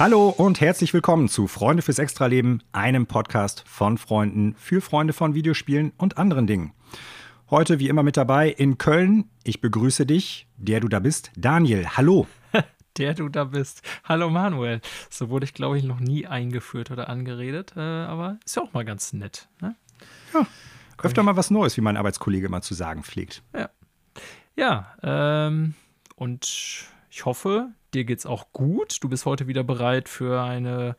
Hallo und herzlich willkommen zu Freunde fürs Extraleben, einem Podcast von Freunden für Freunde von Videospielen und anderen Dingen. Heute wie immer mit dabei in Köln. Ich begrüße dich, der du da bist, Daniel. Hallo. der du da bist. Hallo Manuel. So wurde ich, glaube ich, noch nie eingeführt oder angeredet, äh, aber ist ja auch mal ganz nett. Ne? Ja, öfter mal was Neues, wie mein Arbeitskollege immer zu sagen pflegt. Ja, ja ähm, und ich hoffe, dir geht's auch gut. Du bist heute wieder bereit für eine,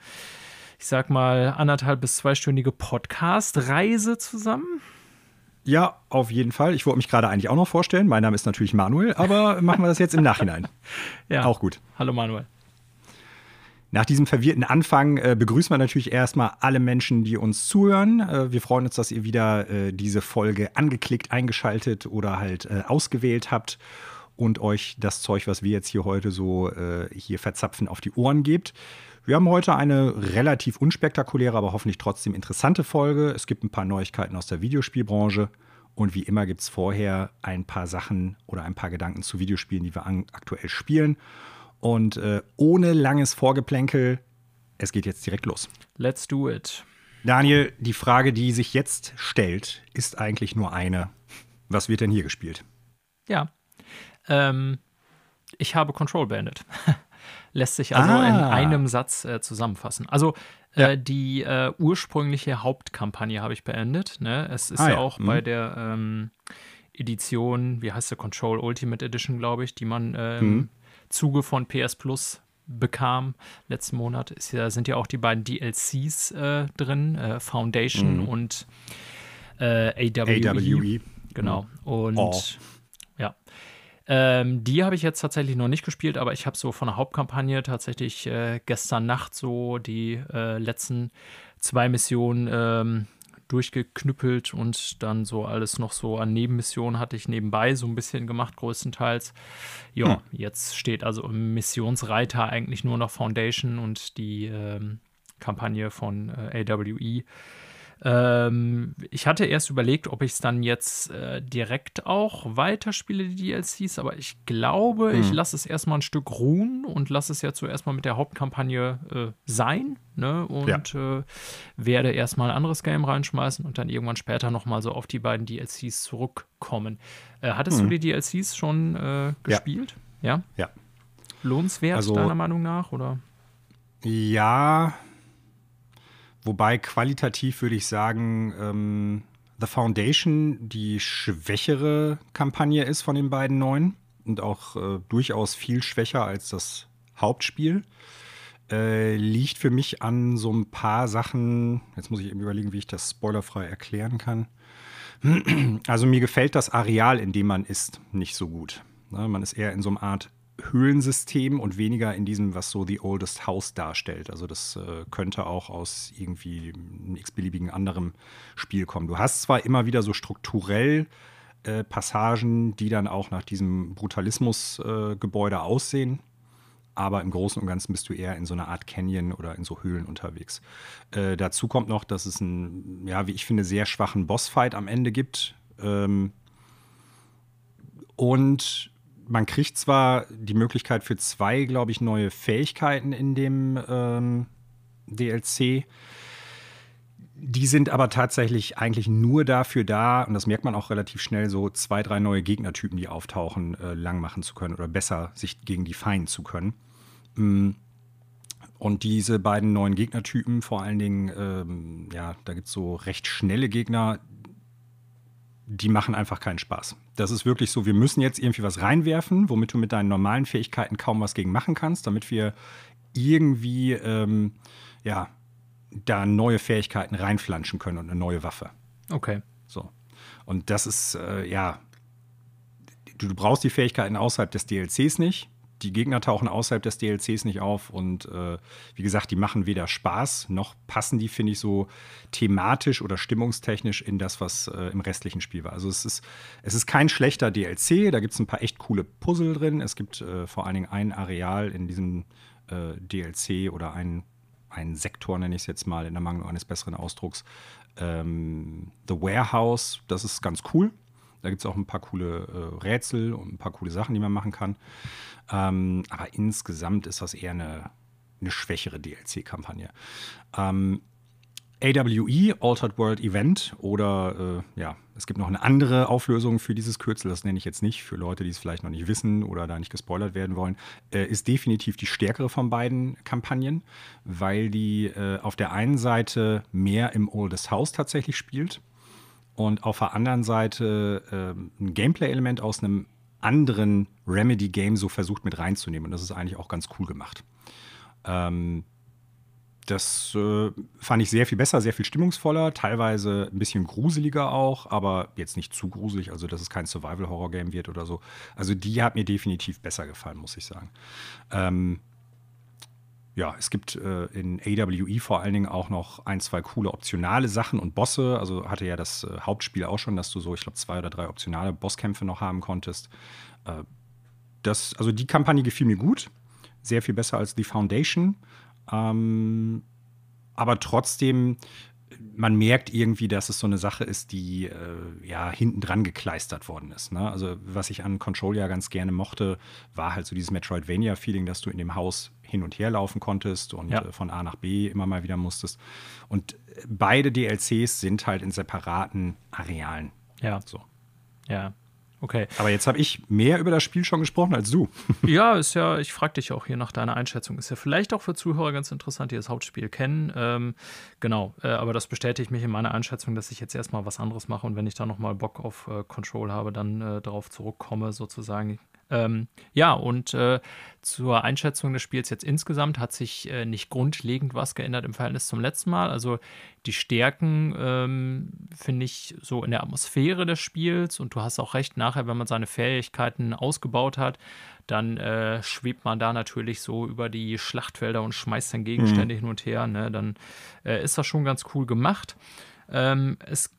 ich sag mal, anderthalb bis zweistündige Podcast-Reise zusammen. Ja, auf jeden Fall. Ich wollte mich gerade eigentlich auch noch vorstellen. Mein Name ist natürlich Manuel, aber machen wir das jetzt im Nachhinein. ja. Auch gut. Hallo Manuel. Nach diesem verwirrten Anfang äh, begrüßen wir natürlich erstmal alle Menschen, die uns zuhören. Äh, wir freuen uns, dass ihr wieder äh, diese Folge angeklickt, eingeschaltet oder halt äh, ausgewählt habt und euch das Zeug, was wir jetzt hier heute so äh, hier verzapfen, auf die Ohren gebt. Wir haben heute eine relativ unspektakuläre, aber hoffentlich trotzdem interessante Folge. Es gibt ein paar Neuigkeiten aus der Videospielbranche. Und wie immer gibt es vorher ein paar Sachen oder ein paar Gedanken zu Videospielen, die wir aktuell spielen. Und äh, ohne langes Vorgeplänkel, es geht jetzt direkt los. Let's do it. Daniel, die Frage, die sich jetzt stellt, ist eigentlich nur eine. Was wird denn hier gespielt? Ja, ähm, ich habe Control beendet. Lässt sich also ah. in einem Satz äh, zusammenfassen. Also äh, ja. die äh, ursprüngliche Hauptkampagne habe ich beendet. Ne? Es ist ah, ja, auch mhm. bei der ähm, Edition, wie heißt der, Control Ultimate Edition, glaube ich, die man im mhm. Zuge von PS Plus bekam letzten Monat. Ist ja, sind ja auch die beiden DLCs äh, drin, äh, Foundation mhm. und AWE. AWE. Genau. Mhm. Und oh. Ähm, die habe ich jetzt tatsächlich noch nicht gespielt, aber ich habe so von der Hauptkampagne tatsächlich äh, gestern Nacht so die äh, letzten zwei Missionen ähm, durchgeknüppelt und dann so alles noch so an Nebenmissionen hatte ich nebenbei so ein bisschen gemacht, größtenteils. Ja, hm. jetzt steht also im Missionsreiter eigentlich nur noch Foundation und die ähm, Kampagne von äh, AWE. Ähm, ich hatte erst überlegt, ob ich es dann jetzt äh, direkt auch weiterspiele, die DLCs, aber ich glaube, mhm. ich lasse es erstmal ein Stück ruhen und lasse es ja zuerst mal mit der Hauptkampagne äh, sein. Ne? Und ja. äh, werde erstmal ein anderes Game reinschmeißen und dann irgendwann später nochmal so auf die beiden DLCs zurückkommen. Äh, hattest mhm. du die DLCs schon äh, gespielt? Ja. Ja. Lohnenswert, also, deiner Meinung nach? Oder? Ja, Wobei qualitativ würde ich sagen, ähm, The Foundation die schwächere Kampagne ist von den beiden neuen und auch äh, durchaus viel schwächer als das Hauptspiel. Äh, liegt für mich an so ein paar Sachen. Jetzt muss ich eben überlegen, wie ich das spoilerfrei erklären kann. Also mir gefällt das Areal, in dem man ist, nicht so gut. Ne, man ist eher in so einer Art Höhlensystem und weniger in diesem, was so The Oldest House darstellt. Also das äh, könnte auch aus irgendwie einem x-beliebigen anderem Spiel kommen. Du hast zwar immer wieder so strukturell äh, Passagen, die dann auch nach diesem Brutalismus-Gebäude äh, aussehen, aber im Großen und Ganzen bist du eher in so einer Art Canyon oder in so Höhlen unterwegs. Äh, dazu kommt noch, dass es einen, ja, wie ich finde, sehr schwachen Bossfight am Ende gibt. Ähm, und man kriegt zwar die Möglichkeit für zwei, glaube ich, neue Fähigkeiten in dem ähm, DLC. Die sind aber tatsächlich eigentlich nur dafür da, und das merkt man auch relativ schnell, so zwei, drei neue Gegnertypen, die auftauchen, äh, lang machen zu können oder besser sich gegen die feinden zu können. Mm. Und diese beiden neuen Gegnertypen, vor allen Dingen, ähm, ja, da gibt es so recht schnelle Gegner, die machen einfach keinen Spaß. Das ist wirklich so, wir müssen jetzt irgendwie was reinwerfen, womit du mit deinen normalen Fähigkeiten kaum was gegen machen kannst, damit wir irgendwie, ähm, ja, da neue Fähigkeiten reinflanschen können und eine neue Waffe. Okay. So. Und das ist, äh, ja, du, du brauchst die Fähigkeiten außerhalb des DLCs nicht die Gegner tauchen außerhalb des DLCs nicht auf und äh, wie gesagt, die machen weder Spaß noch passen die, finde ich, so thematisch oder stimmungstechnisch in das, was äh, im restlichen Spiel war. Also es ist, es ist kein schlechter DLC, da gibt es ein paar echt coole Puzzle drin. Es gibt äh, vor allen Dingen ein Areal in diesem äh, DLC oder ein, ein Sektor, nenne ich es jetzt mal, in der Mangel eines besseren Ausdrucks. Ähm, The Warehouse, das ist ganz cool. Da gibt es auch ein paar coole äh, Rätsel und ein paar coole Sachen, die man machen kann. Ähm, aber insgesamt ist das eher eine, eine schwächere DLC-Kampagne. Ähm, AWE, Altered World Event, oder äh, ja, es gibt noch eine andere Auflösung für dieses Kürzel, das nenne ich jetzt nicht, für Leute, die es vielleicht noch nicht wissen oder da nicht gespoilert werden wollen, äh, ist definitiv die stärkere von beiden Kampagnen, weil die äh, auf der einen Seite mehr im Oldest House tatsächlich spielt und auf der anderen Seite äh, ein Gameplay-Element aus einem anderen Remedy-Game so versucht mit reinzunehmen. Und das ist eigentlich auch ganz cool gemacht. Ähm, das äh, fand ich sehr viel besser, sehr viel stimmungsvoller, teilweise ein bisschen gruseliger auch, aber jetzt nicht zu gruselig, also dass es kein Survival-Horror-Game wird oder so. Also die hat mir definitiv besser gefallen, muss ich sagen. Ähm, ja, es gibt äh, in AWE vor allen Dingen auch noch ein, zwei coole optionale Sachen und Bosse. Also hatte ja das äh, Hauptspiel auch schon, dass du so, ich glaube, zwei oder drei optionale Bosskämpfe noch haben konntest. Äh, das, also die Kampagne gefiel mir gut. Sehr viel besser als The Foundation. Ähm, aber trotzdem, man merkt irgendwie, dass es so eine Sache ist, die äh, ja hinten dran gekleistert worden ist. Ne? Also, was ich an Control ja ganz gerne mochte, war halt so dieses Metroidvania-Feeling, dass du in dem Haus hin und her laufen konntest und ja. äh, von A nach B immer mal wieder musstest. Und beide DLCs sind halt in separaten Arealen. Ja. So. Ja. Okay. Aber jetzt habe ich mehr über das Spiel schon gesprochen als du. ja, ist ja, ich frage dich auch hier nach deiner Einschätzung. Ist ja vielleicht auch für Zuhörer ganz interessant, die das Hauptspiel kennen. Ähm, genau, äh, aber das bestätigt mich in meiner Einschätzung, dass ich jetzt erstmal was anderes mache und wenn ich da nochmal Bock auf äh, Control habe, dann äh, darauf zurückkomme, sozusagen. Ähm, ja, und äh, zur Einschätzung des Spiels jetzt insgesamt hat sich äh, nicht grundlegend was geändert im Verhältnis zum letzten Mal. Also die Stärken ähm, finde ich so in der Atmosphäre des Spiels und du hast auch recht, nachher, wenn man seine Fähigkeiten ausgebaut hat, dann äh, schwebt man da natürlich so über die Schlachtfelder und schmeißt dann Gegenstände mhm. hin und her. Ne? Dann äh, ist das schon ganz cool gemacht. Ähm, es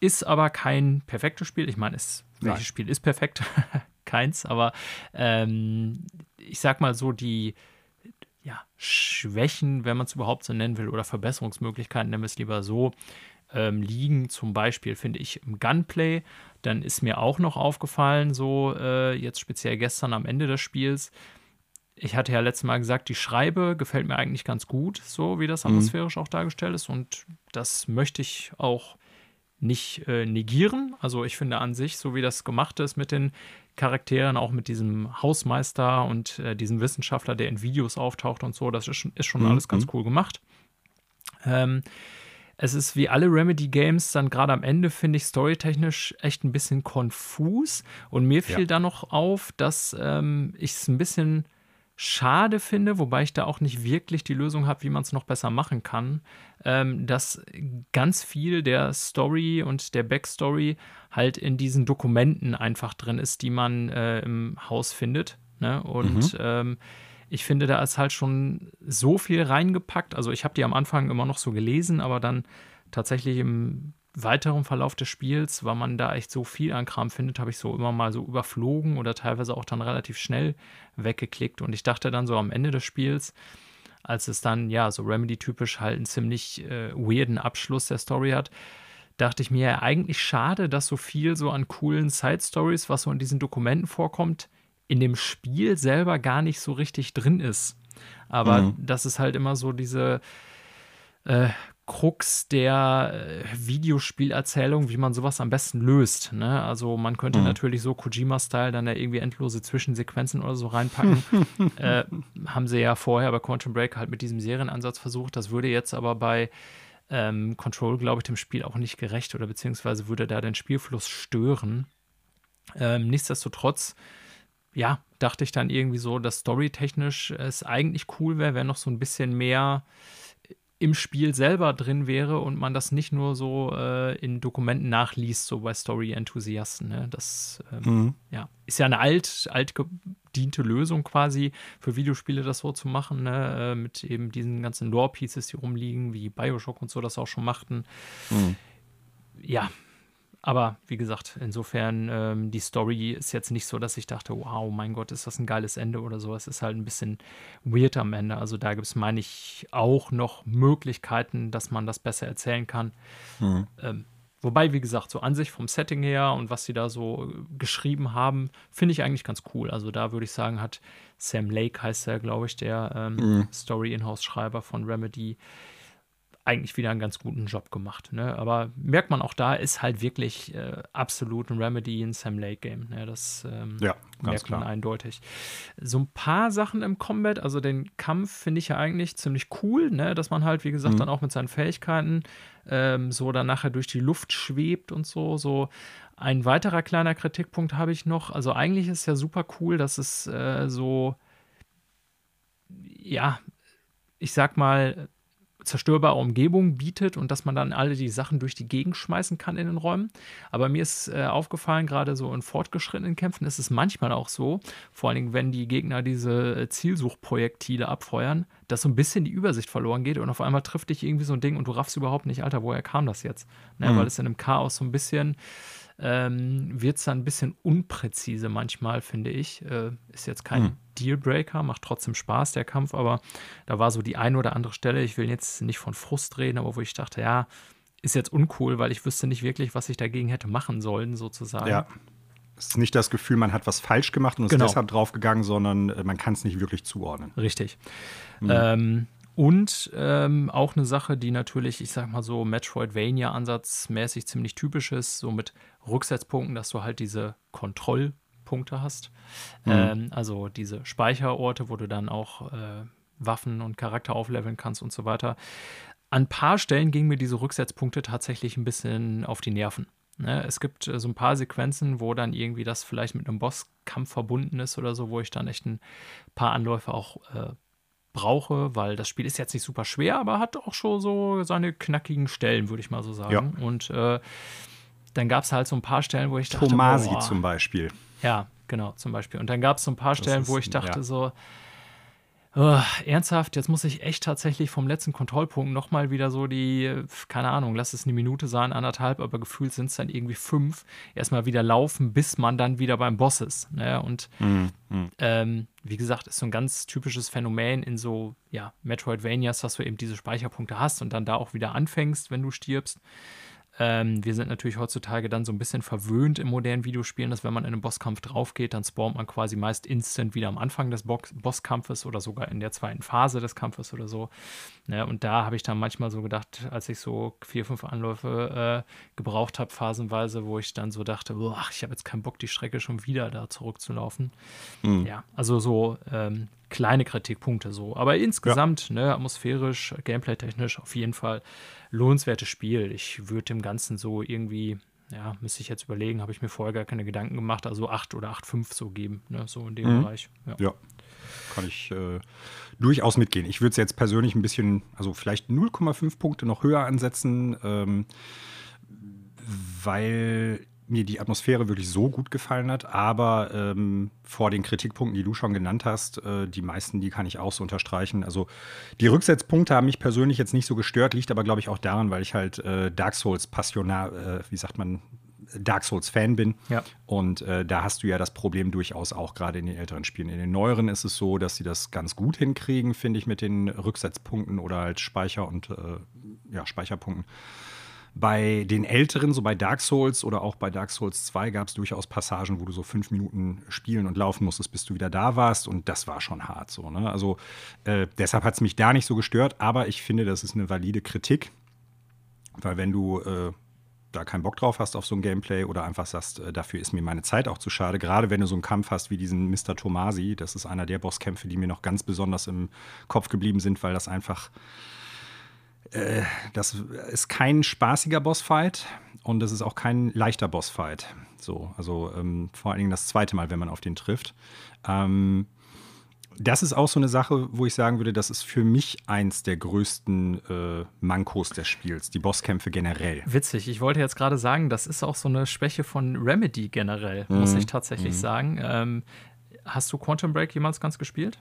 ist aber kein perfektes Spiel. Ich meine, welches Spiel ist perfekt? keins, aber ähm, ich sag mal so, die ja, Schwächen, wenn man es überhaupt so nennen will, oder Verbesserungsmöglichkeiten, nennen wir es lieber so, ähm, liegen zum Beispiel, finde ich, im Gunplay. Dann ist mir auch noch aufgefallen, so äh, jetzt speziell gestern am Ende des Spiels, ich hatte ja letztes Mal gesagt, die Schreibe gefällt mir eigentlich ganz gut, so wie das mhm. atmosphärisch mhm. auch dargestellt ist. Und das möchte ich auch nicht äh, negieren. Also ich finde an sich, so wie das gemacht ist mit den Charakteren, auch mit diesem Hausmeister und äh, diesem Wissenschaftler, der in Videos auftaucht und so, das ist, ist schon mhm. alles ganz cool gemacht. Ähm, es ist wie alle Remedy-Games dann gerade am Ende, finde ich, storytechnisch echt ein bisschen konfus. Und mir fiel ja. da noch auf, dass ähm, ich es ein bisschen schade finde, wobei ich da auch nicht wirklich die Lösung habe, wie man es noch besser machen kann, ähm, dass ganz viel der Story und der Backstory halt in diesen Dokumenten einfach drin ist, die man äh, im Haus findet. Ne? Und mhm. ähm, ich finde, da ist halt schon so viel reingepackt. Also ich habe die am Anfang immer noch so gelesen, aber dann tatsächlich im weiteren Verlauf des Spiels, weil man da echt so viel an Kram findet, habe ich so immer mal so überflogen oder teilweise auch dann relativ schnell weggeklickt. Und ich dachte dann so am Ende des Spiels, als es dann ja so Remedy-typisch halt einen ziemlich äh, weirden Abschluss der Story hat, dachte ich mir ja eigentlich schade, dass so viel so an coolen Side-Stories, was so in diesen Dokumenten vorkommt, in dem Spiel selber gar nicht so richtig drin ist. Aber mhm. das ist halt immer so diese äh, Krux der äh, Videospielerzählung, wie man sowas am besten löst. Ne? Also man könnte mhm. natürlich so Kojima-Style dann da irgendwie endlose Zwischensequenzen oder so reinpacken. äh, haben sie ja vorher bei Quantum Break halt mit diesem Serienansatz versucht. Das würde jetzt aber bei ähm, Control, glaube ich, dem Spiel auch nicht gerecht oder beziehungsweise würde da den Spielfluss stören. Ähm, nichtsdestotrotz, ja, dachte ich dann irgendwie so, dass storytechnisch es eigentlich cool wäre, wenn noch so ein bisschen mehr im Spiel selber drin wäre und man das nicht nur so äh, in Dokumenten nachliest, so bei Story-Enthusiasten. Ne? Das ähm, mhm. ja, ist ja eine alt, alt gediente Lösung quasi für Videospiele, das so zu machen, ne? äh, mit eben diesen ganzen Lore-Pieces, die rumliegen, wie Bioshock und so das auch schon machten. Mhm. Ja, aber wie gesagt, insofern, ähm, die Story ist jetzt nicht so, dass ich dachte, wow, mein Gott, ist das ein geiles Ende oder so. Es ist halt ein bisschen weird am Ende. Also da gibt es, meine ich, auch noch Möglichkeiten, dass man das besser erzählen kann. Mhm. Ähm, Wobei, wie gesagt, so an sich vom Setting her und was sie da so geschrieben haben, finde ich eigentlich ganz cool. Also da würde ich sagen, hat Sam Lake, heißt er, glaube ich, der ähm, mhm. Story-Inhouse-Schreiber von Remedy, eigentlich wieder einen ganz guten Job gemacht. Ne? Aber merkt man auch da, ist halt wirklich äh, absolut ein Remedy in Sam Lake Game. Ne? Das ähm, ja, merkt man eindeutig. So ein paar Sachen im Combat, also den Kampf finde ich ja eigentlich ziemlich cool, ne? dass man halt, wie gesagt, mhm. dann auch mit seinen Fähigkeiten ähm, so dann nachher durch die Luft schwebt und so. So ein weiterer kleiner Kritikpunkt habe ich noch. Also eigentlich ist ja super cool, dass es äh, so, ja, ich sag mal, zerstörbare Umgebung bietet und dass man dann alle die Sachen durch die Gegend schmeißen kann in den Räumen. Aber mir ist äh, aufgefallen, gerade so in fortgeschrittenen Kämpfen ist es manchmal auch so, vor allen Dingen, wenn die Gegner diese äh, Zielsuchprojektile abfeuern, dass so ein bisschen die Übersicht verloren geht und auf einmal trifft dich irgendwie so ein Ding und du raffst überhaupt nicht, Alter, woher kam das jetzt? Ne, mhm. Weil es in einem Chaos so ein bisschen ähm, wird es dann ein bisschen unpräzise manchmal, finde ich. Äh, ist jetzt kein hm. Dealbreaker, macht trotzdem Spaß, der Kampf, aber da war so die eine oder andere Stelle, ich will jetzt nicht von Frust reden, aber wo ich dachte, ja, ist jetzt uncool, weil ich wüsste nicht wirklich, was ich dagegen hätte machen sollen, sozusagen. Ja. Es ist nicht das Gefühl, man hat was falsch gemacht und ist genau. deshalb draufgegangen, sondern äh, man kann es nicht wirklich zuordnen. Richtig. Mhm. Ähm, und ähm, auch eine Sache, die natürlich, ich sag mal so, Metroidvania-ansatzmäßig ziemlich typisch ist, so mit Rücksetzpunkten, dass du halt diese Kontrollpunkte hast. Mhm. Ähm, also diese Speicherorte, wo du dann auch äh, Waffen und Charakter aufleveln kannst und so weiter. An ein paar Stellen gingen mir diese Rücksetzpunkte tatsächlich ein bisschen auf die Nerven. Ne? Es gibt äh, so ein paar Sequenzen, wo dann irgendwie das vielleicht mit einem Bosskampf verbunden ist oder so, wo ich dann echt ein paar Anläufe auch äh, brauche, weil das Spiel ist jetzt nicht super schwer, aber hat auch schon so seine knackigen Stellen, würde ich mal so sagen. Ja. Und äh, dann gab es halt so ein paar Stellen, wo ich dachte, Tomasi boah, zum Beispiel. Ja, genau, zum Beispiel. Und dann gab es so ein paar Stellen, ist, wo ich dachte ja. so, oh, ernsthaft, jetzt muss ich echt tatsächlich vom letzten Kontrollpunkt nochmal wieder so die, keine Ahnung, lass es eine Minute sein, anderthalb, aber gefühlt sind es dann irgendwie fünf, erstmal wieder laufen, bis man dann wieder beim Boss ist. Ne? Und mhm. ähm, wie gesagt, ist so ein ganz typisches Phänomen in so, ja, Metroidvanias, dass du eben diese Speicherpunkte hast und dann da auch wieder anfängst, wenn du stirbst. Ähm, wir sind natürlich heutzutage dann so ein bisschen verwöhnt im modernen Videospielen, dass wenn man in einen Bosskampf draufgeht, dann spawnt man quasi meist instant wieder am Anfang des Bo Bosskampfes oder sogar in der zweiten Phase des Kampfes oder so. Ne, und da habe ich dann manchmal so gedacht, als ich so vier, fünf Anläufe äh, gebraucht habe, phasenweise, wo ich dann so dachte, ach, ich habe jetzt keinen Bock, die Strecke schon wieder da zurückzulaufen. Mhm. Ja, also so ähm, kleine Kritikpunkte so. Aber insgesamt, ja. ne, atmosphärisch, gameplay-technisch auf jeden Fall lohnenswertes Spiel. Ich würde dem Ganzen so irgendwie, ja, müsste ich jetzt überlegen, habe ich mir vorher gar keine Gedanken gemacht, also 8 oder 8,5 so geben, ne, so in dem mhm. Bereich. Ja. ja. Kann ich äh, durchaus mitgehen. Ich würde es jetzt persönlich ein bisschen, also vielleicht 0,5 Punkte noch höher ansetzen, ähm, weil mir die Atmosphäre wirklich so gut gefallen hat, aber ähm, vor den Kritikpunkten, die du schon genannt hast, äh, die meisten, die kann ich auch so unterstreichen. Also die Rücksetzpunkte haben mich persönlich jetzt nicht so gestört, liegt aber, glaube ich, auch daran, weil ich halt äh, Dark Souls passionar, äh, wie sagt man, Dark Souls-Fan bin. Ja. Und äh, da hast du ja das Problem durchaus auch gerade in den älteren Spielen. In den neueren ist es so, dass sie das ganz gut hinkriegen, finde ich, mit den Rücksetzpunkten oder halt Speicher und äh, ja, Speicherpunkten. Bei den älteren, so bei Dark Souls oder auch bei Dark Souls 2, gab es durchaus Passagen, wo du so fünf Minuten spielen und laufen musstest, bis du wieder da warst. Und das war schon hart so. Ne? Also äh, deshalb hat es mich da nicht so gestört, aber ich finde, das ist eine valide Kritik. Weil wenn du äh, da keinen Bock drauf hast auf so ein Gameplay oder einfach sagst, äh, dafür ist mir meine Zeit auch zu schade. Gerade wenn du so einen Kampf hast wie diesen Mr. Tomasi, das ist einer der Bosskämpfe, die mir noch ganz besonders im Kopf geblieben sind, weil das einfach äh, das ist kein spaßiger Bossfight und das ist auch kein leichter Bossfight. So, also ähm, vor allen Dingen das zweite Mal, wenn man auf den trifft. Ähm, das ist auch so eine Sache, wo ich sagen würde, das ist für mich eins der größten äh, Mankos des Spiels, die Bosskämpfe generell. Witzig, ich wollte jetzt gerade sagen, das ist auch so eine Schwäche von Remedy generell, mhm. muss ich tatsächlich mhm. sagen. Ähm, hast du Quantum Break jemals ganz gespielt?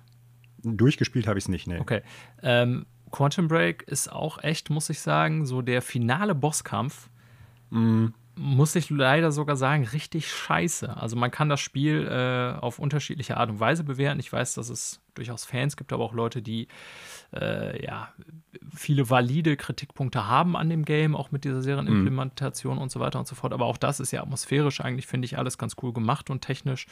Durchgespielt habe ich es nicht, ne. Okay. Ähm, Quantum Break ist auch echt, muss ich sagen, so der finale Bosskampf. Mm. Muss ich leider sogar sagen, richtig scheiße. Also man kann das Spiel äh, auf unterschiedliche Art und Weise bewerten. Ich weiß, dass es durchaus Fans, gibt aber auch Leute, die äh, ja viele valide Kritikpunkte haben an dem Game, auch mit dieser Serienimplementation mhm. und so weiter und so fort. Aber auch das ist ja atmosphärisch eigentlich, finde ich, alles ganz cool gemacht und technisch.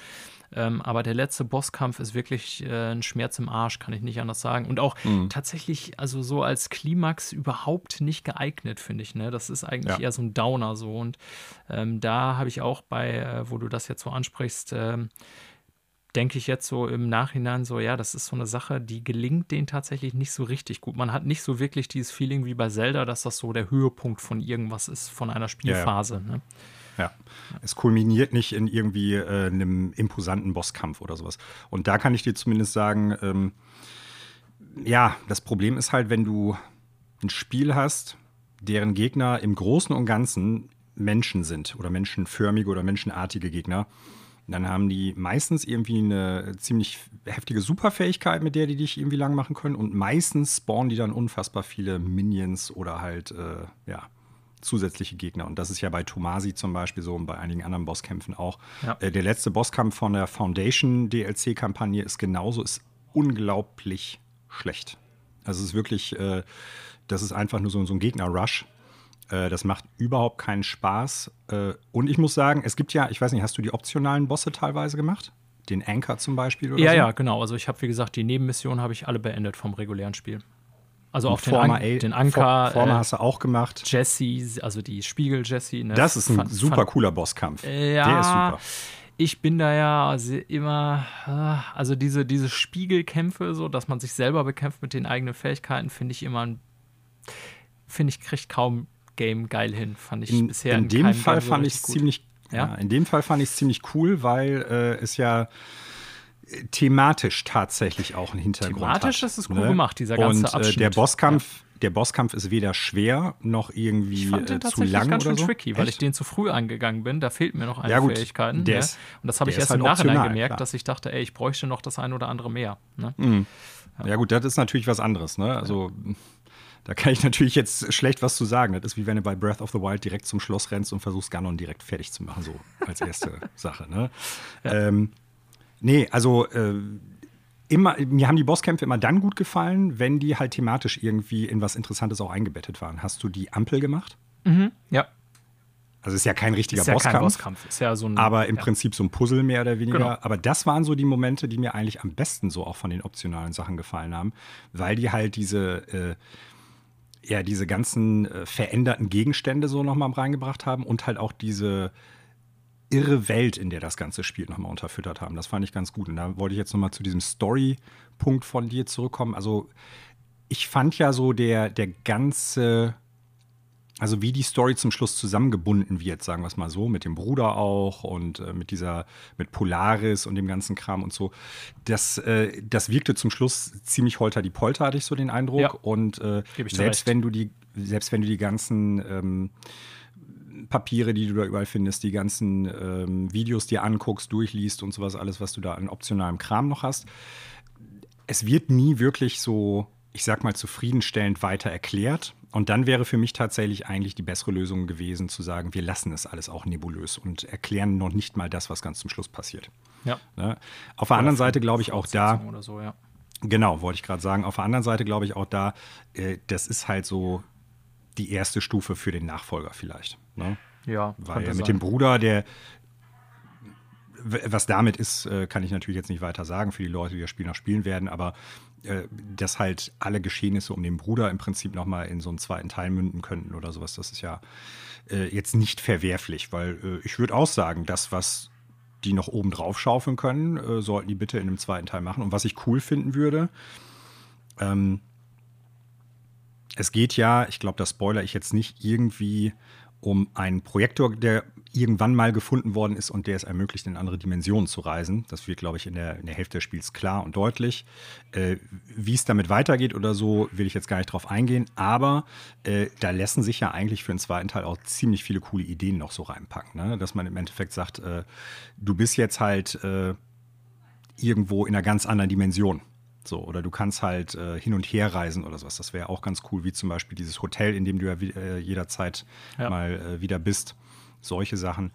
Ähm, aber der letzte Bosskampf ist wirklich äh, ein Schmerz im Arsch, kann ich nicht anders sagen. Und auch mhm. tatsächlich, also so als Klimax überhaupt nicht geeignet, finde ich. Ne? Das ist eigentlich ja. eher so ein Downer so. Und ähm, da habe ich auch bei, äh, wo du das jetzt so ansprichst, ähm, denke ich jetzt so im Nachhinein so, ja, das ist so eine Sache, die gelingt denen tatsächlich nicht so richtig gut. Man hat nicht so wirklich dieses Feeling wie bei Zelda, dass das so der Höhepunkt von irgendwas ist, von einer Spielphase. Ja, ja. Ne? ja. es kulminiert nicht in irgendwie äh, einem imposanten Bosskampf oder sowas. Und da kann ich dir zumindest sagen, ähm, ja, das Problem ist halt, wenn du ein Spiel hast, deren Gegner im Großen und Ganzen Menschen sind oder menschenförmige oder menschenartige Gegner dann haben die meistens irgendwie eine ziemlich heftige Superfähigkeit, mit der die dich irgendwie lang machen können. Und meistens spawnen die dann unfassbar viele Minions oder halt, äh, ja, zusätzliche Gegner. Und das ist ja bei Tomasi zum Beispiel so und bei einigen anderen Bosskämpfen auch. Ja. Äh, der letzte Bosskampf von der Foundation DLC-Kampagne ist genauso, ist unglaublich schlecht. Also es ist wirklich, äh, das ist einfach nur so, so ein Gegner-Rush. Äh, das macht überhaupt keinen Spaß. Äh, und ich muss sagen, es gibt ja, ich weiß nicht, hast du die optionalen Bosse teilweise gemacht? Den Anchor zum Beispiel? Oder ja, so? ja, genau. Also ich habe, wie gesagt, die Nebenmissionen habe ich alle beendet vom regulären Spiel. Also auch den, Forma, An den Anker. Forma äh, hast du auch gemacht. Jesse, also die Spiegel Jesse. Ne? Das ist ein fand, super fand, cooler Bosskampf. Ja, Der ist super. Ich bin da ja immer, also diese, diese Spiegelkämpfe, so, dass man sich selber bekämpft mit den eigenen Fähigkeiten, finde ich immer, finde ich, kriegt kaum Game geil hin, fand ich in, bisher. In, in dem Fall fand ich es ziemlich, ja? ja? in dem Fall fand ich es ziemlich cool, weil äh, es ja äh, thematisch tatsächlich auch einen Hintergrund thematisch hat. ist es cool ne? gemacht, dieser ganze Und, Abschnitt. Äh, der Bosskampf, ja. der Bosskampf ist weder schwer noch irgendwie ich fand den äh, zu lang ganz schön so. tricky, weil Echt? ich den zu früh angegangen bin. Da fehlt mir noch eine ja, gut, Fähigkeiten. Der ne? ist, Und das habe ich erst halt im Nachhinein optional, gemerkt, klar. dass ich dachte, ey, ich bräuchte noch das ein oder andere mehr. Ne? Mhm. Ja. ja. gut, das ist natürlich was anderes. Ne? Also da kann ich natürlich jetzt schlecht was zu sagen. Das ist wie wenn du bei Breath of the Wild direkt zum Schloss rennst und versuchst, Ganon direkt fertig zu machen, so als erste Sache. Ne? Ja. Ähm, nee, also äh, immer, mir haben die Bosskämpfe immer dann gut gefallen, wenn die halt thematisch irgendwie in was Interessantes auch eingebettet waren. Hast du die Ampel gemacht? Mhm, ja. Also ist ja kein richtiger ist ja Bosskampf, kein Bosskampf. Ist ja so ein, aber im ja. Prinzip so ein Puzzle mehr oder weniger. Genau. Aber das waren so die Momente, die mir eigentlich am besten so auch von den optionalen Sachen gefallen haben, weil die halt diese äh, ja, diese ganzen äh, veränderten Gegenstände so nochmal reingebracht haben und halt auch diese irre Welt, in der das ganze Spiel nochmal unterfüttert haben. Das fand ich ganz gut. Und da wollte ich jetzt nochmal zu diesem Story-Punkt von dir zurückkommen. Also, ich fand ja so der, der ganze also wie die Story zum Schluss zusammengebunden wird, sagen wir es mal so, mit dem Bruder auch und äh, mit dieser, mit Polaris und dem ganzen Kram und so, das, äh, das wirkte zum Schluss ziemlich holter die Polter, hatte ich so den Eindruck. Ja, und äh, selbst recht. wenn du die, selbst wenn du die ganzen ähm, Papiere, die du da überall findest, die ganzen ähm, Videos dir anguckst, durchliest und sowas, alles, was du da an optionalem Kram noch hast, es wird nie wirklich so, ich sag mal, zufriedenstellend weiter erklärt und dann wäre für mich tatsächlich eigentlich die bessere Lösung gewesen, zu sagen, wir lassen es alles auch nebulös und erklären noch nicht mal das, was ganz zum Schluss passiert. Ja. Ne? Auf der anderen Seite glaube ich auch da. So, ja. Genau, wollte ich gerade sagen. Auf der anderen Seite glaube ich auch da, äh, das ist halt so die erste Stufe für den Nachfolger vielleicht. Ne? Ja. Weil mit sein. dem Bruder, der, was damit ist, äh, kann ich natürlich jetzt nicht weiter sagen für die Leute, die das Spiel noch spielen werden, aber äh, dass halt alle Geschehnisse um den Bruder im Prinzip nochmal in so einen zweiten Teil münden könnten oder sowas, das ist ja äh, jetzt nicht verwerflich, weil ich würde auch sagen, das, was die noch oben drauf schaufeln können, sollten die bitte in einem zweiten Teil machen. Und was ich cool finden würde, ähm, es geht ja, ich glaube, das spoiler ich jetzt nicht, irgendwie um einen Projektor, der irgendwann mal gefunden worden ist und der es ermöglicht, in andere Dimensionen zu reisen. Das wird, glaube ich, in der, in der Hälfte des Spiels klar und deutlich. Äh, wie es damit weitergeht oder so, will ich jetzt gar nicht drauf eingehen. Aber äh, da lassen sich ja eigentlich für den zweiten Teil auch ziemlich viele coole Ideen noch so reinpacken. Ne? Dass man im Endeffekt sagt, äh, du bist jetzt halt äh, irgendwo in einer ganz anderen Dimension. So, oder du kannst halt äh, hin und her reisen oder sowas. Das wäre auch ganz cool, wie zum Beispiel dieses Hotel, in dem du ja äh, jederzeit ja. mal äh, wieder bist. Solche Sachen.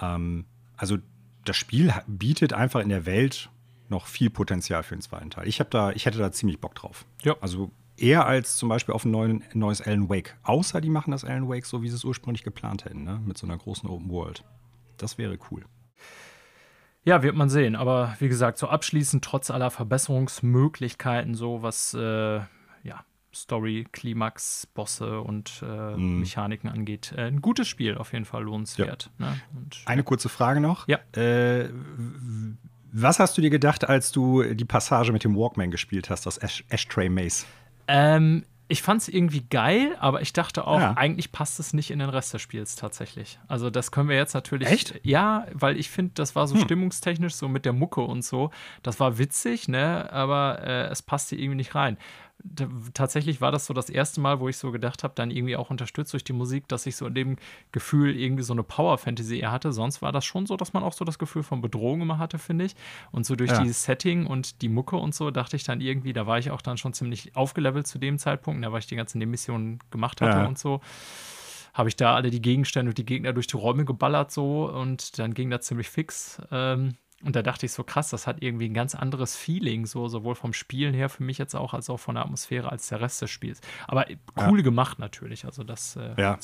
Ähm, also das Spiel bietet einfach in der Welt noch viel Potenzial für den zweiten Teil. Ich, da, ich hätte da ziemlich Bock drauf. Ja. Also eher als zum Beispiel auf ein neuen, neues Alan Wake. Außer die machen das Alan Wake so, wie sie es ursprünglich geplant hätten, ne? mit so einer großen Open World. Das wäre cool. Ja, wird man sehen. Aber wie gesagt, so abschließend, trotz aller Verbesserungsmöglichkeiten, so was äh, ja, Story, Klimax, Bosse und äh, mm. Mechaniken angeht, äh, ein gutes Spiel, auf jeden Fall lohnenswert. Ja. Ne? Und, Eine kurze Frage noch. Ja. Äh, was hast du dir gedacht, als du die Passage mit dem Walkman gespielt hast, das Ash Ashtray Maze? Ähm, ich fand es irgendwie geil, aber ich dachte auch, ja. eigentlich passt es nicht in den Rest des Spiels tatsächlich. Also das können wir jetzt natürlich. Echt? Ja, weil ich finde, das war so hm. stimmungstechnisch so mit der Mucke und so. Das war witzig, ne? Aber äh, es passte irgendwie nicht rein tatsächlich war das so das erste Mal, wo ich so gedacht habe, dann irgendwie auch unterstützt durch die Musik, dass ich so in dem Gefühl irgendwie so eine Power-Fantasy eher hatte. Sonst war das schon so, dass man auch so das Gefühl von Bedrohung immer hatte, finde ich. Und so durch ja. dieses Setting und die Mucke und so dachte ich dann irgendwie, da war ich auch dann schon ziemlich aufgelevelt zu dem Zeitpunkt, da ne, weil ich die ganzen Nebenmissionen gemacht hatte ja. und so habe ich da alle die Gegenstände und die Gegner durch die Räume geballert so und dann ging das ziemlich fix. Ähm, und da dachte ich so, krass, das hat irgendwie ein ganz anderes Feeling, so sowohl vom Spielen her für mich jetzt auch, als auch von der Atmosphäre als der Rest des Spiels. Aber cool ja. gemacht natürlich. Also das, äh, ja.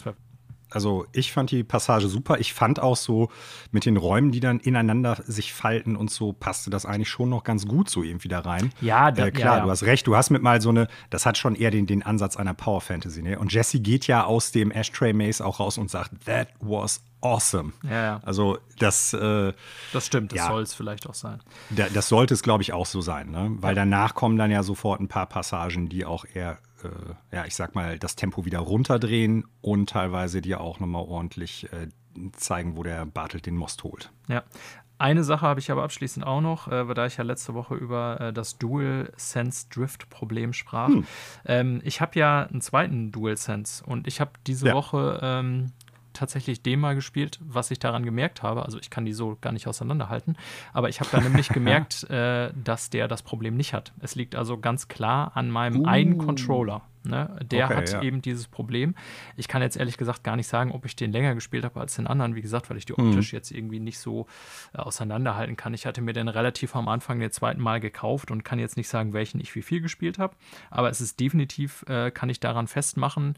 also ich fand die Passage super. Ich fand auch so mit den Räumen, die dann ineinander sich falten und so, passte das eigentlich schon noch ganz gut so irgendwie da rein. Ja, da, äh, klar, ja, ja. du hast recht. Du hast mit mal so eine, das hat schon eher den, den Ansatz einer Power Fantasy. Ne? Und Jesse geht ja aus dem Ashtray Maze auch raus und sagt, that was awesome. Ja, ja. Also das. Äh, das stimmt, das ja, soll es vielleicht auch sein. Da, das sollte es, glaube ich, auch so sein, ne? Weil danach kommen dann ja sofort ein paar Passagen, die auch eher äh, ja, ich sag mal, das Tempo wieder runterdrehen und teilweise dir auch nochmal ordentlich äh, zeigen, wo der Bartelt den Most holt. Ja. Eine Sache habe ich aber abschließend auch noch, äh, da ich ja letzte Woche über äh, das Dual Sense Drift Problem sprach. Hm. Ähm, ich habe ja einen zweiten Dual Sense und ich habe diese ja. Woche ähm, tatsächlich dem mal gespielt, was ich daran gemerkt habe. Also ich kann die so gar nicht auseinanderhalten, aber ich habe da nämlich gemerkt, äh, dass der das Problem nicht hat. Es liegt also ganz klar an meinem uh. einen Controller. Ne? Der okay, hat ja. eben dieses Problem. Ich kann jetzt ehrlich gesagt gar nicht sagen, ob ich den länger gespielt habe als den anderen, wie gesagt, weil ich die hm. optisch hm. jetzt irgendwie nicht so äh, auseinanderhalten kann. Ich hatte mir den relativ am Anfang den zweiten Mal gekauft und kann jetzt nicht sagen, welchen ich wie viel gespielt habe. Aber es ist definitiv, äh, kann ich daran festmachen,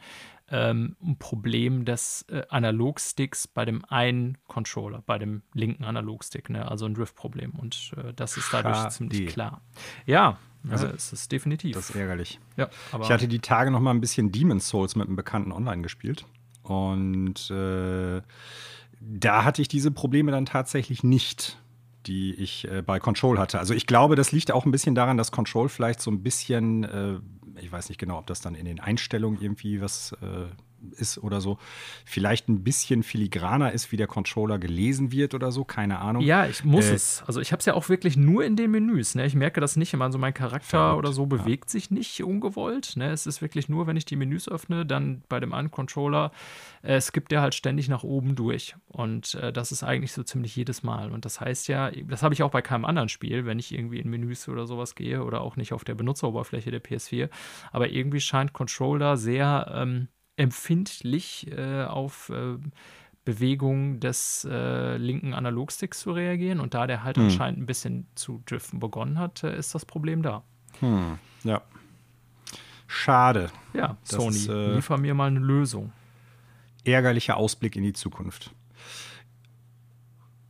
ähm, ein Problem des äh, Analogsticks bei dem einen Controller, bei dem linken Analogstick, ne? also ein Drift-Problem. Und äh, das ist dadurch Schade. ziemlich klar. Ja, also es ist definitiv. Das ist ärgerlich. Ja, ich hatte die Tage noch mal ein bisschen Demon's Souls mit einem Bekannten online gespielt. Und äh, da hatte ich diese Probleme dann tatsächlich nicht die ich äh, bei Control hatte. Also ich glaube, das liegt auch ein bisschen daran, dass Control vielleicht so ein bisschen äh, ich weiß nicht genau, ob das dann in den Einstellungen irgendwie was äh, ist oder so, vielleicht ein bisschen filigraner ist, wie der Controller gelesen wird oder so, keine Ahnung. Ja, ich muss äh, es. Also ich habe es ja auch wirklich nur in den Menüs. Ne? Ich merke das nicht immer. Also mein Charakter verrückt, oder so bewegt ja. sich nicht ungewollt. Ne? Es ist wirklich nur, wenn ich die Menüs öffne, dann bei dem einen Controller äh, skippt der halt ständig nach oben durch. Und äh, das ist eigentlich so ziemlich jedes Mal. Und das heißt ja, das habe ich auch bei keinem anderen Spiel, wenn ich irgendwie in Menüs oder sowas gehe oder auch nicht auf der Benutzeroberfläche der PS4. Aber irgendwie scheint Controller sehr ähm, empfindlich äh, auf äh, Bewegung des äh, linken Analogsticks zu reagieren. Und da der halt hm. anscheinend ein bisschen zu driften begonnen hat, äh, ist das Problem da. Hm. Ja. Schade. Ja, das Sony, ist, äh, liefer mir mal eine Lösung. Ärgerlicher Ausblick in die Zukunft.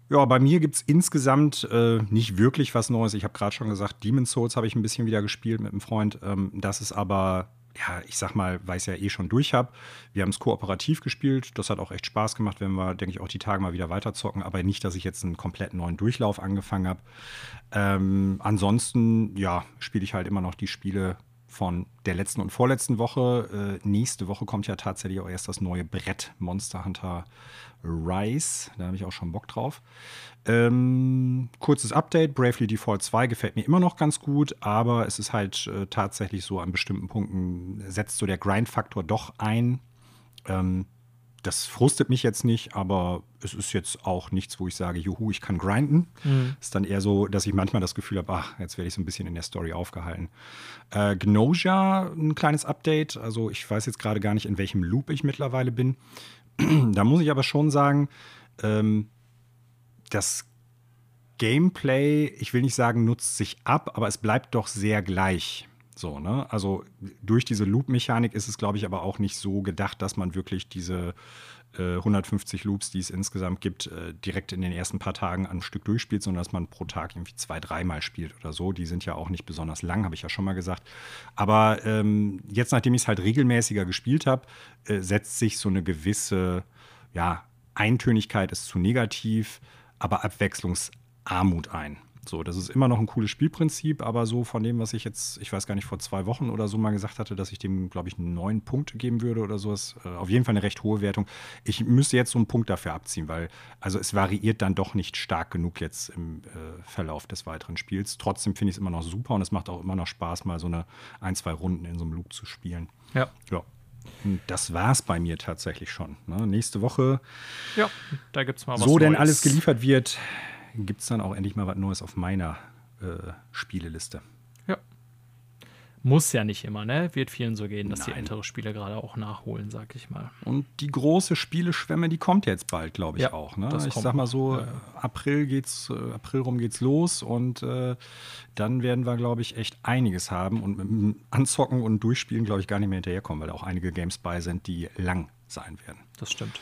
Ja, bei mir gibt es insgesamt äh, nicht wirklich was Neues. Ich habe gerade schon gesagt, Demon's Souls habe ich ein bisschen wieder gespielt mit einem Freund. Ähm, das ist aber ja, ich sag mal, weil ich es ja eh schon durch habe. Wir haben es kooperativ gespielt. Das hat auch echt Spaß gemacht, wenn wir, denke ich, auch die Tage mal wieder weiterzocken. Aber nicht, dass ich jetzt einen komplett neuen Durchlauf angefangen habe. Ähm, ansonsten, ja, spiele ich halt immer noch die Spiele von der letzten und vorletzten Woche. Äh, nächste Woche kommt ja tatsächlich auch erst das neue Brett Monster Hunter Rise. Da habe ich auch schon Bock drauf. Ähm, kurzes Update: Bravely Default 2 gefällt mir immer noch ganz gut, aber es ist halt äh, tatsächlich so, an bestimmten Punkten setzt so der Grind-Faktor doch ein. Ähm, das frustet mich jetzt nicht, aber es ist jetzt auch nichts, wo ich sage, juhu, ich kann grinden. Mhm. Ist dann eher so, dass ich manchmal das Gefühl habe, ach, jetzt werde ich so ein bisschen in der Story aufgehalten. Äh, Gnosia, ein kleines Update. Also ich weiß jetzt gerade gar nicht, in welchem Loop ich mittlerweile bin. da muss ich aber schon sagen, ähm, das Gameplay, ich will nicht sagen, nutzt sich ab, aber es bleibt doch sehr gleich. So, ne? Also durch diese Loop-Mechanik ist es, glaube ich, aber auch nicht so gedacht, dass man wirklich diese äh, 150 Loops, die es insgesamt gibt, äh, direkt in den ersten paar Tagen am Stück durchspielt, sondern dass man pro Tag irgendwie zwei, dreimal spielt oder so. Die sind ja auch nicht besonders lang, habe ich ja schon mal gesagt. Aber ähm, jetzt, nachdem ich es halt regelmäßiger gespielt habe, äh, setzt sich so eine gewisse, ja, Eintönigkeit ist zu negativ, aber Abwechslungsarmut ein. So, das ist immer noch ein cooles Spielprinzip, aber so von dem, was ich jetzt, ich weiß gar nicht, vor zwei Wochen oder so mal gesagt hatte, dass ich dem, glaube ich, neun Punkte geben würde oder sowas. Äh, auf jeden Fall eine recht hohe Wertung. Ich müsste jetzt so einen Punkt dafür abziehen, weil, also es variiert dann doch nicht stark genug jetzt im äh, Verlauf des weiteren Spiels. Trotzdem finde ich es immer noch super und es macht auch immer noch Spaß, mal so eine ein, zwei Runden in so einem Loop zu spielen. Ja. Ja. Und das war's bei mir tatsächlich schon. Ne? Nächste Woche. Ja, da gibt's mal was. So denn Neues. alles geliefert wird, gibt es dann auch endlich mal was Neues auf meiner äh, Spieleliste. Ja. Muss ja nicht immer, ne? Wird vielen so gehen, dass die Nein. ältere Spiele gerade auch nachholen, sag ich mal. Und die große Spieleschwemme, die kommt jetzt bald, glaube ich Ja, auch. Ne? Ich kommt sag mal so, Ja, ja. April geht's, äh, April rum geht's los und äh, dann werden wir, glaube ich, echt einiges haben und mit dem Anzocken und Durchspielen, glaube ich, gar nicht mehr hinterherkommen, weil da auch einige Games bei sind, die lang sein werden. Das stimmt.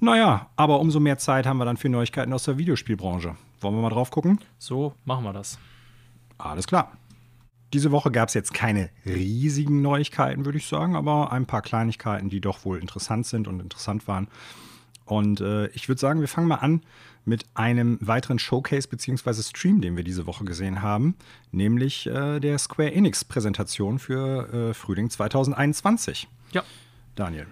Naja, aber umso mehr Zeit haben wir dann für Neuigkeiten aus der Videospielbranche. Wollen wir mal drauf gucken? So machen wir das. Alles klar. Diese Woche gab es jetzt keine riesigen Neuigkeiten, würde ich sagen, aber ein paar Kleinigkeiten, die doch wohl interessant sind und interessant waren. Und äh, ich würde sagen, wir fangen mal an mit einem weiteren Showcase bzw. Stream, den wir diese Woche gesehen haben, nämlich äh, der Square Enix-Präsentation für äh, Frühling 2021. Ja. Daniel.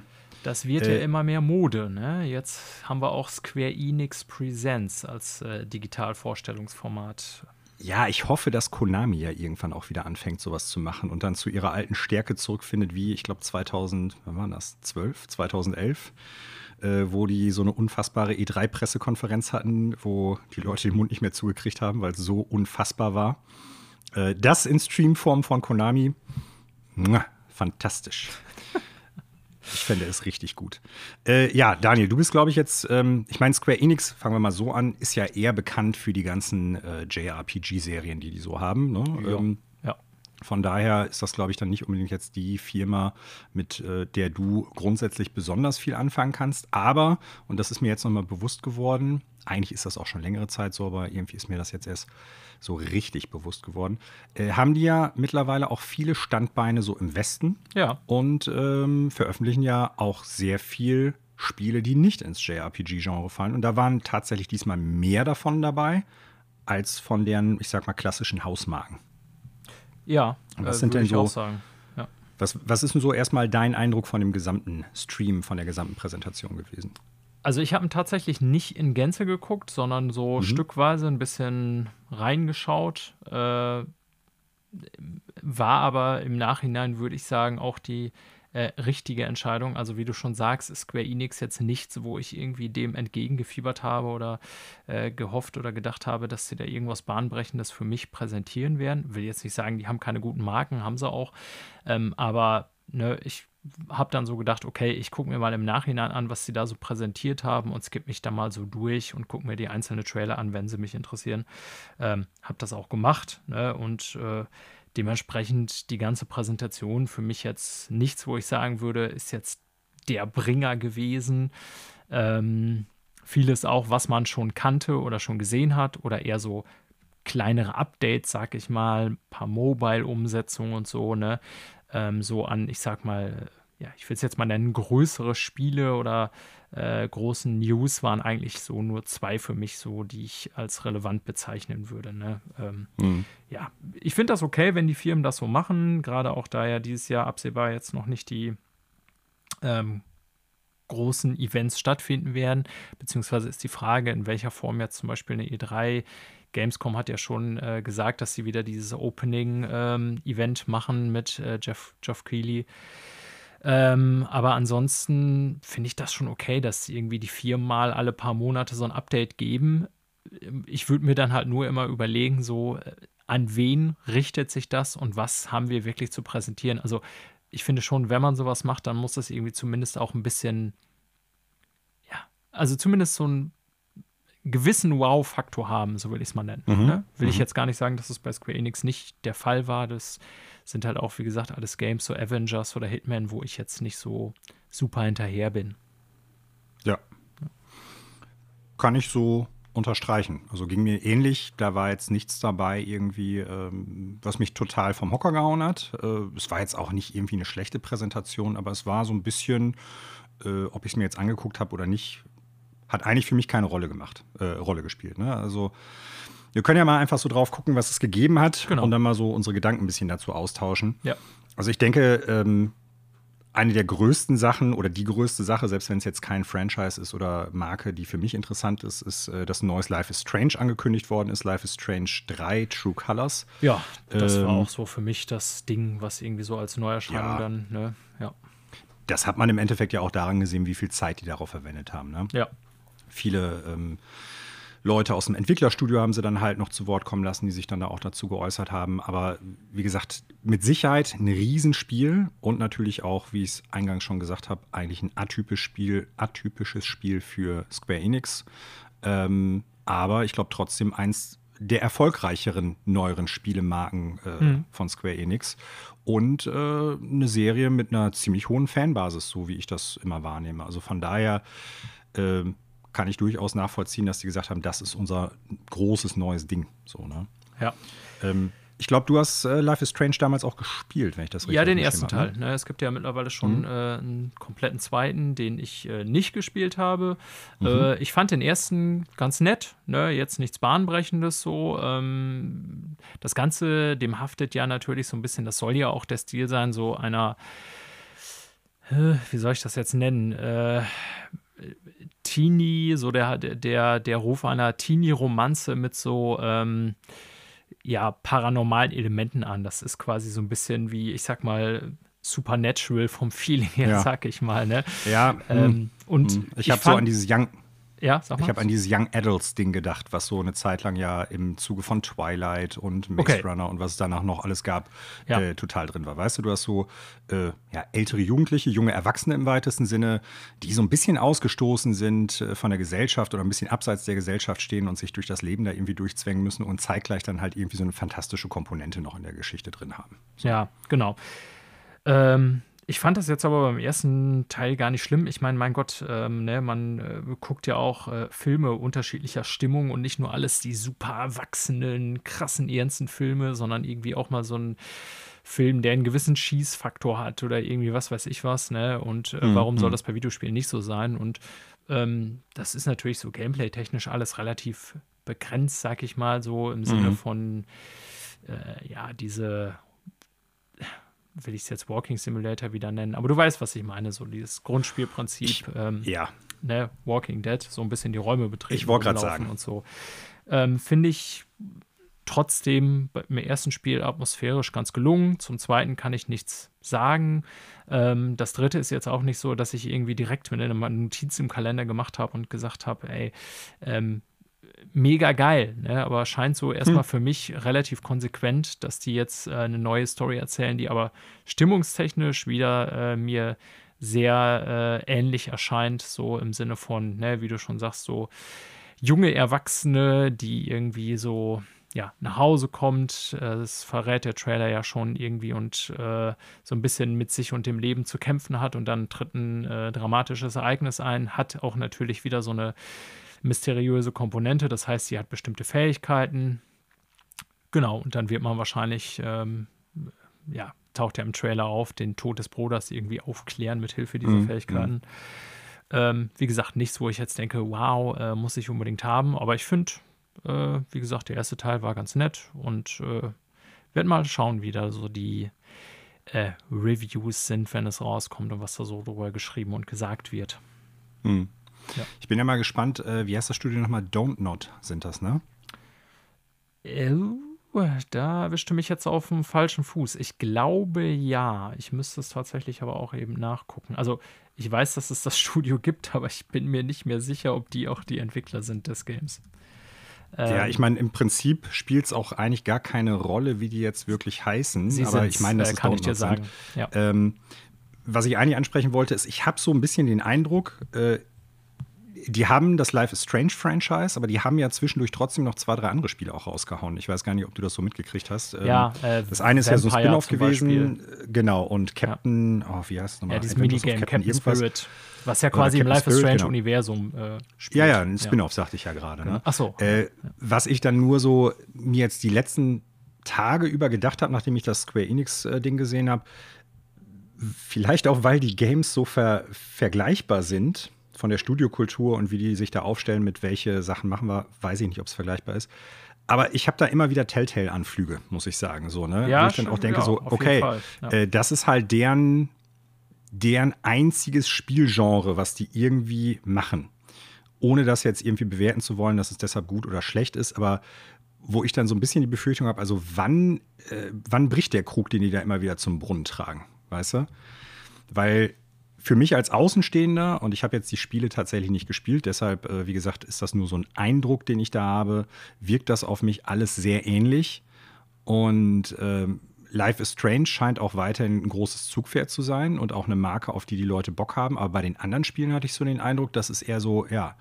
Das wird Äh, ja immer mehr Mode, ne? Jetzt haben wir auch Square Enix Presents als äh, Digitalvorstellungsformat. Ja, ich hoffe, dass Konami ja irgendwann auch wieder anfängt, sowas zu machen und dann zu ihrer alten Stärke zurückfindet, wie ich glaube 2000, wann war das? 12, 2011, äh, wo die so eine unfassbare E3-Pressekonferenz hatten, wo die Leute den Mund nicht mehr zugekriegt haben, weil es so unfassbar war. Äh, das in Streamform von Konami, fantastisch. Ich fände es richtig gut. Äh, ja, Daniel, du bist, glaube ich, jetzt, ähm, ich meine, Square Enix, fangen wir mal so an, ist ja eher bekannt für die ganzen äh, JRPG-Serien, die die so haben. Ne? Ähm, Ja. Von daher ist das, glaube ich, dann nicht unbedingt jetzt die Firma, mit äh, der du grundsätzlich besonders viel anfangen kannst. Aber, und das ist mir jetzt nochmal bewusst geworden, eigentlich ist das auch schon längere Zeit so, aber irgendwie ist mir das jetzt erst so richtig bewusst geworden, äh, haben die ja mittlerweile auch viele Standbeine so im Westen Ja. und ähm, veröffentlichen ja auch sehr viel Spiele, die nicht ins JRPG-Genre fallen. Und da waren tatsächlich diesmal mehr davon dabei als von deren, ich sag mal, klassischen Hausmarken. Ja, was äh, sind denn so-. Ja. Was, was ist denn so erstmal dein Eindruck von dem gesamten Stream, von der gesamten Präsentation gewesen? Also ich habe ihn tatsächlich nicht in Gänze geguckt, sondern so stückweise ein bisschen reingeschaut. Äh, war aber im Nachhinein, würde ich sagen, auch die äh, richtige Entscheidung. Also wie du schon sagst, ist Square Enix jetzt nichts, wo ich irgendwie dem entgegengefiebert habe oder äh, gehofft oder gedacht habe, dass sie da irgendwas Bahnbrechendes für mich präsentieren werden. Will jetzt nicht sagen, die haben keine guten Marken, haben sie auch. Ähm, aber ne, ich habe dann so gedacht, okay, ich gucke mir mal im Nachhinein an, was sie da so präsentiert haben und skippe mich da mal so durch und gucke mir die einzelnen Trailer an, wenn sie mich interessieren. Ähm, habe das auch gemacht ne? und äh, dementsprechend die ganze Präsentation für mich jetzt nichts, wo ich sagen würde, ist jetzt der Bringer gewesen. Ähm, vieles auch, was man schon kannte oder schon gesehen hat oder eher so kleinere Updates, sag ich mal, ein paar Mobile-Umsetzungen und so, ne? Ähm, so an, ich sag mal, ja, ich will es jetzt mal nennen, größere Spiele oder äh, großen News waren eigentlich so nur zwei für mich so, die ich als relevant bezeichnen würde. Ne? Ähm, Ja, ich finde das okay, wenn die Firmen das so machen, gerade auch da ja dieses Jahr absehbar jetzt noch nicht die ähm, großen Events stattfinden werden, beziehungsweise ist die Frage, in welcher Form jetzt zum Beispiel eine E3 Gamescom hat ja schon äh, gesagt, dass sie wieder dieses Opening-Event machen mit äh, Jeff, Geoff Keighley. Ähm, aber ansonsten finde ich das schon okay, dass irgendwie die Firmen mal alle paar Monate so ein Update geben. Ich würde mir dann halt nur immer überlegen, so äh, an wen richtet sich das und was haben wir wirklich zu präsentieren. Also ich finde schon, wenn man sowas macht, dann muss das irgendwie zumindest auch ein bisschen, ja, also zumindest so ein gewissen Wow-Faktor haben, so will ich es mal nennen. Mhm. Ne? Will ich Mhm. jetzt gar nicht sagen, dass es bei Square Enix nicht der Fall war. Das sind halt auch, wie gesagt, alles Games, so Avengers oder Hitman, wo ich jetzt nicht so super hinterher bin. Ja. Kann ich so unterstreichen. Also ging mir ähnlich. Da war jetzt nichts dabei, irgendwie, ähm, was mich total vom Hocker gehauen hat. Äh, es war jetzt auch nicht irgendwie eine schlechte Präsentation, aber es war so ein bisschen, äh, ob ich es mir jetzt angeguckt habe oder nicht, hat eigentlich für mich keine Rolle gemacht, äh, Rolle gespielt. Ne? Also wir können ja mal einfach so drauf gucken, was es gegeben hat Genau. und dann mal so unsere Gedanken ein bisschen dazu austauschen. Ja. Also ich denke, ähm, eine der größten Sachen oder die größte Sache, selbst wenn es jetzt kein Franchise ist oder Marke, die für mich interessant ist, ist, äh, dass ein neues Life is Strange angekündigt worden ist. Life is Strange 3 True Colors. Ja, das war Ähm, auch so für mich das Ding, was irgendwie so als Neuerscheinung Ja. dann, ne? Ja. Das hat man im Endeffekt ja auch daran gesehen, wie viel Zeit die darauf verwendet haben. Ne? Ja. Viele ähm, Leute aus dem Entwicklerstudio haben sie dann halt noch zu Wort kommen lassen, die sich dann da auch dazu geäußert haben. Aber wie gesagt, mit Sicherheit ein Riesenspiel und natürlich auch, wie ich es eingangs schon gesagt habe, eigentlich ein atypisch Spiel, atypisches Spiel für Square Enix. Ähm, aber ich glaube trotzdem eins der erfolgreicheren neueren Spielemarken äh, von Square Enix und äh, eine Serie mit einer ziemlich hohen Fanbasis, so wie ich das immer wahrnehme. Also von daher ähm, kann ich durchaus nachvollziehen, dass die gesagt haben, das ist unser großes neues Ding. So, ne? Ja. ähm, ich glaube, du hast äh, Life is Strange damals auch gespielt, wenn ich das richtig Ja, den ersten habe, Teil. Ne? Es gibt ja mittlerweile schon Mhm. äh, einen kompletten zweiten, den ich äh, nicht gespielt habe. Mhm. Äh, ich fand den ersten ganz nett, ne? jetzt nichts Bahnbrechendes so. Ähm, das Ganze, dem haftet ja natürlich so ein bisschen, das soll ja auch der Stil sein, so einer, äh, wie soll ich das jetzt nennen? Teenie, so der, der, der Ruf einer Teenie-Romanze mit so ähm, ja, paranormalen Elementen an. Das ist quasi so ein bisschen wie, ich sag mal, Supernatural vom Feeling her, Ja. sag ich mal. Ne? Ja, Ähm, und hm. ich habe so an dieses Young, ja, sag mal. ich habe an dieses Young Adults Ding gedacht, was so eine Zeit lang ja im Zuge von Twilight und Maze Okay. Runner und was es danach noch alles gab, Ja. äh, total drin war. Weißt du, du hast so äh, ja, ältere Jugendliche, junge Erwachsene im weitesten Sinne, die so ein bisschen ausgestoßen sind äh, von der Gesellschaft oder ein bisschen abseits der Gesellschaft stehen und sich durch das Leben da irgendwie durchzwängen müssen und zeitgleich dann halt irgendwie so eine fantastische Komponente noch in der Geschichte drin haben. Ja, genau. Ähm, ich fand das jetzt aber beim ersten Teil gar nicht schlimm. Ich meine, mein Gott, ähm, ne, man äh, guckt ja auch äh, Filme unterschiedlicher Stimmung und nicht nur alles die super erwachsenen, krassen, ernsten Filme, sondern irgendwie auch mal so ein Film, der einen gewissen Schießfaktor hat oder irgendwie was weiß ich was, ne? Und äh, Mhm, warum soll mhm. das bei Videospielen nicht so sein? Und ähm, das ist natürlich so gameplay-technisch alles relativ begrenzt, sag ich mal, so im Sinne Mhm. von äh, ja, diese will ich es jetzt Walking Simulator wieder nennen, aber du weißt, was ich meine, so dieses Grundspielprinzip, ähm, Ja, ne, Walking Dead, so ein bisschen die Räume betreten. Ich wollte rumlaufen sagen. Und so. Ähm, Finde ich trotzdem beim ersten Spiel atmosphärisch ganz gelungen. Zum zweiten kann ich nichts sagen. Ähm, das dritte ist jetzt auch nicht so, dass ich irgendwie direkt mit einer Notiz im Kalender gemacht habe und gesagt habe, ey, ähm, mega geil, ne? aber scheint so erstmal Hm. für mich relativ konsequent, dass die jetzt äh, eine neue Story erzählen, die aber stimmungstechnisch wieder äh, mir sehr äh, ähnlich erscheint, so im Sinne von, ne, wie du schon sagst, so junge Erwachsene, die irgendwie so ja, nach Hause kommt. Äh, Das verrät der Trailer ja schon irgendwie und äh, so ein bisschen mit sich und dem Leben zu kämpfen hat und dann tritt ein äh, dramatisches Ereignis ein, hat auch natürlich wieder so eine mysteriöse Komponente. Das heißt, sie hat bestimmte Fähigkeiten. Genau, und dann wird man wahrscheinlich, ähm, ja, taucht er im Trailer auf, den Tod des Bruders irgendwie aufklären mit Hilfe dieser Mhm, Fähigkeiten. Ähm, wie gesagt, nichts, wo ich jetzt denke, wow, äh, muss ich unbedingt haben. Aber ich finde, äh, wie gesagt, der erste Teil war ganz nett und äh, werde mal schauen, wie da so die äh, Reviews sind, wenn es rauskommt und was da so drüber geschrieben und gesagt wird. Hm. Ja. Ich bin ja mal gespannt, äh, wie heißt das Studio nochmal? Don't Not sind das, ne? Äh, da erwischte mich jetzt auf dem falschen Fuß. Ich glaube ja. Ich müsste es tatsächlich aber auch eben nachgucken. Also ich weiß, dass es das Studio gibt, aber ich bin mir nicht mehr sicher, ob die auch die Entwickler sind des Games. ja, Ähm, ich meine, im Prinzip spielt es auch eigentlich gar keine Rolle, wie die jetzt wirklich heißen. Sie aber ich meine, das äh, ist kann ich dir sagen. Ja. Ähm, was ich eigentlich ansprechen wollte, ist, ich habe so ein bisschen den Eindruck, äh, die haben das Life is Strange Franchise, aber die haben ja zwischendurch trotzdem noch zwei, drei andere Spiele auch rausgehauen. Ich weiß gar nicht, ob du das so mitgekriegt hast. Ähm, ja, äh, das eine ist Vampire ja so ein Spin-off gewesen. Beispiel. Genau, und Captain, ja. oh, wie heißt es nochmal? Ja, dieses Minigame, Captain, Captain Spirit. Was ja quasi im Life is Strange genau. Universum äh, spielt. Ja, ja, ein Spin-off, ja. sagte ich ja gerade. Ne? Ach so. Äh, was ich dann nur so mir jetzt die letzten Tage über gedacht habe, nachdem ich das Square Enix-Ding äh, gesehen habe, vielleicht auch, weil die Games so ver vergleichbar sind von der Studiokultur und wie die sich da aufstellen, mit welche Sachen machen wir, weiß ich nicht, ob es vergleichbar ist. Aber ich habe da immer wieder Telltale-Anflüge, muss ich sagen. So, ne? Ja, Wo ich dann auch denke, ja, so, okay, ja. äh, das ist halt deren, deren einziges Spielgenre, was die irgendwie machen. Ohne das jetzt irgendwie bewerten zu wollen, dass es deshalb gut oder schlecht ist, aber wo ich dann so ein bisschen die Befürchtung habe, also wann, äh, wann bricht der Krug, den die da immer wieder zum Brunnen tragen, weißt du? Weil für mich als Außenstehender, und ich habe jetzt die Spiele tatsächlich nicht gespielt, deshalb, äh, wie gesagt, ist das nur so ein Eindruck, den ich da habe, wirkt das auf mich alles sehr ähnlich. Und ähm, Life is Strange scheint auch weiterhin ein großes Zugpferd zu sein und auch eine Marke, auf die die Leute Bock haben. Aber bei den anderen Spielen hatte ich so den Eindruck, dass es eher so, ja,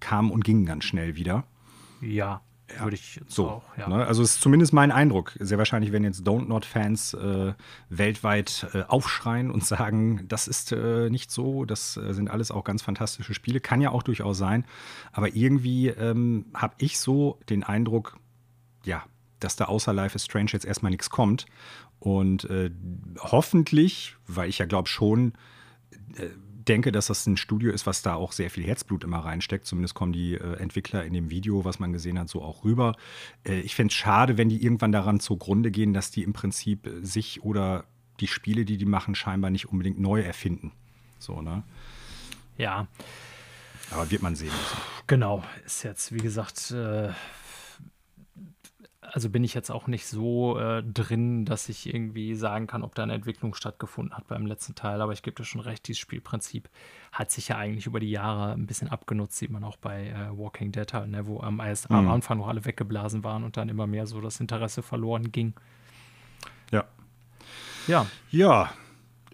kam und ging ganz schnell wieder. Ja, ja, würde ich so, auch, ja. Ne? Also ist zumindest mein Eindruck. Sehr wahrscheinlich werden jetzt Don't Not-Fans äh, weltweit äh, aufschreien und sagen, das ist äh, nicht so, das äh, sind alles auch ganz fantastische Spiele. Kann ja auch durchaus sein. Aber irgendwie ähm, habe ich so den Eindruck, ja, dass da außer Life is Strange jetzt erstmal nichts kommt. Und äh, hoffentlich, weil ich ja glaube schon, äh, denke, dass das ein Studio ist, was da auch sehr viel Herzblut immer reinsteckt. Zumindest kommen die äh, Entwickler in dem Video, was man gesehen hat, so auch rüber. Äh, ich fände es schade, wenn die irgendwann daran zugrunde gehen, dass die im Prinzip äh, sich oder die Spiele, die die machen, scheinbar nicht unbedingt neu erfinden. So, ne? Ja. Aber wird man sehen müssen. Genau, ist jetzt, wie gesagt, äh, also bin ich jetzt auch nicht so äh, drin, dass ich irgendwie sagen kann, ob da eine Entwicklung stattgefunden hat beim letzten Teil. Aber ich gebe dir schon recht, dieses Spielprinzip hat sich ja eigentlich über die Jahre ein bisschen abgenutzt, sieht man auch bei äh, Walking Dead halt, ne, wo am, erst, mhm. am Anfang noch alle weggeblasen waren und dann immer mehr so das Interesse verloren ging. Ja. Ja. Ja,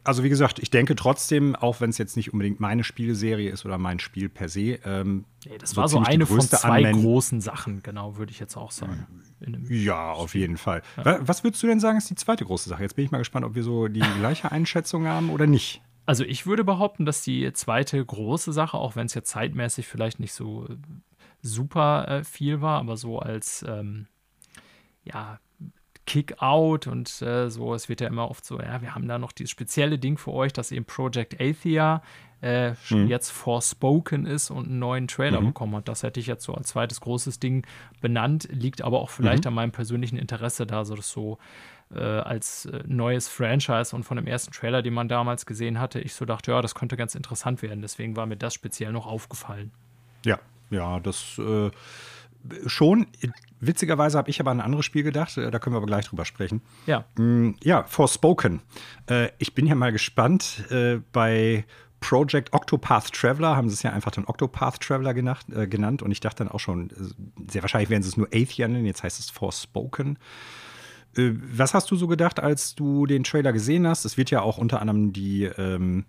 also wie gesagt, ich denke trotzdem, auch wenn es jetzt nicht unbedingt meine Spielserie ist oder mein Spiel per se. Ähm, nee, das so war so eine von zwei Anwend großen Sachen, genau, würde ich jetzt auch sagen. Ja, auf jeden Fall. Ja. Was würdest du denn sagen, ist die zweite große Sache? Jetzt bin ich mal gespannt, ob wir so die gleiche Einschätzung haben oder nicht. Also ich würde behaupten, dass die zweite große Sache, auch wenn es jetzt zeitmäßig vielleicht nicht so äh, super äh, viel war, aber so als ähm, ja, Kick-Out und äh, so. Es wird ja immer oft so, ja, wir haben da noch dieses spezielle Ding für euch, dass eben Project Athia äh, mhm. jetzt Forspoken ist und einen neuen Trailer mhm. bekommen hat. Das hätte ich jetzt so als zweites großes Ding benannt, liegt aber auch vielleicht mhm. an meinem persönlichen Interesse da, so das so äh, als äh, neues Franchise und von dem ersten Trailer, den man damals gesehen hatte, ich so dachte, ja, das könnte ganz interessant werden. Deswegen war mir das speziell noch aufgefallen. Ja, ja, das äh, schon. Witzigerweise habe ich aber an ein anderes Spiel gedacht, äh, da können wir aber gleich drüber sprechen. Ja. Mm, ja, Forspoken. Äh, ich bin ja mal gespannt. Äh, bei Project Octopath Traveler haben sie es ja einfach dann Octopath Traveler genannt, genannt. Und ich dachte dann auch schon, sehr wahrscheinlich werden sie es nur Athia nennen, jetzt heißt es Forspoken. Was hast du so gedacht, als du den Trailer gesehen hast? Es wird ja auch unter anderem die ähm,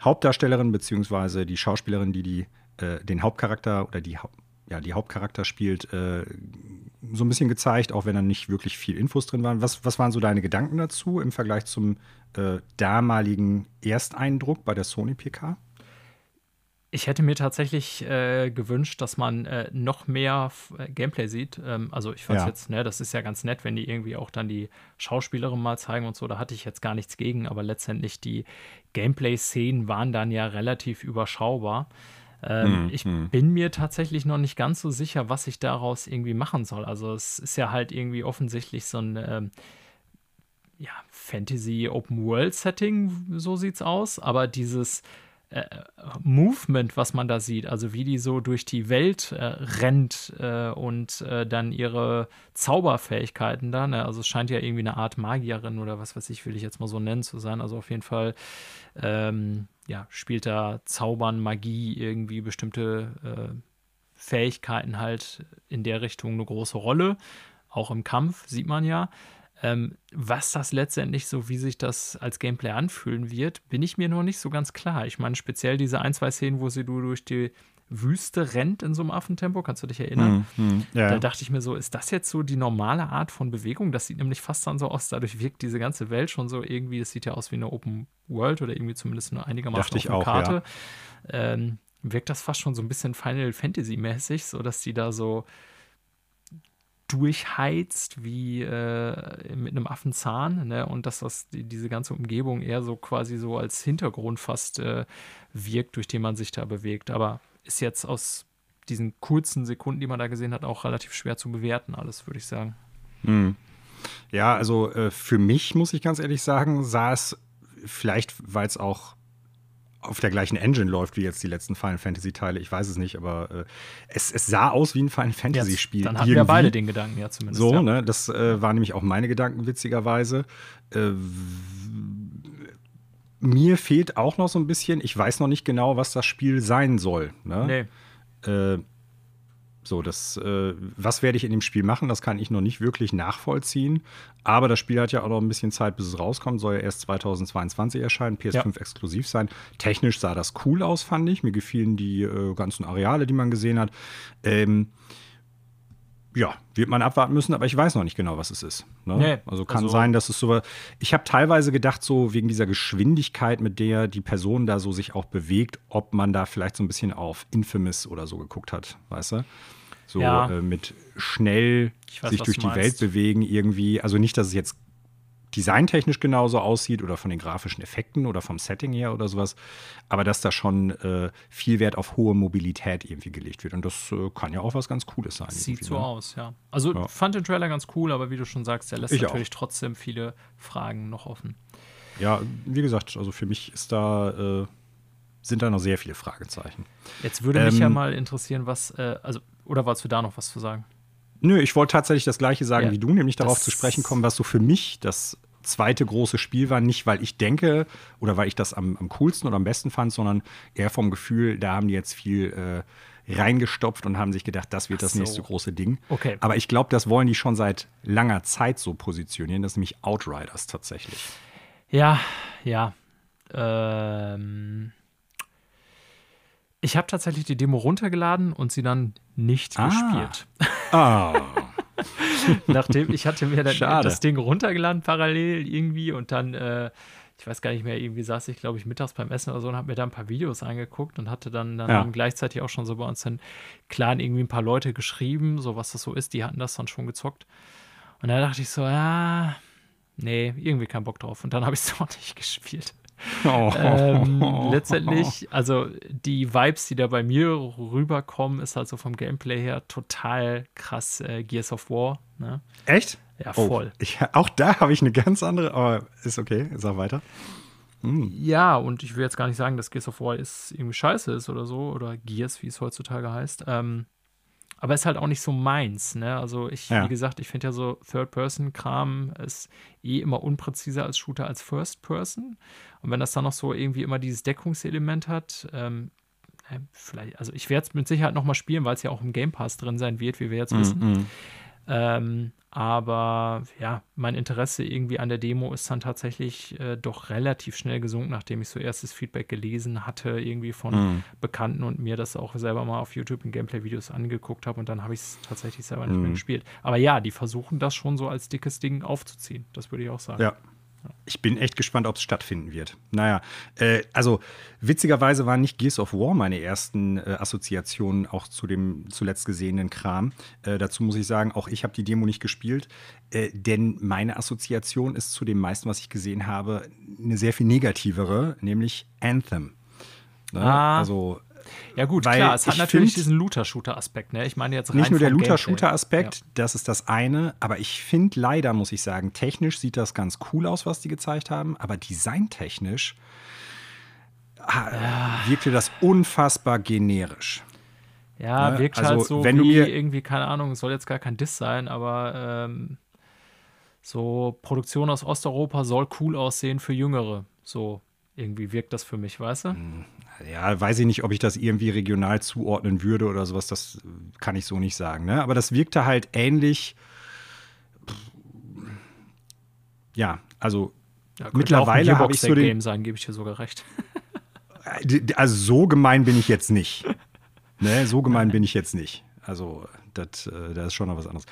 Hauptdarstellerin bzw. die Schauspielerin, die, die äh, den Hauptcharakter oder die ja, die Hauptcharakter spielt, äh, so ein bisschen gezeigt, auch wenn da nicht wirklich viel Infos drin waren. Was, was waren so deine Gedanken dazu im Vergleich zum äh, damaligen Ersteindruck bei der Sony PK? Ich hätte mir tatsächlich äh, gewünscht, dass man äh, noch mehr äh, Gameplay sieht. Ähm, also ich weiß ja. jetzt, ne, das ist ja ganz nett, wenn die irgendwie auch dann die Schauspielerin mal zeigen und so. Da hatte ich jetzt gar nichts gegen, aber letztendlich die Gameplay-Szenen waren dann ja relativ überschaubar. Ähm, hm, ich hm. bin mir tatsächlich noch nicht ganz so sicher, was ich daraus irgendwie machen soll. Also es ist ja halt irgendwie offensichtlich so ein ähm, ja, Fantasy Open World Setting, so sieht's aus. Aber dieses äh, Movement, was man da sieht, also wie die so durch die Welt äh, rennt äh, und äh, dann ihre Zauberfähigkeiten da, ne? also es scheint ja irgendwie eine Art Magierin oder was weiß ich, will ich jetzt mal so nennen zu sein. Also auf jeden Fall ähm, ja, spielt da Zaubern, Magie, irgendwie bestimmte äh, Fähigkeiten halt in der Richtung eine große Rolle. Auch im Kampf sieht man ja. Ähm, was das letztendlich so, wie sich das als Gameplay anfühlen wird, bin ich mir noch nicht so ganz klar. Ich meine, speziell diese ein, zwei Szenen, wo sie du durch die Wüste rennt in so einem Affentempo, kannst du dich erinnern? Mhm. Ja. Da dachte ich mir so, ist das jetzt so die normale Art von Bewegung? Das sieht nämlich fast dann so aus, dadurch wirkt diese ganze Welt schon so irgendwie, das sieht ja aus wie eine Open World oder irgendwie zumindest eine einigermaßen Dachte offene auch, Karte. Ähm, wirkt das fast schon so ein bisschen Final Fantasy mäßig, so dass die da so durchheizt wie äh, mit einem Affenzahn ne? und dass das die, diese ganze Umgebung eher so quasi so als Hintergrund fast äh, wirkt, durch den man sich da bewegt. Aber ist jetzt aus diesen kurzen Sekunden, die man da gesehen hat, auch relativ schwer zu bewerten, alles, würde ich sagen. Mhm. Ja, also äh, für mich, muss ich ganz ehrlich sagen, sah es vielleicht, weil es auch auf der gleichen Engine läuft wie jetzt die letzten Final Fantasy Teile, ich weiß es nicht, aber äh, es, es, sah aus wie ein Final Fantasy Spiel. Dann hatten irgendwie. wir beide den Gedanken, ja zumindest. So, ja. ne, das äh, waren nämlich auch meine Gedanken witzigerweise. Äh, mir fehlt auch noch so ein bisschen, ich weiß noch nicht genau, was das Spiel sein soll. Ne? Nee. Äh, so, das, äh, was werde ich in dem Spiel machen, das kann ich noch nicht wirklich nachvollziehen. Aber das Spiel hat ja auch noch ein bisschen Zeit, bis es rauskommt. Soll ja erst 2022 erscheinen, PS5 ja. exklusiv sein. Technisch sah das cool aus, fand ich. Mir gefielen die äh, ganzen Areale, die man gesehen hat. Ähm, ja, wird man abwarten müssen, aber ich weiß noch nicht genau, was es ist. Ne? Nee, also kann also sein, dass es so. Ich habe teilweise gedacht, so wegen dieser Geschwindigkeit, mit der die Person da so sich auch bewegt, ob man da vielleicht so ein bisschen auf Infamous oder so geguckt hat, weißt du? So Ja. äh, mit schnell weiß, sich durch du die Welt bewegen irgendwie. Also nicht, dass es jetzt designtechnisch genauso aussieht oder von den grafischen Effekten oder vom Setting her oder sowas, aber dass da schon äh, viel Wert auf hohe Mobilität irgendwie gelegt wird. Und das äh, kann ja auch was ganz Cooles sein. Sieht so ne? aus, ja. Also Ja. fand den Trailer ganz cool, aber wie du schon sagst, der lässt Ich auch. natürlich trotzdem viele Fragen noch offen. Ja, wie gesagt, also für mich ist da, äh, sind da noch sehr viele Fragezeichen. Jetzt würde mich ja Ähm, mal interessieren, was, äh, also, oder wolltest du da noch was zu sagen? Nö, ich wollte tatsächlich das gleiche sagen Ja, wie du, nämlich darauf das- zu sprechen kommen, was so für mich das zweite große Spiel war. Nicht, weil ich denke oder weil ich das am, am coolsten oder am besten fand, sondern eher vom Gefühl, da haben die jetzt viel äh, reingestopft und haben sich gedacht, das wird Ach das so. nächste große Ding. Okay. Aber ich glaube, das wollen die schon seit langer Zeit so positionieren. Das ist nämlich Outriders tatsächlich. Ja, ja. Ähm, ich habe tatsächlich die Demo runtergeladen und sie dann nicht Ah. gespielt. Ah, Nachdem ich hatte mir dann Schade. das Ding runtergeladen parallel irgendwie und dann, äh, ich weiß gar nicht mehr, irgendwie saß ich, glaube ich, mittags beim Essen oder so und habe mir da ein paar Videos angeguckt und hatte dann, dann Ja. gleichzeitig auch schon so bei uns in Clan irgendwie ein paar Leute geschrieben, so was das so ist, die hatten das dann schon gezockt. Und da dachte ich so, ja, nee, irgendwie kein Bock drauf. Und dann habe ich es auch nicht gespielt. Oh. Ähm, letztendlich, also die Vibes, die da bei mir rüberkommen, ist halt so vom Gameplay her total krass äh, Gears of War. Ne? Echt? Ja, Oh, voll. ich, auch da habe ich eine ganz andere, aber ist okay, sag weiter. Ja, und ich will jetzt gar nicht sagen, dass Gears of War ist irgendwie scheiße ist oder so, oder Gears, wie es heutzutage heißt. Ähm, aber ist halt auch nicht so meins, ne? Also ich, Ja. wie gesagt, ich finde ja so Third-Person-Kram ist eh immer unpräziser als Shooter als First-Person. Und wenn das dann noch so irgendwie immer dieses Deckungselement hat, ähm, äh, vielleicht, also ich werde es mit Sicherheit noch mal spielen, weil es ja auch im Game Pass drin sein wird, wie wir jetzt wissen. Ähm, aber ja, mein Interesse irgendwie an der Demo ist dann tatsächlich äh, doch relativ schnell gesunken, nachdem ich so erstes Feedback gelesen hatte, irgendwie von Mhm. Bekannten und mir das auch selber mal auf YouTube in Gameplay-Videos angeguckt habe und dann habe ich es tatsächlich selber nicht mehr Mhm. gespielt. Aber ja, die versuchen das schon so als dickes Ding aufzuziehen. Das würde ich auch sagen. Ja. Ich bin echt gespannt, ob es stattfinden wird. Naja, äh, also witzigerweise waren nicht Gears of War meine ersten äh, Assoziationen auch zu dem zuletzt gesehenen Kram. Äh, dazu muss ich sagen, auch ich habe die Demo nicht gespielt, äh, denn meine Assoziation ist zu dem meisten, was ich gesehen habe, eine sehr viel negativere, nämlich Anthem. Ne? Ah. Also Ja, gut, Weil klar, es hat ich natürlich diesen Looter-Shooter-Aspekt. Ne? Ich meine jetzt rein Nicht nur der. Looter-Shooter-Aspekt, das ist das eine, aber ich finde leider, muss ich sagen, technisch sieht das ganz cool aus, was die gezeigt haben, aber designtechnisch ah, wirkte das unfassbar generisch. Ja, Ne? wirkt Also, halt so wenn du mir- irgendwie, keine Ahnung, soll jetzt gar kein Diss sein, aber ähm, so Produktion aus Osteuropa soll cool aussehen für Jüngere. So irgendwie wirkt das für mich, weißt du? Ja, weiß ich nicht, ob ich das irgendwie regional zuordnen würde oder sowas, das kann ich so nicht sagen. Ne? Aber das wirkte halt ähnlich. Ja, also Ja, Mittlerweile habe ich so den- Game sein, gebe ich dir sogar recht. äh, also so gemein bin ich jetzt nicht. Ne, so gemein bin ich jetzt nicht. Also, das, äh, das ist schon noch was anderes.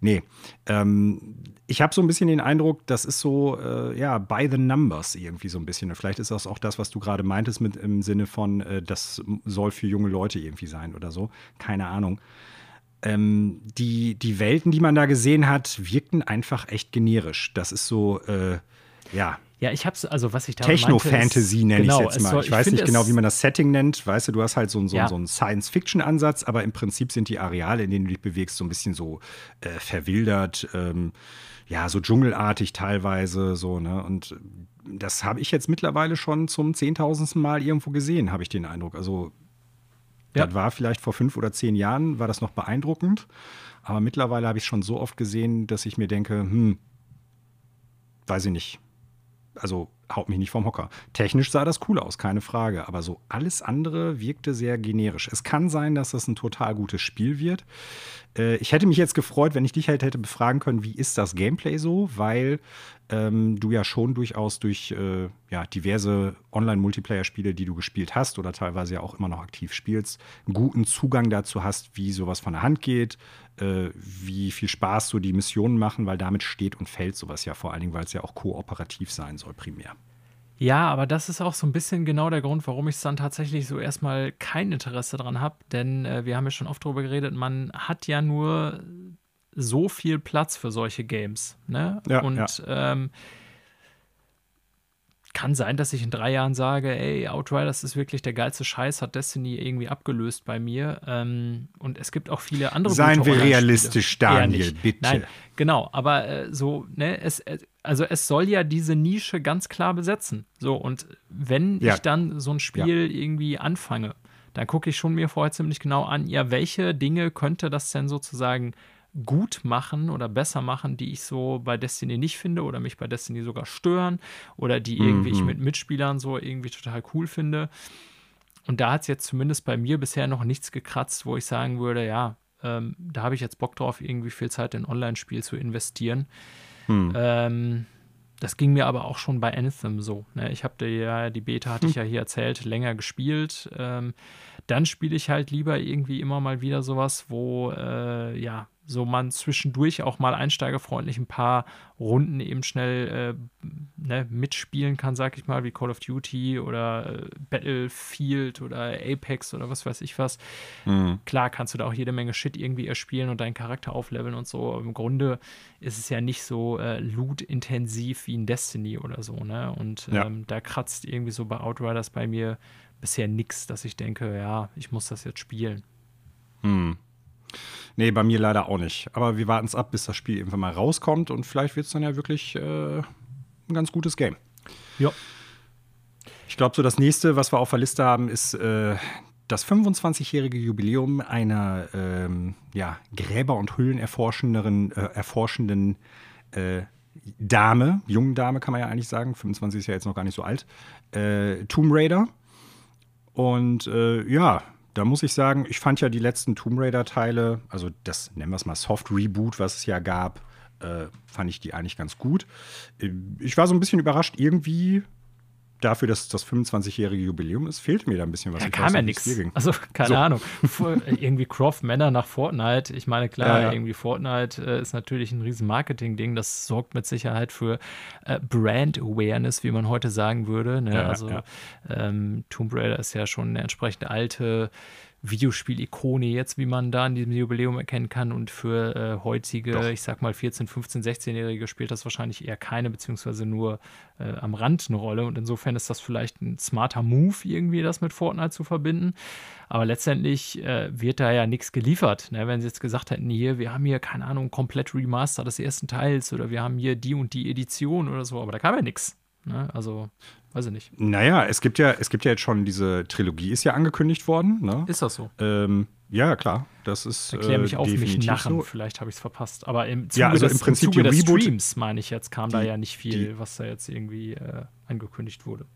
Nee, ähm, ich habe so ein bisschen den Eindruck, das ist so, äh, ja, by the numbers irgendwie so ein bisschen. Und vielleicht ist das auch das, was du gerade meintest, mit im Sinne von, äh, das soll für junge Leute irgendwie sein oder so. Keine Ahnung. Ähm, die, die Welten, die man da gesehen hat, wirkten einfach echt generisch. Das ist so, äh, ja. Ja, ich hab's, also was ich da Techno-Fantasy nenne genau, ich jetzt mal. Soll, ich weiß nicht genau, wie man das Setting nennt. Weißt du, du hast halt so, so, ja. so einen Science-Fiction-Ansatz, aber im Prinzip sind die Areale, in denen du dich bewegst, so ein bisschen so äh, verwildert, ähm, ja, so dschungelartig teilweise, so, ne? Und das habe ich jetzt mittlerweile schon zum zehntausendsten Mal irgendwo gesehen, habe ich den Eindruck. Also, ja. das war vielleicht vor fünf oder zehn Jahren, war das noch beeindruckend. Aber mittlerweile habe ich es schon so oft gesehen, dass ich mir denke, hm, weiß ich nicht also haut mich nicht vom Hocker. Technisch sah das cool aus, keine Frage, aber so alles andere wirkte sehr generisch. Es kann sein, dass das ein total gutes Spiel wird. Äh, ich hätte mich jetzt gefreut, wenn ich dich halt hätte befragen können, wie ist das Gameplay so, weil ähm, du ja schon durchaus durch äh, ja, diverse Online-Multiplayer-Spiele, die du gespielt hast oder teilweise ja auch immer noch aktiv spielst, einen guten Zugang dazu hast, wie sowas von der Hand geht, äh, wie viel Spaß so die Missionen machen, weil damit steht und fällt sowas ja vor allen Dingen, weil es ja auch kooperativ sein soll primär. Ja, aber das ist auch so ein bisschen genau der Grund, warum ich es dann tatsächlich so erstmal kein Interesse dran habe. Denn äh, wir haben ja schon oft darüber geredet, man hat ja nur so viel Platz für solche Games. Ne? Ja, und ja. Ähm, kann sein, dass ich in drei Jahren sage, ey, Outriders ist wirklich der geilste Scheiß, hat Destiny irgendwie abgelöst bei mir. Ähm, und es gibt auch viele andere. Seien wir realistisch, Daniel, bitte. Nein, genau, aber äh, so, ne, es, also es soll ja diese Nische ganz klar besetzen. So, und wenn ja. ich dann so ein Spiel ja. irgendwie anfange, dann gucke ich schon mir vorher ziemlich genau an, ja, welche Dinge könnte das denn sozusagen gut machen oder besser machen, die ich so bei Destiny nicht finde oder mich bei Destiny sogar stören oder die irgendwie mhm. ich mit Mitspielern so irgendwie total cool finde. Und da hat es jetzt zumindest bei mir bisher noch nichts gekratzt, wo ich sagen würde, ja, ähm, da habe ich jetzt Bock drauf, irgendwie viel Zeit in Online-Spiel zu investieren. Mhm. Ähm, das ging mir aber auch schon bei Anthem so. Ne? Ich habe ja, die Beta hatte ich hm. ja hier erzählt, länger gespielt. Ähm, dann spiele ich halt lieber irgendwie immer mal wieder sowas, wo äh, ja so man zwischendurch auch mal einsteigerfreundlich ein paar Runden eben schnell äh, ne, mitspielen kann, sag ich mal, wie Call of Duty oder äh, Battlefield oder Apex oder was weiß ich was. Mhm. Klar kannst du da auch jede Menge Shit irgendwie erspielen und deinen Charakter aufleveln und so. Aber Im Grunde ist es ja nicht so äh, loot-intensiv wie in Destiny oder so, ne? Und ja. ähm, da kratzt irgendwie so bei Outriders bei mir bisher nichts, dass ich denke, ja, ich muss das jetzt spielen. Hm. Nee, bei mir leider auch nicht. Aber wir warten es ab, bis das Spiel irgendwann mal rauskommt und vielleicht wird es dann ja wirklich äh, ein ganz gutes Game. Ja. Ich glaube, so das nächste, was wir auf der Liste haben, ist äh, das 25-jährige Jubiläum einer ähm, ja, Gräber- und Höhlenerforschenden äh, erforschenden äh, Dame, jungen Dame kann man ja eigentlich sagen, 25 ist ja jetzt noch gar nicht so alt, äh, Tomb Raider. Und äh, ja, da muss ich sagen, ich fand ja die letzten Tomb Raider-Teile, also das nennen wir es mal Soft Reboot, was es ja gab, äh, fand ich die eigentlich ganz gut. Äh, ich war so ein bisschen überrascht, irgendwie dafür, dass das 25-jährige Jubiläum ist, fehlte mir da ein bisschen was. Da kam ja nichts. Also, keine so. Ahnung. irgendwie Croft Männer nach Fortnite. Ich meine, klar, ja, ja. irgendwie Fortnite äh, ist natürlich ein riesen Marketing-Ding. Das sorgt mit Sicherheit für äh, Brand Awareness, wie man heute sagen würde. Ne? Ja, also, ähm, Tomb Raider ist ja schon eine entsprechend alte Videospiel-Ikone jetzt, wie man da in diesem Jubiläum erkennen kann. Und für äh, heutige, Doch. ich sag mal 14, 15, 16-Jährige spielt das wahrscheinlich eher keine, beziehungsweise nur äh, am Rand eine Rolle. Und insofern ist das vielleicht ein smarter Move, irgendwie das mit Fortnite zu verbinden. Aber letztendlich äh, wird da ja nichts geliefert. Ne? Wenn sie jetzt gesagt hätten, hier, wir haben hier, keine Ahnung, komplett Remaster des ersten Teils oder wir haben hier die und die Edition oder so, aber da kam ja nichts. Ne? Also Weiß ich nicht. Naja, es gibt ja, es gibt ja jetzt schon diese Trilogie, ist ja angekündigt worden. Ne? Ist das so? Ähm, ja, klar. Das ist. Erklär mich äh, auf mich Narren, so. vielleicht habe ich es verpasst. Aber im Zuge, ja, also des, im Prinzip im Zuge des Streams, meine ich jetzt, kam die, da ja nicht viel, die, was da jetzt irgendwie äh, angekündigt wurde.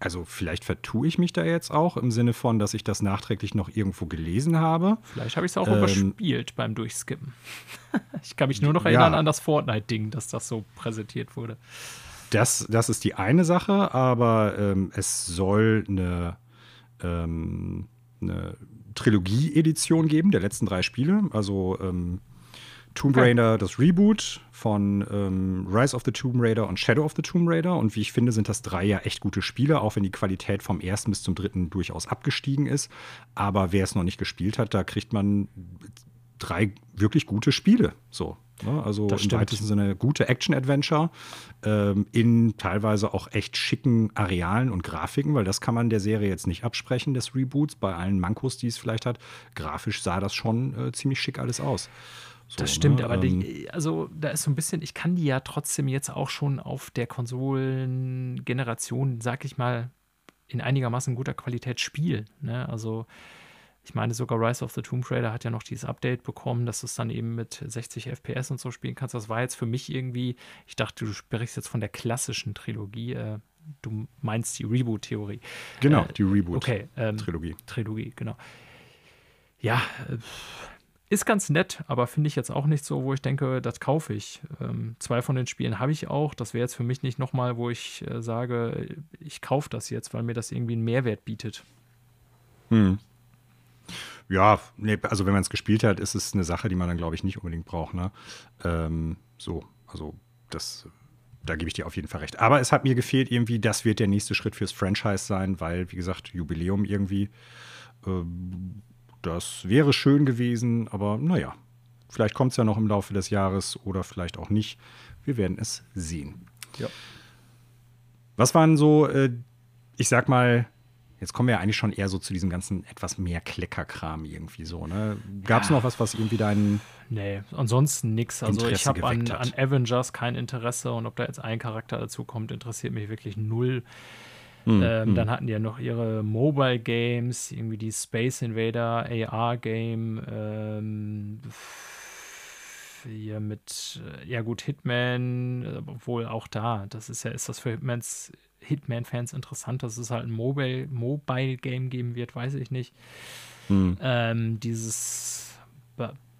Also vielleicht vertue ich mich da jetzt auch im Sinne von, dass ich das nachträglich noch irgendwo gelesen habe. Vielleicht habe ich es auch ähm, überspielt beim Durchskippen. ich kann mich nur noch erinnern ja. an das Fortnite-Ding, dass das so präsentiert wurde. Das, das ist die eine Sache, aber ähm, es soll eine, ähm, eine Trilogie-Edition geben der letzten drei Spiele. Also ähm, Tomb Raider, das Reboot von ähm, Rise of the Tomb Raider und Shadow of the Tomb Raider. Und wie ich finde, sind das drei ja echt gute Spiele, auch wenn die Qualität vom ersten bis zum dritten durchaus abgestiegen ist. Aber wer es noch nicht gespielt hat, da kriegt man drei wirklich gute Spiele. So. Ne? Also im weitesten Sinne gute Action-Adventure ähm, in teilweise auch echt schicken Arealen und Grafiken, weil das kann man der Serie jetzt nicht absprechen, des Reboots, bei allen Mankos, die es vielleicht hat. Grafisch sah das schon äh, ziemlich schick alles aus. So, das stimmt, ne? aber die, ähm, also da ist so ein bisschen, ich kann die ja trotzdem jetzt auch schon auf der Konsolengeneration, sag ich mal, in einigermaßen guter Qualität spielen. Ne? Also ich meine, sogar Rise of the Tomb Raider hat ja noch dieses Update bekommen, dass du es dann eben mit 60 FPS und so spielen kannst. Das war jetzt für mich irgendwie, ich dachte, du sprichst jetzt von der klassischen Trilogie. Äh, du meinst die Reboot-Theorie. Genau, äh, die Reboot-Trilogie. Okay, ähm, Trilogie, genau. Ja, äh, ist ganz nett, aber finde ich jetzt auch nicht so, wo ich denke, das kaufe ich. Ähm, zwei von den Spielen habe ich auch. Das wäre jetzt für mich nicht nochmal, wo ich äh, sage, ich kaufe das jetzt, weil mir das irgendwie einen Mehrwert bietet. Hm. Ja, nee, also wenn man es gespielt hat, ist es eine Sache, die man dann, glaube ich, nicht unbedingt braucht. Ne? Ähm, so, also das, da gebe ich dir auf jeden Fall recht. Aber es hat mir gefehlt irgendwie, das wird der nächste Schritt fürs Franchise sein, weil, wie gesagt, Jubiläum irgendwie. Ähm, das wäre schön gewesen, aber naja, vielleicht kommt es ja noch im Laufe des Jahres oder vielleicht auch nicht. Wir werden es sehen. Ja. Was waren so, äh, ich sag mal, jetzt kommen wir ja eigentlich schon eher so zu diesem ganzen etwas mehr Kleckerkram irgendwie so, ne? Gab es ja. noch was, was irgendwie deinen. Nee, ansonsten nichts. Also Interesse ich habe an, an, Avengers kein Interesse und ob da jetzt ein Charakter dazu kommt, interessiert mich wirklich null. Mhm. Ähm, dann hatten die ja noch ihre Mobile Games, irgendwie die Space Invader AR Game, ähm, hier mit, äh, ja gut, Hitman, obwohl auch da, das ist ja, ist das für Hitmans Hitman-Fans interessant, dass es halt ein Mobile, Mobile Game geben wird, weiß ich nicht. Mhm. Ähm, dieses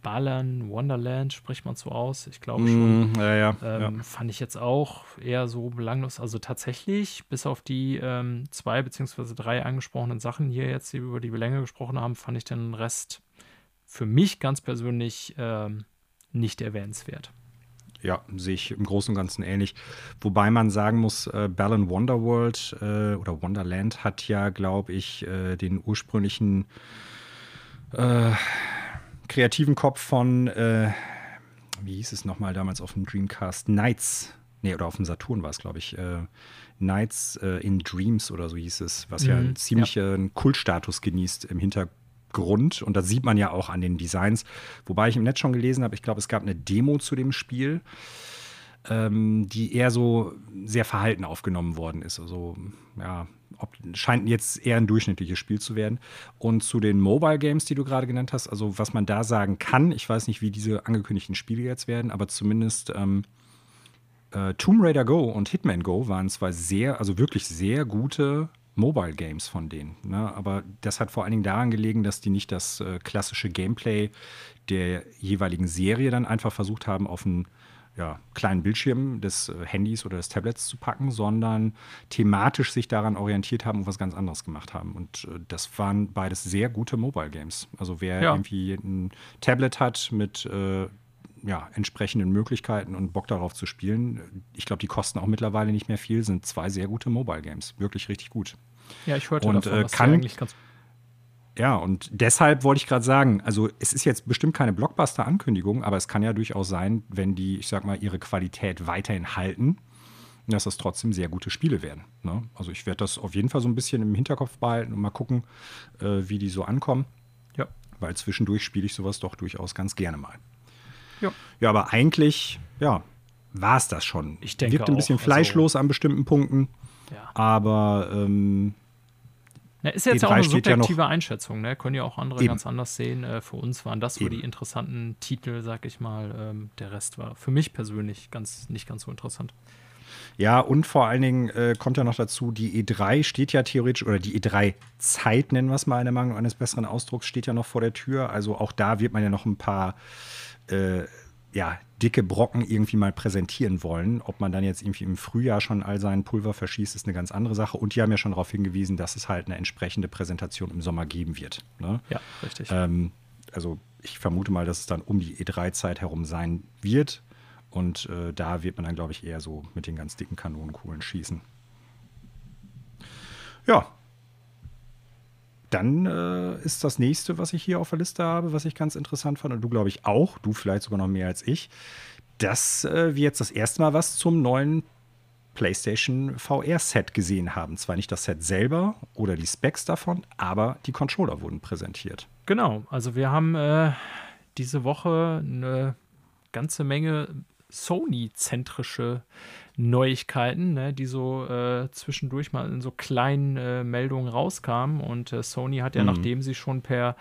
Ballern, Wonderland, spricht man so aus, ich glaube schon. Mm, ja, ja, ähm, ja, Fand ich jetzt auch eher so belanglos. Also tatsächlich, bis auf die ähm, zwei beziehungsweise drei angesprochenen Sachen hier jetzt, die über die wir länger gesprochen haben, fand ich den Rest für mich ganz persönlich ähm, nicht erwähnenswert. Ja, sehe ich im Großen und Ganzen ähnlich. Wobei man sagen muss, äh, Balan Wonderworld äh, oder Wonderland hat ja, glaube ich, äh, den ursprünglichen äh, kreativen Kopf von, äh, wie hieß es nochmal damals auf dem Dreamcast? Nights. Nee, oder auf dem Saturn war es, glaube ich. Äh, Nights äh, in Dreams oder so hieß es, was mhm, ja einen ziemlichen ja. Kultstatus genießt im Hintergrund. Und das sieht man ja auch an den Designs. Wobei ich im Netz schon gelesen habe, ich glaube, es gab eine Demo zu dem Spiel ähm, die eher so sehr verhalten aufgenommen worden ist. Also, ja, ob, scheint jetzt eher ein durchschnittliches Spiel zu werden. Und zu den Mobile Games, die du gerade genannt hast, also was man da sagen kann, ich weiß nicht, wie diese angekündigten Spiele jetzt werden, aber zumindest ähm, äh, Tomb Raider Go und Hitman Go waren zwar sehr, also wirklich sehr gute Mobile Games von denen. Ne? Aber das hat vor allen Dingen daran gelegen, dass die nicht das äh, klassische Gameplay der jeweiligen Serie dann einfach versucht haben, auf ein ja, kleinen Bildschirm des äh, Handys oder des Tablets zu packen, sondern thematisch sich daran orientiert haben und was ganz anderes gemacht haben. Und äh, das waren beides sehr gute Mobile Games. Also wer ja. irgendwie ein Tablet hat mit äh, ja, entsprechenden Möglichkeiten und Bock darauf zu spielen, ich glaube, die kosten auch mittlerweile nicht mehr viel, sind zwei sehr gute Mobile Games. Wirklich richtig gut. Ja, ich hörte und, davon, äh, kann, eigentlich ganz ja, und deshalb wollte ich gerade sagen, also es ist jetzt bestimmt keine Blockbuster-Ankündigung, aber es kann ja durchaus sein, wenn die, ich sag mal, ihre Qualität weiterhin halten, dass das trotzdem sehr gute Spiele werden. Ne? Also ich werde das auf jeden Fall so ein bisschen im Hinterkopf behalten und mal gucken, äh, wie die so ankommen. Ja. Weil zwischendurch spiele ich sowas doch durchaus ganz gerne mal. Ja. Ja, aber eigentlich, ja, war es das schon. Ich denke Wirkt ein bisschen auch, fleischlos also, an bestimmten Punkten. Ja. Aber ähm, na, ist jetzt ja auch eine subjektive ja Einschätzung, ne? Können ja auch andere Eben. ganz anders sehen. Äh, für uns waren das so die interessanten Titel, sag ich mal. Ähm, der Rest war für mich persönlich ganz, nicht ganz so interessant. Ja, und vor allen Dingen äh, kommt ja noch dazu, die E3 steht ja theoretisch, oder die E3-Zeit, nennen wir es mal in der Mangel eines besseren Ausdrucks, steht ja noch vor der Tür. Also auch da wird man ja noch ein paar äh, ja, dicke Brocken irgendwie mal präsentieren wollen. Ob man dann jetzt irgendwie im Frühjahr schon all seinen Pulver verschießt, ist eine ganz andere Sache. Und die haben ja schon darauf hingewiesen, dass es halt eine entsprechende Präsentation im Sommer geben wird. Ne? Ja, richtig. Ähm, also ich vermute mal, dass es dann um die E3-Zeit herum sein wird. Und äh, da wird man dann, glaube ich, eher so mit den ganz dicken Kanonenkugeln schießen. Ja. Dann äh, ist das nächste, was ich hier auf der Liste habe, was ich ganz interessant fand, und du, glaube ich, auch, du vielleicht sogar noch mehr als ich, dass äh, wir jetzt das erste Mal was zum neuen PlayStation VR-Set gesehen haben. Zwar nicht das Set selber oder die Specs davon, aber die Controller wurden präsentiert. Genau, also wir haben äh, diese Woche eine ganze Menge Sony-zentrische Neuigkeiten, ne, die so äh, zwischendurch mal in so kleinen äh, Meldungen rauskamen. Und äh, Sony hat ja, mhm. nachdem sie schon per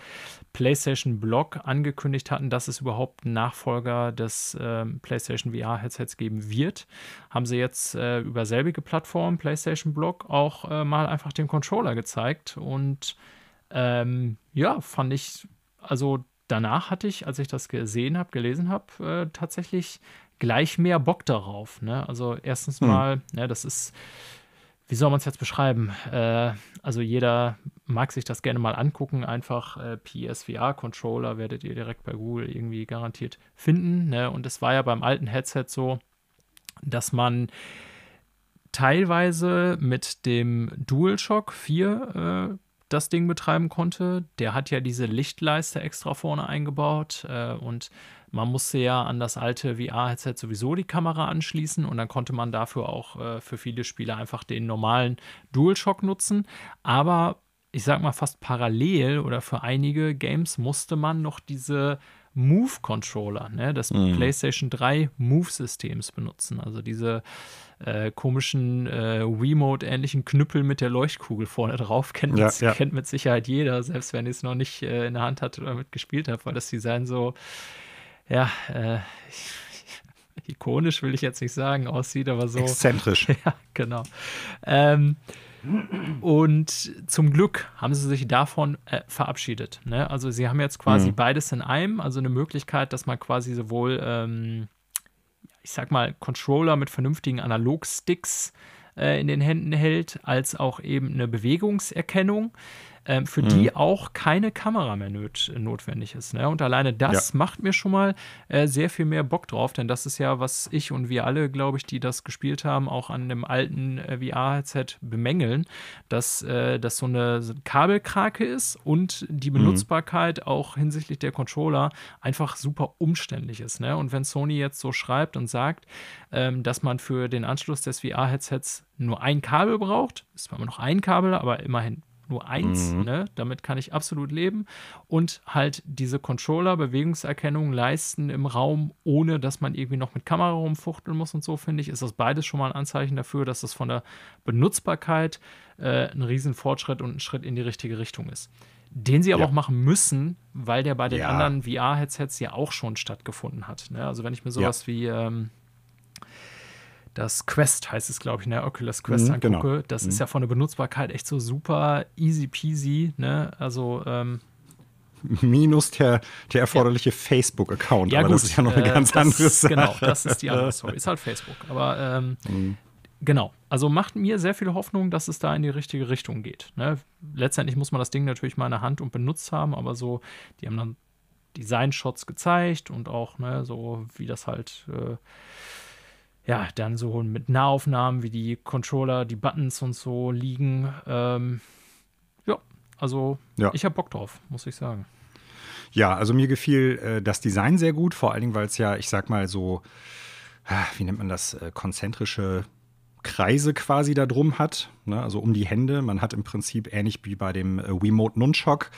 PlayStation Blog angekündigt hatten, dass es überhaupt einen Nachfolger des ähm, PlayStation VR-Headsets geben wird, haben sie jetzt äh, über selbige Plattform, PlayStation Blog, auch äh, mal einfach den Controller gezeigt. Und ähm, ja, fand ich, also danach hatte ich, als ich das gesehen habe, gelesen habe, äh, tatsächlich gleich mehr Bock darauf. Ne? Also erstens hm. mal, ne, das ist, wie soll man es jetzt beschreiben? Äh, also jeder mag sich das gerne mal angucken. Einfach äh, PSVR-Controller werdet ihr direkt bei Google irgendwie garantiert finden. Ne? Und es war ja beim alten Headset so, dass man teilweise mit dem DualShock 4 äh, das Ding betreiben konnte. Der hat ja diese Lichtleiste extra vorne eingebaut äh, und man musste ja an das alte VR-Headset sowieso die Kamera anschließen und dann konnte man dafür auch äh, für viele Spiele einfach den normalen DualShock nutzen. Aber ich sag mal fast parallel oder für einige Games musste man noch diese Move-Controller ne, des mhm. PlayStation 3 Move-Systems benutzen. Also diese äh, komischen äh, Wiimote-ähnlichen Knüppel mit der Leuchtkugel vorne drauf. Kennt, ja, mit, ja. kennt mit Sicherheit jeder, selbst wenn ihr es noch nicht äh, in der Hand hat oder mitgespielt habt, weil das Design so ja, äh, ikonisch will ich jetzt nicht sagen, aussieht, aber so. Exzentrisch. Ja, genau. Ähm, und zum Glück haben sie sich davon äh, verabschiedet. Ne? Also sie haben jetzt quasi mhm. beides in einem, also eine Möglichkeit, dass man quasi sowohl, ähm, ich sag mal, Controller mit vernünftigen Analogsticks äh, in den Händen hält, als auch eben eine Bewegungserkennung ähm, für mhm. die auch keine Kamera mehr not notwendig ist. Ne? Und alleine das ja. macht mir schon mal äh, sehr viel mehr Bock drauf, denn das ist ja, was ich und wir alle, glaube ich, die das gespielt haben, auch an dem alten äh, VR-Headset bemängeln, dass äh, das so eine Kabelkrake ist und die mhm. Benutzbarkeit mhm. auch hinsichtlich der Controller einfach super umständlich ist. Ne? Und wenn Sony jetzt so schreibt und sagt, ähm, dass man für den Anschluss des VR-Headsets nur ein Kabel braucht, ist zwar immer noch ein Kabel, aber immerhin nur eins, mhm. ne? damit kann ich absolut leben. Und halt diese Controller-Bewegungserkennung leisten im Raum, ohne dass man irgendwie noch mit Kamera rumfuchteln muss und so, finde ich, ist das beides schon mal ein Anzeichen dafür, dass das von der Benutzbarkeit äh, ein Riesenfortschritt und ein Schritt in die richtige Richtung ist. Den sie aber ja. auch machen müssen, weil der bei den ja. anderen VR-Headsets ja auch schon stattgefunden hat. Ne? Also wenn ich mir sowas ja. wie ähm, das Quest heißt es, glaube ich, ne, Oculus Quest mhm, genau. angucke, genau. das mhm. ist ja von der Benutzbarkeit echt so super easy peasy, ne? Also ähm, Minus der, der erforderliche ja. Facebook-Account, ja, aber gut, das ist ja noch eine äh, ganz das, andere Sache. Genau, das ist die andere Story. Ist halt Facebook. Aber ähm, mhm. genau, also macht mir sehr viel Hoffnung, dass es da in die richtige Richtung geht. Ne? Letztendlich muss man das Ding natürlich mal in der Hand und benutzt haben, aber so, die haben dann Design-Shots gezeigt und auch, ne, so wie das halt äh, ja, dann so mit Nahaufnahmen, wie die Controller, die Buttons und so liegen. Ähm, ja, also ja. ich habe Bock drauf, muss ich sagen. Ja, also mir gefiel äh, das Design sehr gut, vor allen Dingen, weil es ja, ich sag mal so, äh, wie nennt man das, äh, konzentrische Kreise quasi da drum hat, ne? also um die Hände. Man hat im Prinzip ähnlich wie bei dem äh, Wiimote Nunchok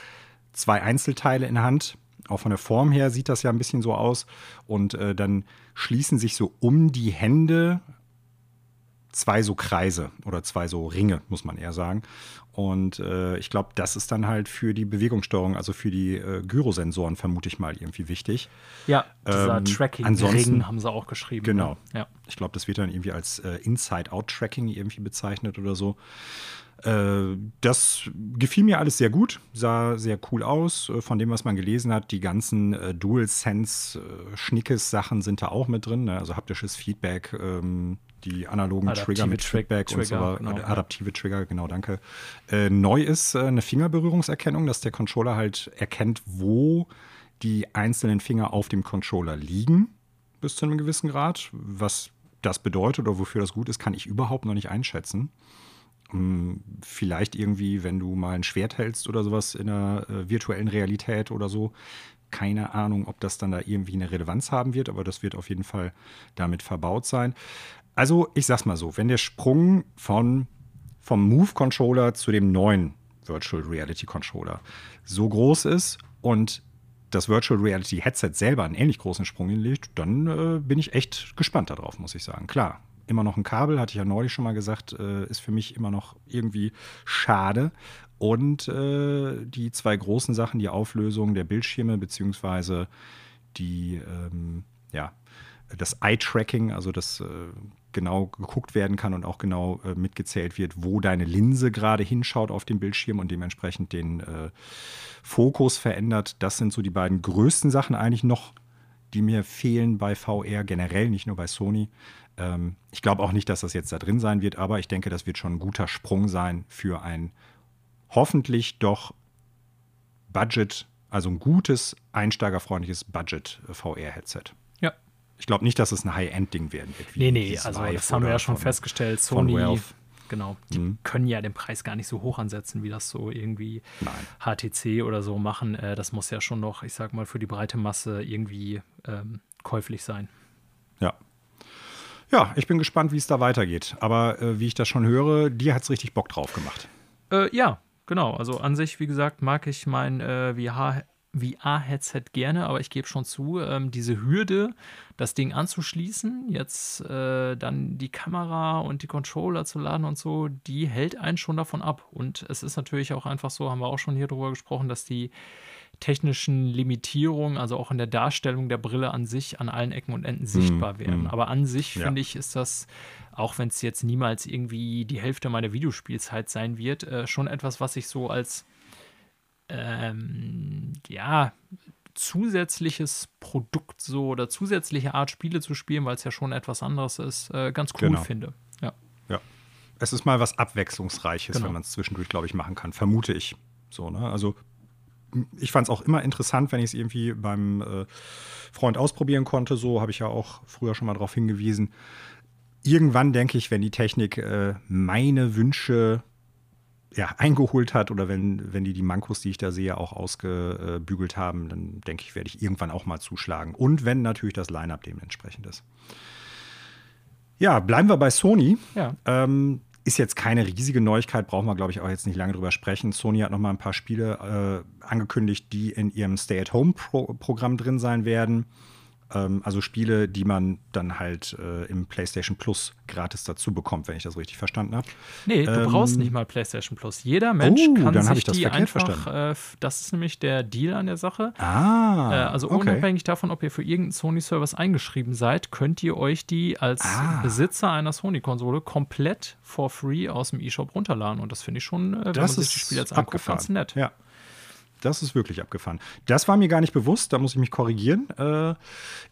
zwei Einzelteile in der Hand auch von der Form her sieht das ja ein bisschen so aus. Und äh, dann schließen sich so um die Hände zwei so Kreise oder zwei so Ringe, muss man eher sagen. Und äh, ich glaube, das ist dann halt für die Bewegungssteuerung, also für die äh, Gyrosensoren, vermute ich mal, irgendwie wichtig. Ja, dieser ähm, Tracking-Ring haben sie auch geschrieben. Ne? Genau. Ne? Ja. Ich glaube, das wird dann irgendwie als äh, Inside-Out-Tracking irgendwie bezeichnet oder so. Äh, das gefiel mir alles sehr gut, sah sehr cool aus. Äh, von dem, was man gelesen hat, die ganzen äh, Dual-Sense-Schnickes-Sachen sind da auch mit drin. Ne? Also haptisches Feedback, ähm, die analogen adaptive Trigger mit Feedback und so weiter. Genau, adaptive Trigger, genau, danke. Äh, neu ist äh, eine Fingerberührungserkennung, dass der Controller halt erkennt, wo die einzelnen Finger auf dem Controller liegen, bis zu einem gewissen Grad. Was das bedeutet oder wofür das gut ist, kann ich überhaupt noch nicht einschätzen. Hm, vielleicht irgendwie, wenn du mal ein Schwert hältst oder sowas in der äh, virtuellen Realität oder so. Keine Ahnung, ob das dann da irgendwie eine Relevanz haben wird, aber das wird auf jeden Fall damit verbaut sein. Also, ich sag's mal so: Wenn der Sprung von, vom Move-Controller zu dem neuen Virtual Reality Controller so groß ist und das Virtual Reality Headset selber einen ähnlich großen Sprung hinlegt, dann äh, bin ich echt gespannt darauf, muss ich sagen. Klar, immer noch ein Kabel, hatte ich ja neulich schon mal gesagt, äh, ist für mich immer noch irgendwie schade. Und äh, die zwei großen Sachen, die Auflösung der Bildschirme, beziehungsweise die, ähm, ja, das Eye-Tracking, also dass äh, genau geguckt werden kann und auch genau äh, mitgezählt wird, wo deine Linse gerade hinschaut auf dem Bildschirm und dementsprechend den äh, Fokus verändert. Das sind so die beiden größten Sachen eigentlich noch, die mir fehlen bei VR generell, nicht nur bei Sony. Ähm, ich glaube auch nicht, dass das jetzt da drin sein wird, aber ich denke, das wird schon ein guter Sprung sein für ein hoffentlich doch Budget, also ein gutes, einsteigerfreundliches Budget-VR-Headset. Ja. Ich glaube nicht, dass es ein High-End-Ding werden wird. Nee, nee, also das haben wir ja schon von, festgestellt. Sony, genau, die mhm. können ja den Preis gar nicht so hoch ansetzen, wie das so irgendwie Nein. HTC oder so machen. Äh, das muss ja schon noch, ich sag mal, für die breite Masse irgendwie ähm, käuflich sein. Ja, ja, ich bin gespannt, wie es da weitergeht. Aber äh, wie ich das schon höre, dir hat es richtig Bock drauf gemacht. Äh, ja, genau. Also an sich, wie gesagt, mag ich mein äh, VR VR-Headset gerne, aber ich gebe schon zu, ähm, diese Hürde, das Ding anzuschließen, jetzt äh, dann die Kamera und die Controller zu laden und so, die hält einen schon davon ab. Und es ist natürlich auch einfach so, haben wir auch schon hier drüber gesprochen, dass die technischen Limitierungen, also auch in der Darstellung der Brille an sich, an allen Ecken und Enden sichtbar mm, werden. Mm. Aber an sich, ja. finde ich, ist das, auch wenn es jetzt niemals irgendwie die Hälfte meiner Videospielzeit sein wird, äh, schon etwas, was ich so als ähm, ja, zusätzliches Produkt so oder zusätzliche Art Spiele zu spielen, weil es ja schon etwas anderes ist, äh, ganz cool genau. finde. Ja. ja. Es ist mal was Abwechslungsreiches, genau. wenn man es zwischendurch, glaube ich, machen kann, vermute ich. So, ne? Also ich fand es auch immer interessant, wenn ich es irgendwie beim äh, Freund ausprobieren konnte. So habe ich ja auch früher schon mal darauf hingewiesen. Irgendwann denke ich, wenn die Technik äh, meine Wünsche ja, eingeholt hat oder wenn, wenn die die Mankos, die ich da sehe, auch ausgebügelt haben, dann denke ich, werde ich irgendwann auch mal zuschlagen. Und wenn natürlich das Line-up dementsprechend ist. Ja, bleiben wir bei Sony. Ja. Ähm, ist jetzt keine riesige Neuigkeit, brauchen wir, glaube ich, auch jetzt nicht lange drüber sprechen. Sony hat noch mal ein paar Spiele äh, angekündigt, die in ihrem Stay-at-Home-Programm drin sein werden. Ähm, also Spiele, die man dann halt äh, im PlayStation Plus gratis dazu bekommt, wenn ich das richtig verstanden habe. Nee, du ähm, brauchst nicht mal PlayStation Plus. Jeder Mensch oh, kann sich die einfach, äh, das ist nämlich der Deal an der Sache. Ah, äh, also okay. unabhängig davon, ob ihr für irgendeinen Sony-Service eingeschrieben seid, könnt ihr euch die als ah. Besitzer einer Sony-Konsole komplett for free aus dem eShop runterladen. Und das finde ich schon, äh, wenn das man sich die Spiele jetzt anguckt, ganz nett. Ja, das ist wirklich abgefahren. Das war mir gar nicht bewusst, da muss ich mich korrigieren. Äh,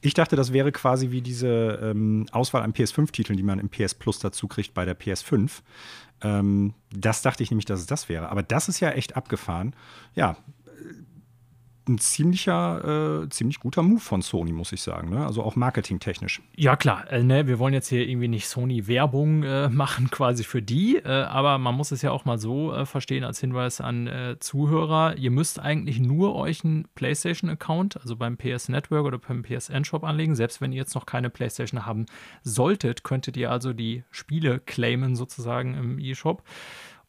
ich dachte, das wäre quasi wie diese ähm, Auswahl an PS5-Titeln, die man im PS Plus dazu kriegt bei der PS5. Ähm, das dachte ich nämlich, dass es das wäre. Aber das ist ja echt abgefahren. Ja, ein ziemlicher, äh, ziemlich guter Move von Sony, muss ich sagen. Ne? Also auch marketingtechnisch. Ja, klar. Äh, ne? Wir wollen jetzt hier irgendwie nicht Sony-Werbung äh, machen, quasi für die. Äh, aber man muss es ja auch mal so äh, verstehen als Hinweis an äh, Zuhörer. Ihr müsst eigentlich nur euch einen PlayStation-Account, also beim PS Network oder beim PSN-Shop anlegen. Selbst wenn ihr jetzt noch keine PlayStation haben solltet, könntet ihr also die Spiele claimen sozusagen im E-Shop.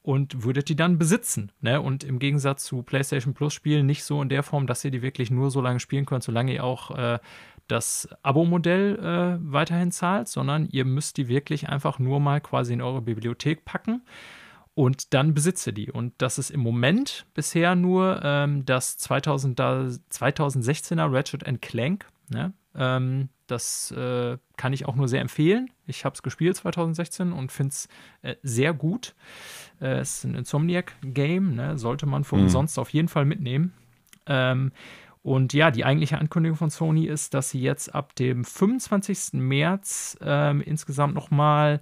Und würdet die dann besitzen. Ne? Und im Gegensatz zu PlayStation Plus Spielen nicht so in der Form, dass ihr die wirklich nur so lange spielen könnt, solange ihr auch äh, das Abo-Modell äh, weiterhin zahlt, sondern ihr müsst die wirklich einfach nur mal quasi in eure Bibliothek packen und dann besitze die. Und das ist im Moment bisher nur ähm, das 2000, 2016er Ratchet Clank. Ne? Ähm, das äh, kann ich auch nur sehr empfehlen. Ich habe es gespielt 2016 und finde es äh, sehr gut. Äh, es ist ein Insomniac-Game, ne? sollte man für mhm. umsonst auf jeden Fall mitnehmen. Ähm, und ja, die eigentliche Ankündigung von Sony ist, dass sie jetzt ab dem 25. März ähm, insgesamt nochmal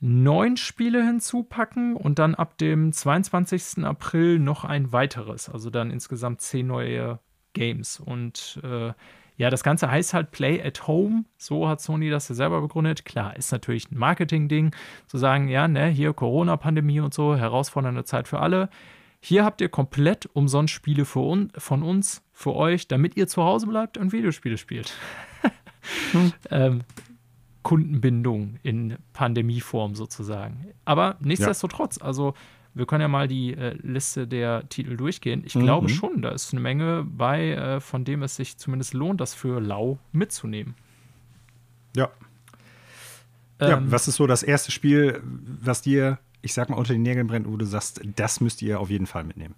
neun Spiele hinzupacken und dann ab dem 22. April noch ein weiteres. Also dann insgesamt zehn neue Games. Und äh, ja, das Ganze heißt halt Play at Home. So hat Sony das ja selber begründet. Klar, ist natürlich ein Marketing-Ding, zu sagen, ja, ne, hier Corona-Pandemie und so, herausfordernde Zeit für alle. Hier habt ihr komplett umsonst Spiele un von uns, für euch, damit ihr zu Hause bleibt und Videospiele spielt. hm. ähm, Kundenbindung in Pandemieform sozusagen. Aber nichtsdestotrotz, ja. also wir können ja mal die äh, Liste der Titel durchgehen. Ich mhm. glaube schon, da ist eine Menge bei, äh, von dem es sich zumindest lohnt, das für Lau mitzunehmen. Ja. Ähm, ja, was ist so das erste Spiel, was dir, ich sag mal, unter den Nägeln brennt, wo du sagst, das müsst ihr auf jeden Fall mitnehmen?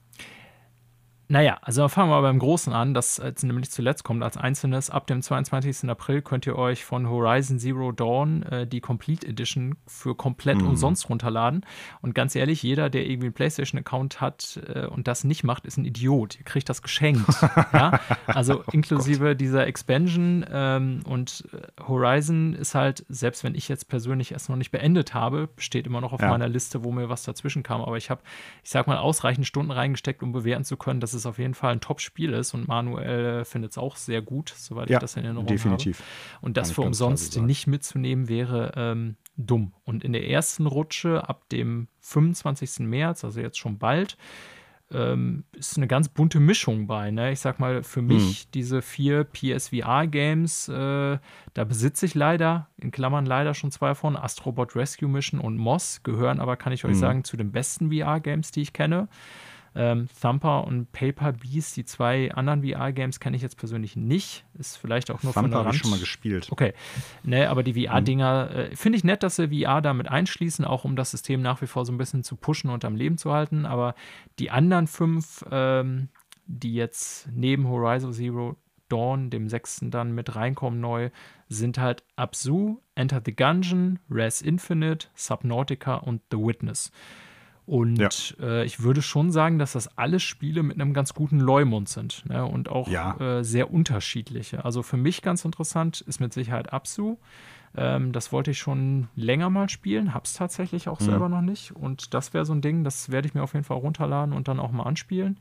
Naja, also fangen wir beim Großen an, das jetzt nämlich zuletzt kommt als einzelnes. Ab dem 22. April könnt ihr euch von Horizon Zero Dawn äh, die Complete Edition für komplett mhm. umsonst runterladen. Und ganz ehrlich, jeder, der irgendwie einen PlayStation-Account hat äh, und das nicht macht, ist ein Idiot. Ihr kriegt das geschenkt. ja? Also oh inklusive Gott. dieser Expansion ähm, und äh, Horizon ist halt, selbst wenn ich jetzt persönlich erst noch nicht beendet habe, steht immer noch auf ja. meiner Liste, wo mir was dazwischen kam. Aber ich habe, ich sag mal, ausreichend Stunden reingesteckt, um bewerten zu können, dass es es auf jeden Fall ein Top-Spiel ist und Manuel findet es auch sehr gut, soweit ja, ich das in Erinnerung definitiv. habe. Und das für umsonst nicht mitzunehmen wäre ähm, dumm. Und in der ersten Rutsche ab dem 25. März, also jetzt schon bald, ähm, ist eine ganz bunte Mischung bei. Ne? Ich sag mal, für mich hm. diese vier PSVR-Games, äh, da besitze ich leider, in Klammern leider schon zwei von, Astrobot Rescue Mission und Moss, gehören aber, kann ich euch hm. sagen, zu den besten VR-Games, die ich kenne. Ähm, Thumper und Paper Beast, die zwei anderen VR-Games kenne ich jetzt persönlich nicht. Ist vielleicht auch nur Thumper von habe ich schon mal gespielt. Okay. Ne, aber die VR-Dinger mhm. äh, finde ich nett, dass sie VR damit einschließen, auch um das System nach wie vor so ein bisschen zu pushen und am Leben zu halten. Aber die anderen fünf, ähm, die jetzt neben Horizon Zero Dawn, dem sechsten, dann mit reinkommen neu, sind halt Absu, Enter the Gungeon, Res Infinite, Subnautica und The Witness. Und ja. äh, ich würde schon sagen, dass das alle Spiele mit einem ganz guten Leumund sind ne? und auch ja. äh, sehr unterschiedliche. Also für mich ganz interessant ist mit Sicherheit Absu. Ähm, das wollte ich schon länger mal spielen, hab's tatsächlich auch mhm. selber noch nicht. Und das wäre so ein Ding, das werde ich mir auf jeden Fall runterladen und dann auch mal anspielen.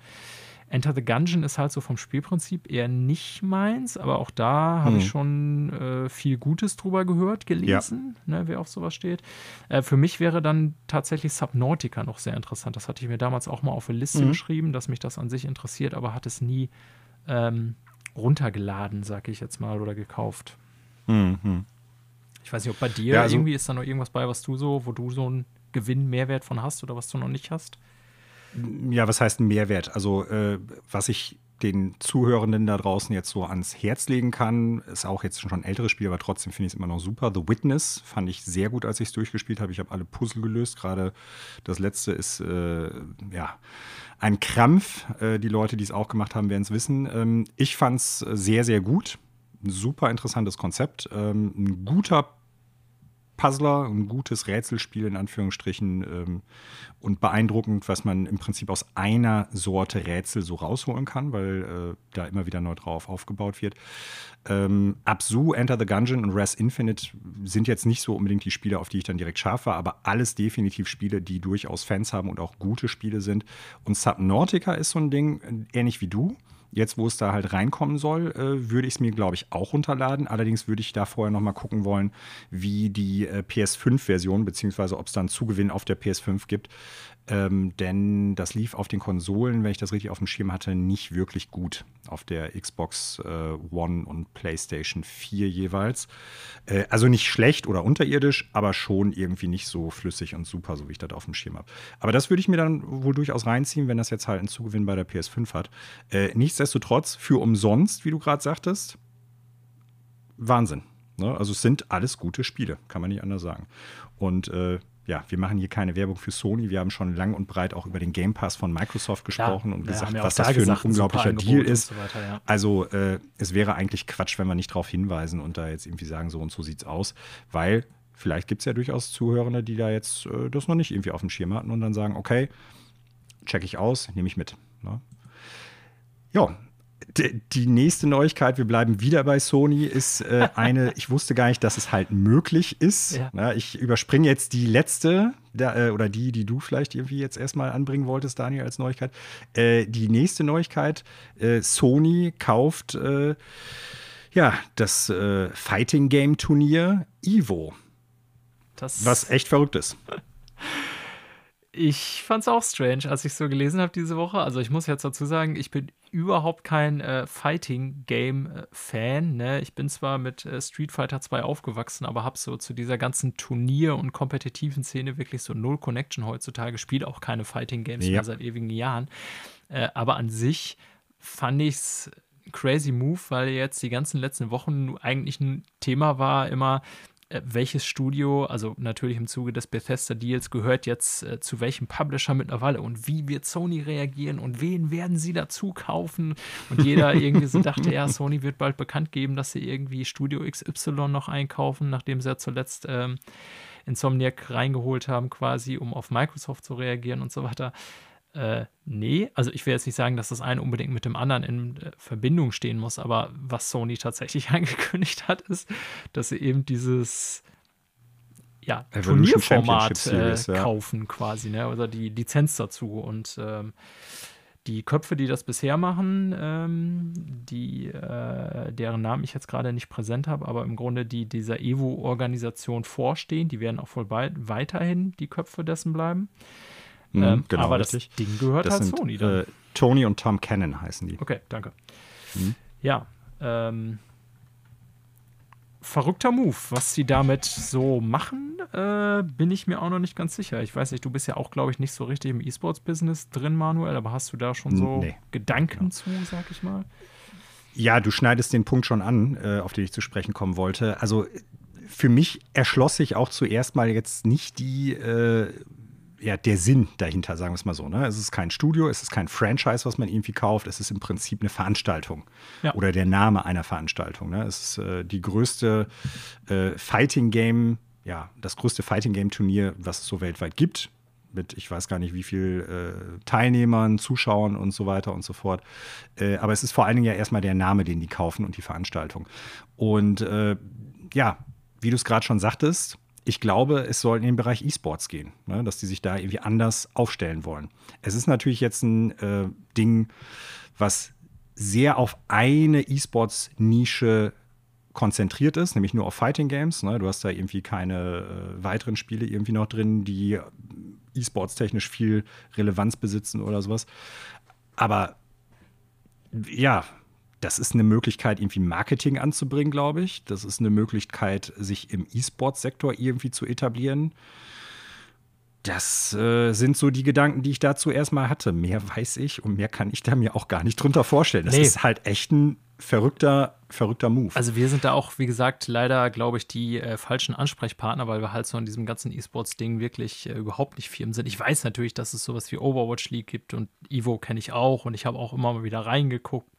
Enter the Gungeon ist halt so vom Spielprinzip eher nicht meins, aber auch da habe hm. ich schon äh, viel Gutes drüber gehört, gelesen, ja. ne, wer auf sowas steht. Äh, für mich wäre dann tatsächlich Subnautica noch sehr interessant. Das hatte ich mir damals auch mal auf eine Liste mhm. geschrieben, dass mich das an sich interessiert, aber hat es nie ähm, runtergeladen, sag ich jetzt mal, oder gekauft. Mhm. Ich weiß nicht, ob bei dir ja, also, irgendwie ist da noch irgendwas bei, was du so, wo du so einen Gewinn, Mehrwert von hast oder was du noch nicht hast? Ja, was heißt Mehrwert? Also, äh, was ich den Zuhörenden da draußen jetzt so ans Herz legen kann, ist auch jetzt schon ein älteres Spiel, aber trotzdem finde ich es immer noch super. The Witness fand ich sehr gut, als ich es durchgespielt habe. Ich habe alle Puzzle gelöst. Gerade das letzte ist äh, ja ein Krampf. Äh, die Leute, die es auch gemacht haben, werden es wissen. Ähm, ich fand es sehr, sehr gut. Ein super interessantes Konzept. Ähm, ein guter Puzzler, ein gutes Rätselspiel in Anführungsstrichen ähm, und beeindruckend, was man im Prinzip aus einer Sorte Rätsel so rausholen kann, weil äh, da immer wieder neu drauf aufgebaut wird. Ähm, Absu, Enter the Gungeon und Res Infinite sind jetzt nicht so unbedingt die Spiele, auf die ich dann direkt scharf war, aber alles definitiv Spiele, die durchaus Fans haben und auch gute Spiele sind. Und Subnautica ist so ein Ding, ähnlich wie du Jetzt, wo es da halt reinkommen soll, äh, würde ich es mir, glaube ich, auch runterladen. Allerdings würde ich da vorher noch mal gucken wollen, wie die äh, PS5-Version, beziehungsweise ob es dann Zugewinn auf der PS5 gibt. Ähm, denn das lief auf den Konsolen, wenn ich das richtig auf dem Schirm hatte, nicht wirklich gut. Auf der Xbox äh, One und PlayStation 4 jeweils. Äh, also nicht schlecht oder unterirdisch, aber schon irgendwie nicht so flüssig und super, so wie ich das auf dem Schirm habe. Aber das würde ich mir dann wohl durchaus reinziehen, wenn das jetzt halt einen Zugewinn bei der PS5 hat. Äh, nichtsdestotrotz, für umsonst, wie du gerade sagtest, Wahnsinn. Ne? Also es sind alles gute Spiele, kann man nicht anders sagen. Und äh, ja, wir machen hier keine Werbung für Sony. Wir haben schon lang und breit auch über den Game Pass von Microsoft gesprochen Klar, und gesagt, was da das für gesagt, ein unglaublicher Deal ist. So weiter, ja. Also äh, es wäre eigentlich Quatsch, wenn wir nicht darauf hinweisen und da jetzt irgendwie sagen, so und so sieht's aus, weil vielleicht gibt es ja durchaus Zuhörende, die da jetzt äh, das noch nicht irgendwie auf dem Schirm hatten und dann sagen, okay, check ich aus, nehme ich mit. Ne? Ja, die nächste Neuigkeit, wir bleiben wieder bei Sony, ist äh, eine, ich wusste gar nicht, dass es halt möglich ist. Ja. Na, ich überspringe jetzt die letzte der, äh, oder die, die du vielleicht irgendwie jetzt erstmal anbringen wolltest, Daniel, als Neuigkeit. Äh, die nächste Neuigkeit, äh, Sony kauft äh, ja, das äh, Fighting Game Turnier Evo. Das was echt verrückt ist. Ich fand es auch strange, als ich so gelesen habe diese Woche. Also ich muss jetzt dazu sagen, ich bin überhaupt kein äh, Fighting-Game-Fan. Ne? Ich bin zwar mit äh, Street Fighter 2 aufgewachsen, aber habe so zu dieser ganzen Turnier- und kompetitiven Szene wirklich so null Connection heutzutage. Spiele auch keine Fighting-Games ja. mehr seit ewigen Jahren. Äh, aber an sich fand ich es crazy Move, weil jetzt die ganzen letzten Wochen eigentlich ein Thema war, immer äh, welches Studio, also natürlich im Zuge des Bethesda-Deals, gehört jetzt äh, zu welchem Publisher mittlerweile und wie wird Sony reagieren und wen werden sie dazu kaufen? Und jeder irgendwie so dachte, ja, Sony wird bald bekannt geben, dass sie irgendwie Studio XY noch einkaufen, nachdem sie ja zuletzt ähm, Insomniac reingeholt haben, quasi, um auf Microsoft zu reagieren und so weiter. Äh, nee, also ich will jetzt nicht sagen, dass das eine unbedingt mit dem anderen in äh, Verbindung stehen muss, aber was Sony tatsächlich angekündigt hat, ist, dass sie eben dieses ja, Turnierformat äh, ja. kaufen quasi, ne? oder die Lizenz dazu und ähm, die Köpfe, die das bisher machen, ähm, die, äh, deren Namen ich jetzt gerade nicht präsent habe, aber im Grunde die dieser Evo-Organisation vorstehen, die werden auch wohl bald weiterhin die Köpfe dessen bleiben. Mhm, ähm, genau, aber richtig. das Ding gehört das halt sind, Sony. Dann. Äh, Tony und Tom Cannon heißen die. Okay, danke. Mhm. Ja, ähm, verrückter Move. Was sie damit so machen, äh, bin ich mir auch noch nicht ganz sicher. Ich weiß nicht, du bist ja auch, glaube ich, nicht so richtig im E-Sports-Business drin, Manuel, aber hast du da schon so nee. Gedanken genau. zu, sag ich mal? Ja, du schneidest den Punkt schon an, äh, auf den ich zu sprechen kommen wollte. Also für mich erschloss sich auch zuerst mal jetzt nicht die äh, ja, der Sinn dahinter, sagen wir es mal so. Ne? Es ist kein Studio, es ist kein Franchise, was man irgendwie kauft, es ist im Prinzip eine Veranstaltung ja. oder der Name einer Veranstaltung. Ne? Es ist äh, die größte äh, Fighting Game, ja, das größte Fighting Game Turnier, was es so weltweit gibt. Mit ich weiß gar nicht wie viel äh, Teilnehmern, Zuschauern und so weiter und so fort. Äh, aber es ist vor allen Dingen ja erstmal der Name, den die kaufen und die Veranstaltung. Und äh, ja, wie du es gerade schon sagtest, ich glaube, es soll in den Bereich E-Sports gehen, ne? dass die sich da irgendwie anders aufstellen wollen. Es ist natürlich jetzt ein äh, Ding, was sehr auf eine E-Sports-Nische konzentriert ist, nämlich nur auf Fighting Games. Ne? Du hast da irgendwie keine äh, weiteren Spiele irgendwie noch drin, die E-Sports technisch viel Relevanz besitzen oder sowas. Aber ja, das ist eine Möglichkeit, irgendwie Marketing anzubringen, glaube ich. Das ist eine Möglichkeit, sich im E-Sports-Sektor irgendwie zu etablieren. Das äh, sind so die Gedanken, die ich dazu erstmal hatte. Mehr weiß ich und mehr kann ich da mir auch gar nicht drunter vorstellen. Das nee. ist halt echt ein verrückter, verrückter Move. Also wir sind da auch, wie gesagt, leider, glaube ich, die äh, falschen Ansprechpartner, weil wir halt so in diesem ganzen E-Sports-Ding wirklich äh, überhaupt nicht firm sind. Ich weiß natürlich, dass es sowas wie Overwatch League gibt und Evo kenne ich auch und ich habe auch immer mal wieder reingeguckt.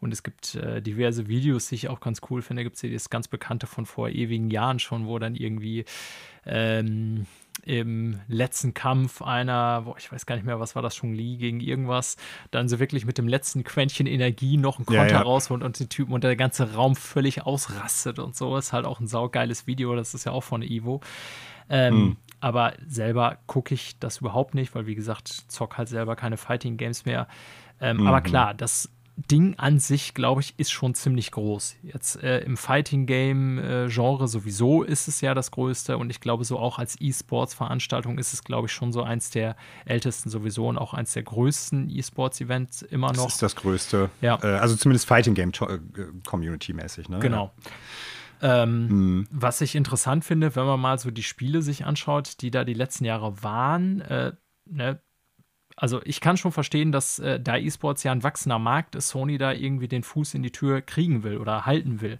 Und es gibt äh, diverse Videos, die ich auch ganz cool finde. Da gibt es das ganz bekannte von vor ewigen Jahren schon, wo dann irgendwie ähm, im letzten Kampf einer, boah, ich weiß gar nicht mehr, was war das, schon Lee gegen irgendwas, dann so wirklich mit dem letzten Quäntchen Energie noch einen Konter ja, ja. rausholt und den Typen und der ganze Raum völlig ausrastet und so. Ist halt auch ein saugeiles Video, das ist ja auch von Evo. Ähm, mhm. Aber selber gucke ich das überhaupt nicht, weil wie gesagt, zock halt selber keine Fighting Games mehr. Ähm, mhm. Aber klar, das Ding an sich, glaube ich, ist schon ziemlich groß. Jetzt äh, im Fighting-Game-Genre sowieso ist es ja das Größte und ich glaube, so auch als E-Sports-Veranstaltung ist es, glaube ich, schon so eins der ältesten sowieso und auch eins der größten E-Sports-Events immer noch. Das ist das Größte. Ja. Äh, also zumindest Fighting-Game-Community-mäßig. Ne? Genau. Ähm, mhm. Was ich interessant finde, wenn man mal so die Spiele sich anschaut, die da die letzten Jahre waren, äh, ne, also ich kann schon verstehen, dass äh, da E-Sports ja ein wachsender Markt ist, Sony da irgendwie den Fuß in die Tür kriegen will oder halten will.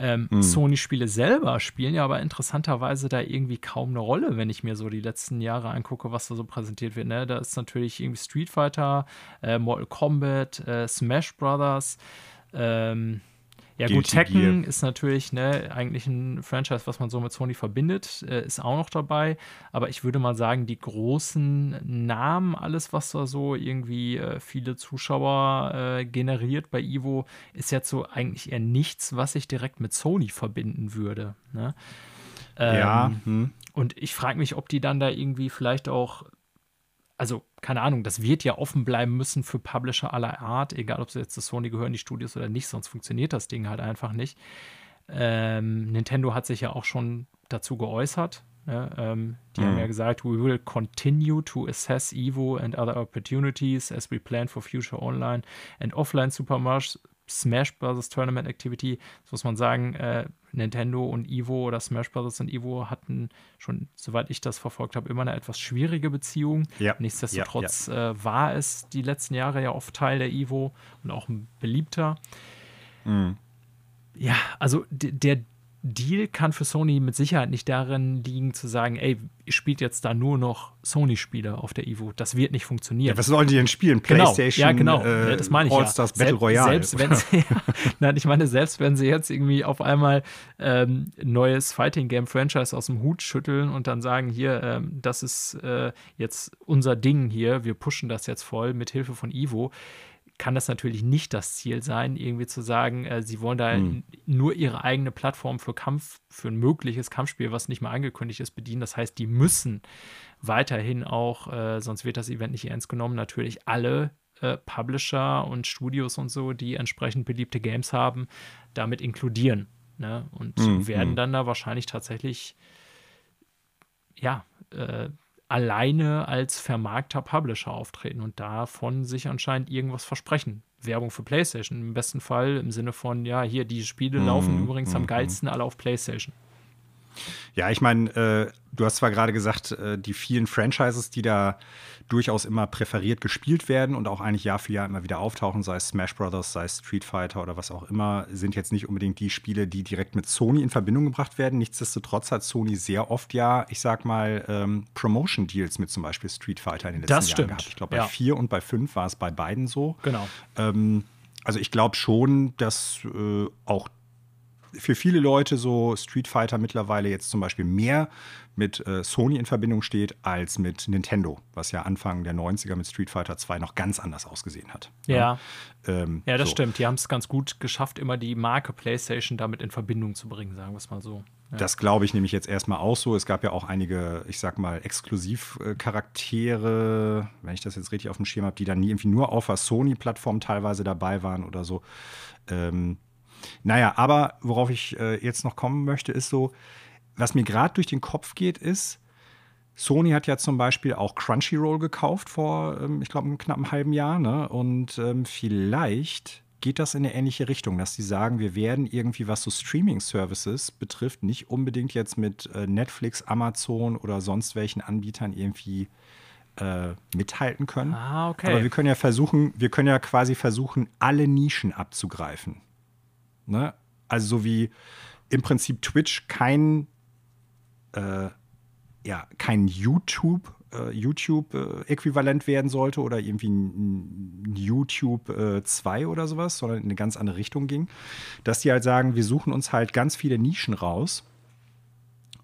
Ähm, mhm. Sony-Spiele selber spielen ja aber interessanterweise da irgendwie kaum eine Rolle, wenn ich mir so die letzten Jahre angucke, was da so präsentiert wird. Ne? Da ist natürlich irgendwie Street Fighter, äh, Mortal Kombat, äh, Smash Brothers, ähm, ja, gut, Tekken ist natürlich ne, eigentlich ein Franchise, was man so mit Sony verbindet, äh, ist auch noch dabei. Aber ich würde mal sagen, die großen Namen, alles, was da so irgendwie äh, viele Zuschauer äh, generiert bei Ivo, ist jetzt so eigentlich eher nichts, was ich direkt mit Sony verbinden würde. Ne? Ähm, ja. Hm. Und ich frage mich, ob die dann da irgendwie vielleicht auch also keine Ahnung, das wird ja offen bleiben müssen für Publisher aller Art, egal ob sie jetzt zu Sony gehören, die Studios oder nicht, sonst funktioniert das Ding halt einfach nicht. Ähm, Nintendo hat sich ja auch schon dazu geäußert. Ja, ähm, die mhm. haben ja gesagt, we will continue to assess Evo and other opportunities as we plan for future online and offline Super Smash Bros. Tournament Activity. Das muss man sagen, äh, Nintendo und Evo oder Smash Bros. und Evo hatten schon, soweit ich das verfolgt habe, immer eine etwas schwierige Beziehung. Ja. Nichtsdestotrotz ja, ja. Äh, war es die letzten Jahre ja oft Teil der Evo und auch ein beliebter. Mhm. Ja, also der Deal kann für Sony mit Sicherheit nicht darin liegen, zu sagen, ey, ihr spielt jetzt da nur noch Sony-Spiele auf der Evo. Das wird nicht funktionieren. Ja, was sollen die denn spielen? Genau, PlayStation, ja, genau. Äh, das meine ich All-Stars ja. Battle Royale. Selbst wenn sie, nein, ich meine, selbst wenn sie jetzt irgendwie auf einmal ähm, neues Fighting-Game-Franchise aus dem Hut schütteln und dann sagen, hier, ähm, das ist äh, jetzt unser Ding hier, wir pushen das jetzt voll mit Hilfe von Evo kann das natürlich nicht das Ziel sein, irgendwie zu sagen, äh, sie wollen da mhm. nur ihre eigene Plattform für Kampf, für ein mögliches Kampfspiel, was nicht mal angekündigt ist, bedienen. Das heißt, die müssen weiterhin auch, äh, sonst wird das Event nicht ernst genommen, natürlich alle äh, Publisher und Studios und so, die entsprechend beliebte Games haben, damit inkludieren. Ne? Und mhm. werden hm. dann da wahrscheinlich tatsächlich, ja, äh, alleine als Vermarkter Publisher auftreten und davon sich anscheinend irgendwas versprechen. Werbung für PlayStation im besten Fall im Sinne von, ja, hier, die Spiele mhm. laufen übrigens am mhm. geilsten alle auf PlayStation. Ja, ich meine, äh, du hast zwar gerade gesagt, äh, die vielen Franchises, die da durchaus immer präferiert gespielt werden und auch eigentlich Jahr für Jahr immer wieder auftauchen, sei es Smash Brothers, sei es Street Fighter oder was auch immer, sind jetzt nicht unbedingt die Spiele, die direkt mit Sony in Verbindung gebracht werden. Nichtsdestotrotz hat Sony sehr oft ja, ich sag mal, ähm, Promotion-Deals mit zum Beispiel Street Fighter in den letzten das Jahren stimmt. gehabt. Ich glaube, bei ja. vier und bei fünf war es bei beiden so. Genau. Ähm, also ich glaube schon, dass äh, auch für viele Leute so Street Fighter mittlerweile jetzt zum Beispiel mehr mit äh, Sony in Verbindung steht als mit Nintendo, was ja Anfang der 90er mit Street Fighter 2 noch ganz anders ausgesehen hat. Ja, ja, ähm, ja das so. stimmt. Die haben es ganz gut geschafft, immer die Marke PlayStation damit in Verbindung zu bringen, sagen wir es mal so. Ja. Das glaube ich nämlich jetzt erstmal auch so. Es gab ja auch einige, ich sag mal, Exklusivcharaktere, wenn ich das jetzt richtig auf dem Schirm habe, die dann nie irgendwie nur auf der Sony-Plattform teilweise dabei waren oder so. Ähm, naja, aber worauf ich äh, jetzt noch kommen möchte, ist so, was mir gerade durch den Kopf geht, ist, Sony hat ja zum Beispiel auch Crunchyroll gekauft vor, ähm, ich glaube, einem knappen halben Jahr. Ne? Und ähm, vielleicht geht das in eine ähnliche Richtung, dass sie sagen, wir werden irgendwie, was so Streaming-Services betrifft, nicht unbedingt jetzt mit äh, Netflix, Amazon oder sonst welchen Anbietern irgendwie äh, mithalten können. Ah, okay. Aber wir können ja versuchen, wir können ja quasi versuchen, alle Nischen abzugreifen. Ne? Also so wie im Prinzip Twitch kein, äh, ja, kein YouTube, äh, YouTube-Äquivalent werden sollte oder irgendwie ein, YouTube äh, 2 oder sowas, sondern in eine ganz andere Richtung ging. Dass die halt sagen, wir suchen uns halt ganz viele Nischen raus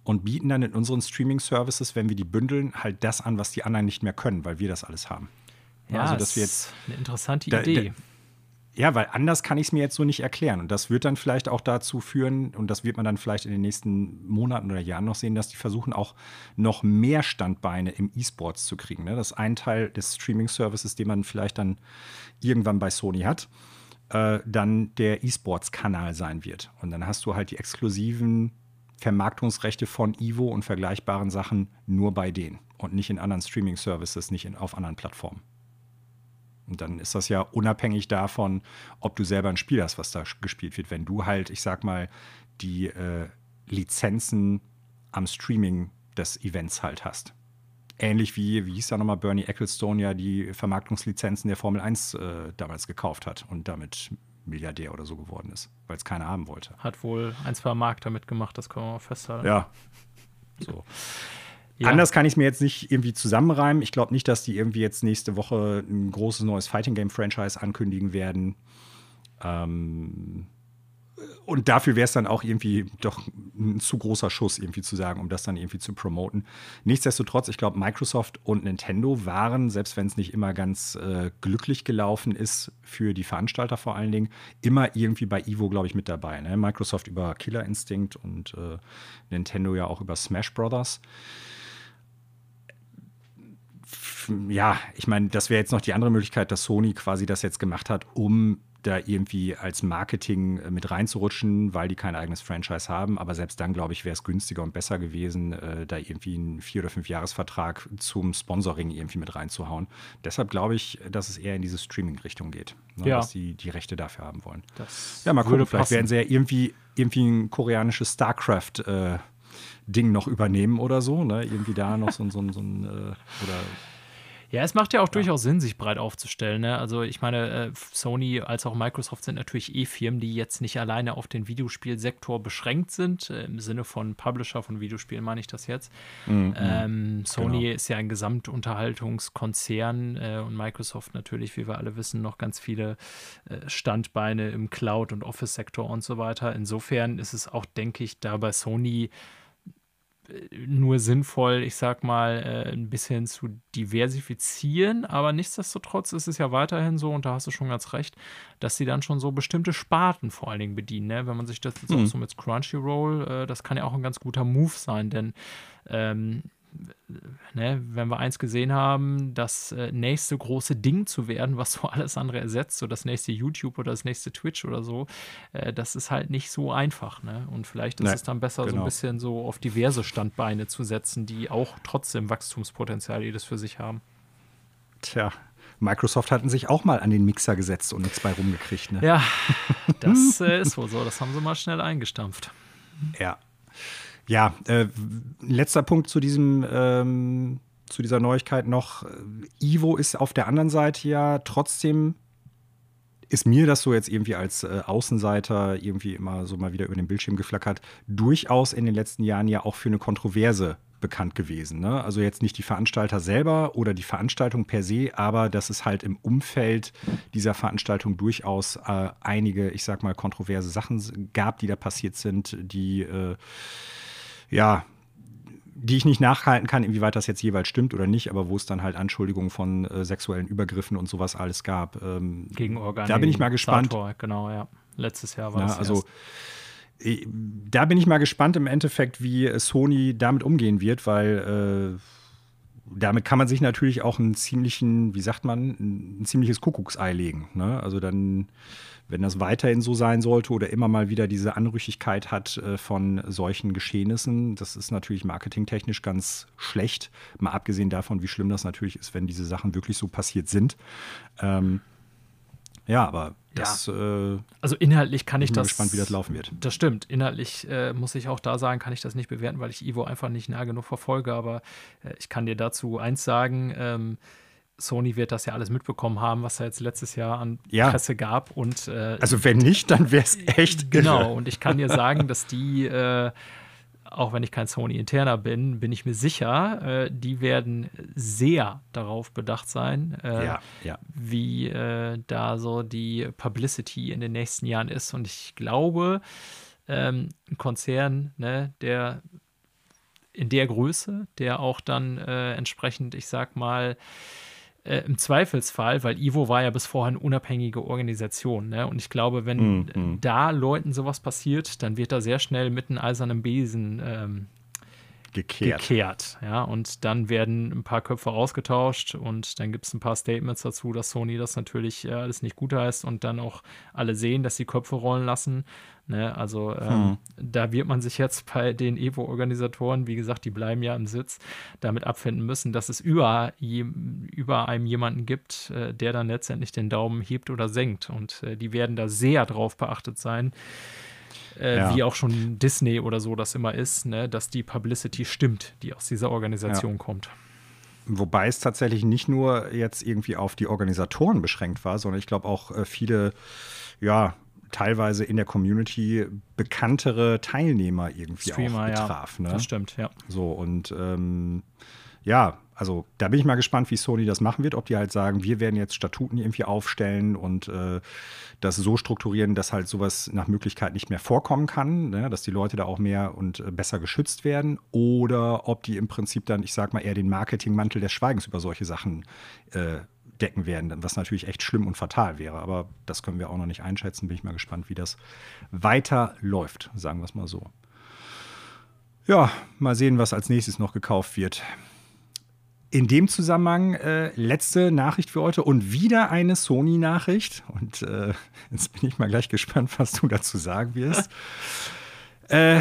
und bieten dann in unseren Streaming-Services, wenn wir die bündeln, halt das an, was die anderen nicht mehr können, weil wir das alles haben. Ja, also, dass wir jetzt eine interessante Idee. Da, Ja, weil anders kann ich es mir jetzt so nicht erklären. Und das wird dann vielleicht auch dazu führen, und das wird man dann vielleicht in den nächsten Monaten oder Jahren noch sehen, dass die versuchen, auch noch mehr Standbeine im E-Sports zu kriegen. Ne? Das ist ein Teil des Streaming-Services, den man vielleicht dann irgendwann bei Sony hat, äh, dann der E-Sports-Kanal sein wird. Und dann hast du halt die exklusiven Vermarktungsrechte von Ivo und vergleichbaren Sachen nur bei denen und nicht in anderen Streaming-Services, nicht in, auf anderen Plattformen. Und dann ist das ja unabhängig davon, ob du selber ein Spiel hast, was da gespielt wird. Wenn du halt, ich sag mal, die äh, Lizenzen am Streaming des Events halt hast. Ähnlich wie, wie hieß da nochmal, Bernie Ecclestone ja die Vermarktungslizenzen der Formel 1 äh, damals gekauft hat und damit Milliardär oder so geworden ist, weil es keiner haben wollte. Hat wohl ein, zwei Mark damit gemacht, das können wir mal festhalten. Ja. So. Ja. Anders kann ich es mir jetzt nicht irgendwie zusammenreimen. Ich glaube nicht, dass die irgendwie jetzt nächste Woche ein großes neues Fighting Game Franchise ankündigen werden. Ähm, und dafür wäre es dann auch irgendwie doch ein zu großer Schuss, irgendwie zu sagen, um das dann irgendwie zu promoten. Nichtsdestotrotz, ich glaube, Microsoft und Nintendo waren, selbst wenn es nicht immer ganz äh, glücklich gelaufen ist für die Veranstalter vor allen Dingen, immer irgendwie bei Evo, glaube ich, mit dabei. Ne? Microsoft über Killer Instinct und äh, Nintendo ja auch über Smash Brothers ja, ich meine, das wäre jetzt noch die andere Möglichkeit, dass Sony quasi das jetzt gemacht hat, um da irgendwie als Marketing äh, mit reinzurutschen, weil die kein eigenes Franchise haben. Aber selbst dann, glaube ich, wäre es günstiger und besser gewesen, äh, da irgendwie einen vier- oder fünf Jahresvertrag zum Sponsoring irgendwie mit reinzuhauen. Deshalb glaube ich, dass es eher in diese Streaming-Richtung geht, ne, ja. dass sie die Rechte dafür haben wollen. Das ja, mal gucken, vielleicht werden sie ja irgendwie, irgendwie ein koreanisches StarCraft äh, Ding noch übernehmen oder so, ne? Irgendwie da noch so, so, so ein äh, oder ja, es macht ja auch ja. durchaus Sinn, sich breit aufzustellen. Ne? Also ich meine, äh, Sony als auch Microsoft sind natürlich eh Firmen, die jetzt nicht alleine auf den Videospielsektor beschränkt sind. Äh, Im Sinne von Publisher von Videospielen meine ich das jetzt. Mhm, ähm, Sony genau. ist ja ein Gesamtunterhaltungskonzern äh, und Microsoft natürlich, wie wir alle wissen, noch ganz viele äh, Standbeine im Cloud- und Office-Sektor und so weiter. Insofern ist es auch, denke ich, da bei Sony nur sinnvoll, ich sag mal, äh, ein bisschen zu diversifizieren, aber nichtsdestotrotz ist es ja weiterhin so, und da hast du schon ganz recht, dass sie dann schon so bestimmte Sparten vor allen Dingen bedienen. Ne? Wenn man sich das jetzt mhm. auch so mit Crunchyroll, äh, das kann ja auch ein ganz guter Move sein, denn ähm, ne, wenn wir eins gesehen haben, das äh, nächste große Ding zu werden, was so alles andere ersetzt, so das nächste YouTube oder das nächste Twitch oder so, äh, das ist halt nicht so einfach. Ne? Und vielleicht ist nee, es dann besser, genau. so ein genau. bisschen so auf diverse Standbeine zu setzen, die auch trotzdem Wachstumspotenzial jedes für sich haben. Tja, Microsoft hatten sich auch mal an den Mixer gesetzt und nichts bei rumgekriegt. Ne? Ja, das äh, ist wohl so. Das haben sie mal schnell eingestampft. Ja, ja, äh, letzter Punkt zu diesem, ähm, zu dieser Neuigkeit noch. Ivo ist auf der anderen Seite ja trotzdem, ist mir das so jetzt irgendwie als äh, Außenseiter irgendwie immer so mal wieder über den Bildschirm geflackert, durchaus in den letzten Jahren ja auch für eine Kontroverse bekannt gewesen. Ne? Also jetzt nicht die Veranstalter selber oder die Veranstaltung per se, aber dass es halt im Umfeld dieser Veranstaltung durchaus äh, einige, ich sag mal, kontroverse Sachen gab, die da passiert sind, die äh, ja, die ich nicht nachhalten kann, inwieweit das jetzt jeweils stimmt oder nicht, aber wo es dann halt Anschuldigungen von äh, sexuellen Übergriffen und sowas alles gab. Ähm, Gegen Organ. Da bin ich mal gespannt. Genau, ja. Letztes Jahr war ja, es. Also, erst. da bin ich mal gespannt im Endeffekt, wie Sony damit umgehen wird, weil äh, damit kann man sich natürlich auch einen ziemlichen, wie sagt man, ein ziemliches Kuckucksei legen. Ne? Also dann wenn das weiterhin so sein sollte oder immer mal wieder diese Anrüchigkeit hat äh, von solchen Geschehnissen, das ist natürlich marketingtechnisch ganz schlecht. Mal abgesehen davon, wie schlimm das natürlich ist, wenn diese Sachen wirklich so passiert sind. Ähm, ja, aber das. Ja. Äh, also inhaltlich kann ich bin das. gespannt, wie das laufen wird. Das stimmt. Inhaltlich äh, muss ich auch da sagen, kann ich das nicht bewerten, weil ich Ivo einfach nicht nah genug verfolge. Aber äh, ich kann dir dazu eins sagen. Ähm, Sony wird das ja alles mitbekommen haben, was da jetzt letztes Jahr an ja. Presse gab. Und, äh, also wenn nicht, dann wäre es echt Genau, irre. und ich kann dir sagen, dass die, äh, auch wenn ich kein Sony-Interner bin, bin ich mir sicher, äh, die werden sehr darauf bedacht sein, äh, ja, ja. wie äh, da so die Publicity in den nächsten Jahren ist. Und ich glaube, ähm, ein Konzern, ne, der in der Größe, der auch dann äh, entsprechend, ich sag mal, äh, im Zweifelsfall, weil Ivo war ja bis vorhin eine unabhängige Organisation, ne? Und ich glaube, wenn Mm, mm. da Leuten sowas passiert, dann wird da sehr schnell mit einem eisernen Besen ähm, Gekehrt. gekehrt. Ja, und dann werden ein paar Köpfe ausgetauscht und dann gibt es ein paar Statements dazu, dass Sony das natürlich äh, alles nicht gut heißt und dann auch alle sehen, dass die Köpfe rollen lassen. Ne, also ähm, da wird man sich jetzt bei den Evo-Organisatoren, wie gesagt, die bleiben ja im Sitz, damit abfinden müssen, dass es über, je, über einem jemanden gibt, äh, der dann letztendlich den Daumen hebt oder senkt. Und äh, die werden da sehr drauf beachtet sein, äh, Ja. wie auch schon Disney oder so das immer ist, ne, dass die Publicity stimmt, die aus dieser Organisation kommt. Wobei es tatsächlich nicht nur jetzt irgendwie auf die Organisatoren beschränkt war, sondern ich glaube auch äh, viele, ja, teilweise in der Community bekanntere Teilnehmer irgendwie Streamer, auch ja. betraf. ne? Das stimmt, ja. So, und ähm, ja, also da bin ich mal gespannt, wie Sony das machen wird, ob die halt sagen, wir werden jetzt Statuten irgendwie aufstellen und äh, das so strukturieren, dass halt sowas nach Möglichkeit nicht mehr vorkommen kann, ne? dass die Leute da auch mehr und äh, besser geschützt werden, oder ob die im Prinzip dann, ich sag mal, eher den Marketingmantel des Schweigens über solche Sachen äh, decken werden, was natürlich echt schlimm und fatal wäre. Aber das können wir auch noch nicht einschätzen. Bin ich mal gespannt, wie das weiterläuft, sagen wir es mal so. Ja, mal sehen, was als nächstes noch gekauft wird. In dem Zusammenhang äh, letzte Nachricht für heute und wieder eine Sony-Nachricht. Und äh, jetzt bin ich mal gleich gespannt, was du dazu sagen wirst. äh,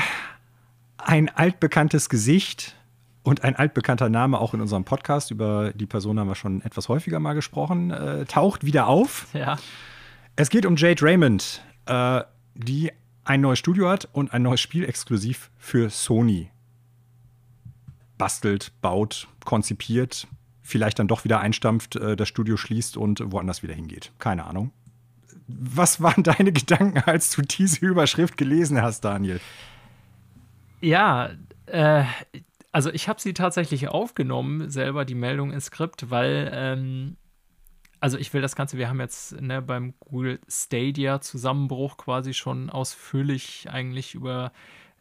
ein altbekanntes Gesicht und ein altbekannter Name auch in unserem Podcast, über die Person haben wir schon etwas häufiger mal gesprochen, äh, taucht wieder auf. Ja. Es geht um Jade Raymond, äh, die ein neues Studio hat und ein neues Spiel exklusiv für Sony bastelt, baut, konzipiert, vielleicht dann doch wieder einstampft, äh, das Studio schließt und woanders wieder hingeht. Keine Ahnung. Was waren deine Gedanken, als du diese Überschrift gelesen hast, Daniel? Ja, äh, also ich habe sie tatsächlich aufgenommen, selber die Meldung ins Skript, weil, ähm, also ich will das Ganze, wir haben jetzt ne, beim Google Stadia Zusammenbruch quasi schon ausführlich eigentlich über,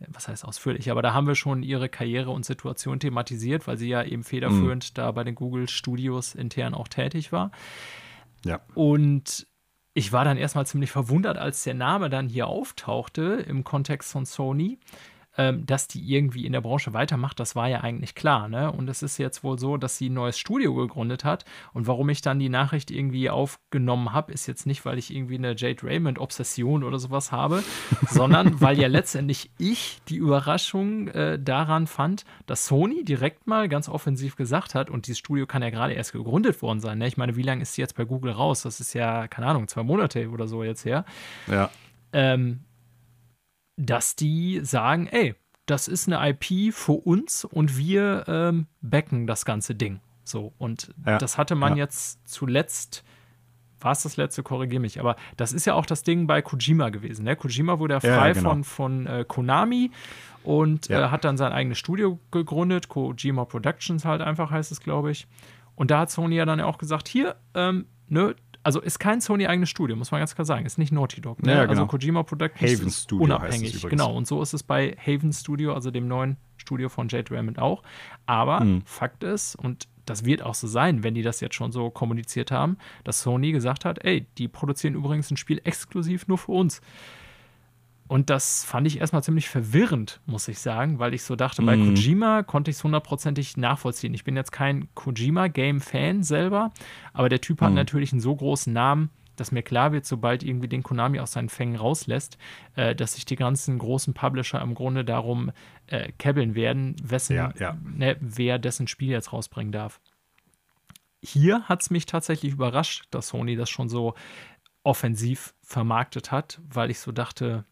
was heißt ausführlich, aber da haben wir schon ihre Karriere und Situation thematisiert, weil sie ja eben federführend da bei den Google Studios intern auch tätig war. Ja. Und ich war dann erstmal ziemlich verwundert, als der Name dann hier auftauchte im Kontext von Sony. Ähm, dass die irgendwie in der Branche weitermacht, das war ja eigentlich klar. Ne? Und es ist jetzt wohl so, dass sie ein neues Studio gegründet hat. Und warum ich dann die Nachricht irgendwie aufgenommen habe, ist jetzt nicht, weil ich irgendwie eine Jade Raymond-Obsession oder sowas habe, sondern weil ja letztendlich ich die Überraschung äh, daran fand, dass Sony direkt mal ganz offensiv gesagt hat, und dieses Studio kann ja gerade erst gegründet worden sein. Ne? Ich meine, wie lange ist sie jetzt bei Google raus? Das ist ja, keine Ahnung, zwei Monate oder so jetzt her Ja. ähm, dass die sagen, ey, das ist eine IP für uns und wir ähm, backen das ganze Ding. So, und Ja, das hatte man ja. jetzt zuletzt, war es das letzte, korrigiere mich, aber das ist ja auch das Ding bei Kojima gewesen. Ne? Kojima wurde ja Ja, frei genau. von, von äh, Konami und Ja. äh, hat dann sein eigenes Studio gegründet, Kojima Productions halt einfach heißt es, glaube ich. Und da hat Sony ja dann ja auch gesagt, hier, ähm, ne, also ist kein Sony eigenes Studio, muss man ganz klar sagen, ist nicht Naughty Dog. Ne? Ja, Also genau. Kojima Productions Haven ist Studio unabhängig. Genau, und so ist es bei Haven Studio, also dem neuen Studio von Jade Raymond auch. Aber Hm. Fakt ist, und das wird auch so sein, wenn die das jetzt schon so kommuniziert haben, dass Sony gesagt hat, ey, die produzieren übrigens ein Spiel exklusiv nur für uns. Und das fand ich erstmal ziemlich verwirrend, muss ich sagen, weil ich so dachte, bei Mhm. Kojima konnte ich es hundertprozentig nachvollziehen. Ich bin jetzt kein Kojima-Game-Fan selber, aber der Typ hat Mhm. natürlich einen so großen Namen, dass mir klar wird, sobald irgendwie den Konami aus seinen Fängen rauslässt, äh, dass sich die ganzen großen Publisher im Grunde darum äh, kebbeln werden, wessen, Ja, ja. Ne, wer dessen Spiel jetzt rausbringen darf. Hier hat es mich tatsächlich überrascht, dass Sony das schon so offensiv vermarktet hat, weil ich so dachte,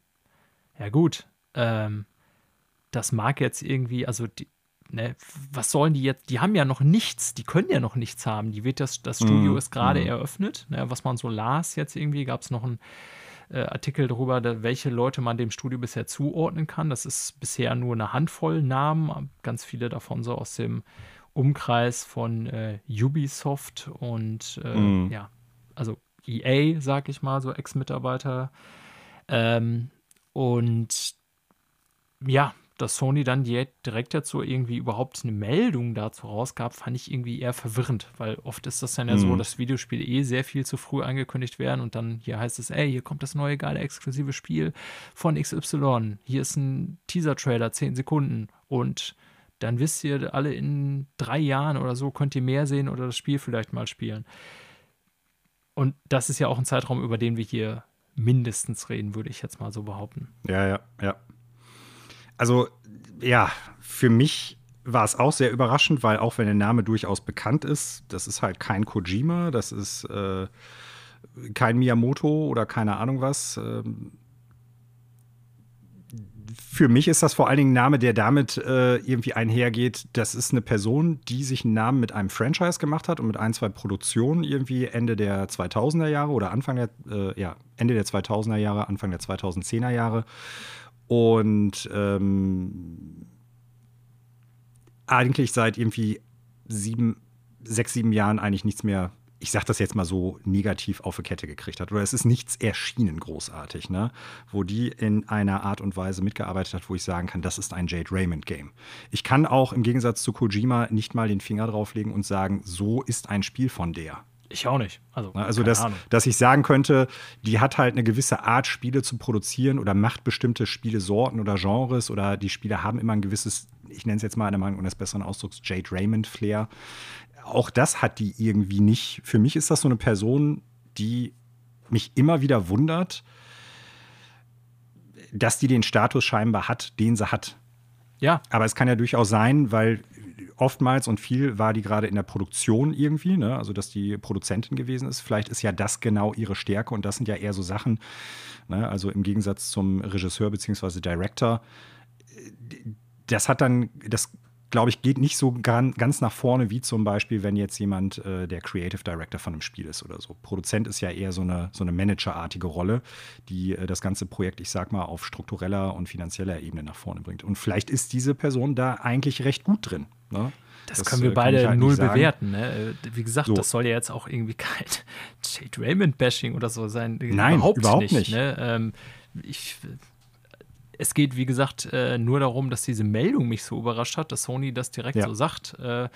ja gut, ähm, das mag jetzt irgendwie, also die, ne, was sollen die jetzt, die haben ja noch nichts, die können ja noch nichts haben. Die wird das, das Studio Mhm, ist gerade mhm. eröffnet, ne, was man so las jetzt irgendwie, gab es noch einen äh, Artikel darüber, da, welche Leute man dem Studio bisher zuordnen kann. Das ist bisher nur eine Handvoll Namen, ganz viele davon so aus dem Umkreis von äh, Ubisoft und äh, Mhm. ja, also EA, sag ich mal, so Ex-Mitarbeiter. Ähm, und ja, dass Sony dann direkt so irgendwie überhaupt eine Meldung dazu rausgab, fand ich irgendwie eher verwirrend, weil oft ist das dann ja mhm. so, dass Videospiele eh sehr viel zu früh angekündigt werden und dann hier heißt es, ey, hier kommt das neue geile exklusive Spiel von XY, hier ist ein Teaser-Trailer, 10 Sekunden und dann wisst ihr alle in drei Jahren oder so, könnt ihr mehr sehen oder das Spiel vielleicht mal spielen. Und das ist ja auch ein Zeitraum, über den wir hier mindestens reden, würde ich jetzt mal so behaupten. Ja, ja, ja. Also, ja, für mich war es auch sehr überraschend, weil auch wenn der Name durchaus bekannt ist, das ist halt kein Kojima, das ist äh, kein Miyamoto oder keine Ahnung was. Ähm, für mich ist das vor allen Dingen ein Name, der damit äh, irgendwie einhergeht. Das ist eine Person, die sich einen Namen mit einem Franchise gemacht hat und mit ein, zwei Produktionen irgendwie Ende der 2000er Jahre oder Anfang der, äh, ja, Ende der 2000er Jahre, Anfang der 2010er Jahre. Und ähm, eigentlich seit irgendwie sieben, sechs, sieben Jahren eigentlich nichts mehr ich sag das jetzt mal so, negativ auf die Kette gekriegt hat. Oder es ist nichts erschienen großartig, ne? Wo die in einer Art und Weise mitgearbeitet hat, wo ich sagen kann, das ist ein Jade Raymond Game. Ich kann auch im Gegensatz zu Kojima nicht mal den Finger drauflegen und sagen, so ist ein Spiel von der. Ich auch nicht. Also, ne, also dass, dass ich sagen könnte, die hat halt eine gewisse Art, Spiele zu produzieren oder macht bestimmte Spielesorten oder Genres oder die Spiele haben immer ein gewisses, ich nenne es jetzt mal eine Meinung des besseren Ausdrucks, Jade Raymond Flair auch das hat die irgendwie nicht. Für mich ist das so eine Person, die mich immer wieder wundert, dass die den Status scheinbar hat, den sie hat. Ja. Aber es kann ja durchaus sein, weil oftmals und viel war die gerade in der Produktion irgendwie, ne? also dass die Produzentin gewesen ist. Vielleicht ist ja das genau ihre Stärke und das sind ja eher so Sachen, ne? also im Gegensatz zum Regisseur bzw. Director. Das hat dann, das glaube ich, geht nicht so ganz nach vorne, wie zum Beispiel, wenn jetzt jemand äh, der Creative Director von einem Spiel ist oder so. Produzent ist ja eher so eine, so eine Managerartige Rolle, die äh, das ganze Projekt, ich sag mal, auf struktureller und finanzieller Ebene nach vorne bringt. Und vielleicht ist diese Person da eigentlich recht gut drin. Ne? Das, das, können wir äh, beide halt null bewerten. Ne? Äh, wie gesagt, so. das soll ja jetzt auch irgendwie kein Jade Raymond-Bashing oder so sein. Nein, überhaupt, überhaupt nicht. nicht. Ne? Ähm, ich es geht, wie gesagt, äh, nur darum, dass diese Meldung mich so überrascht hat, dass Sony das direkt ja. so sagt. Äh,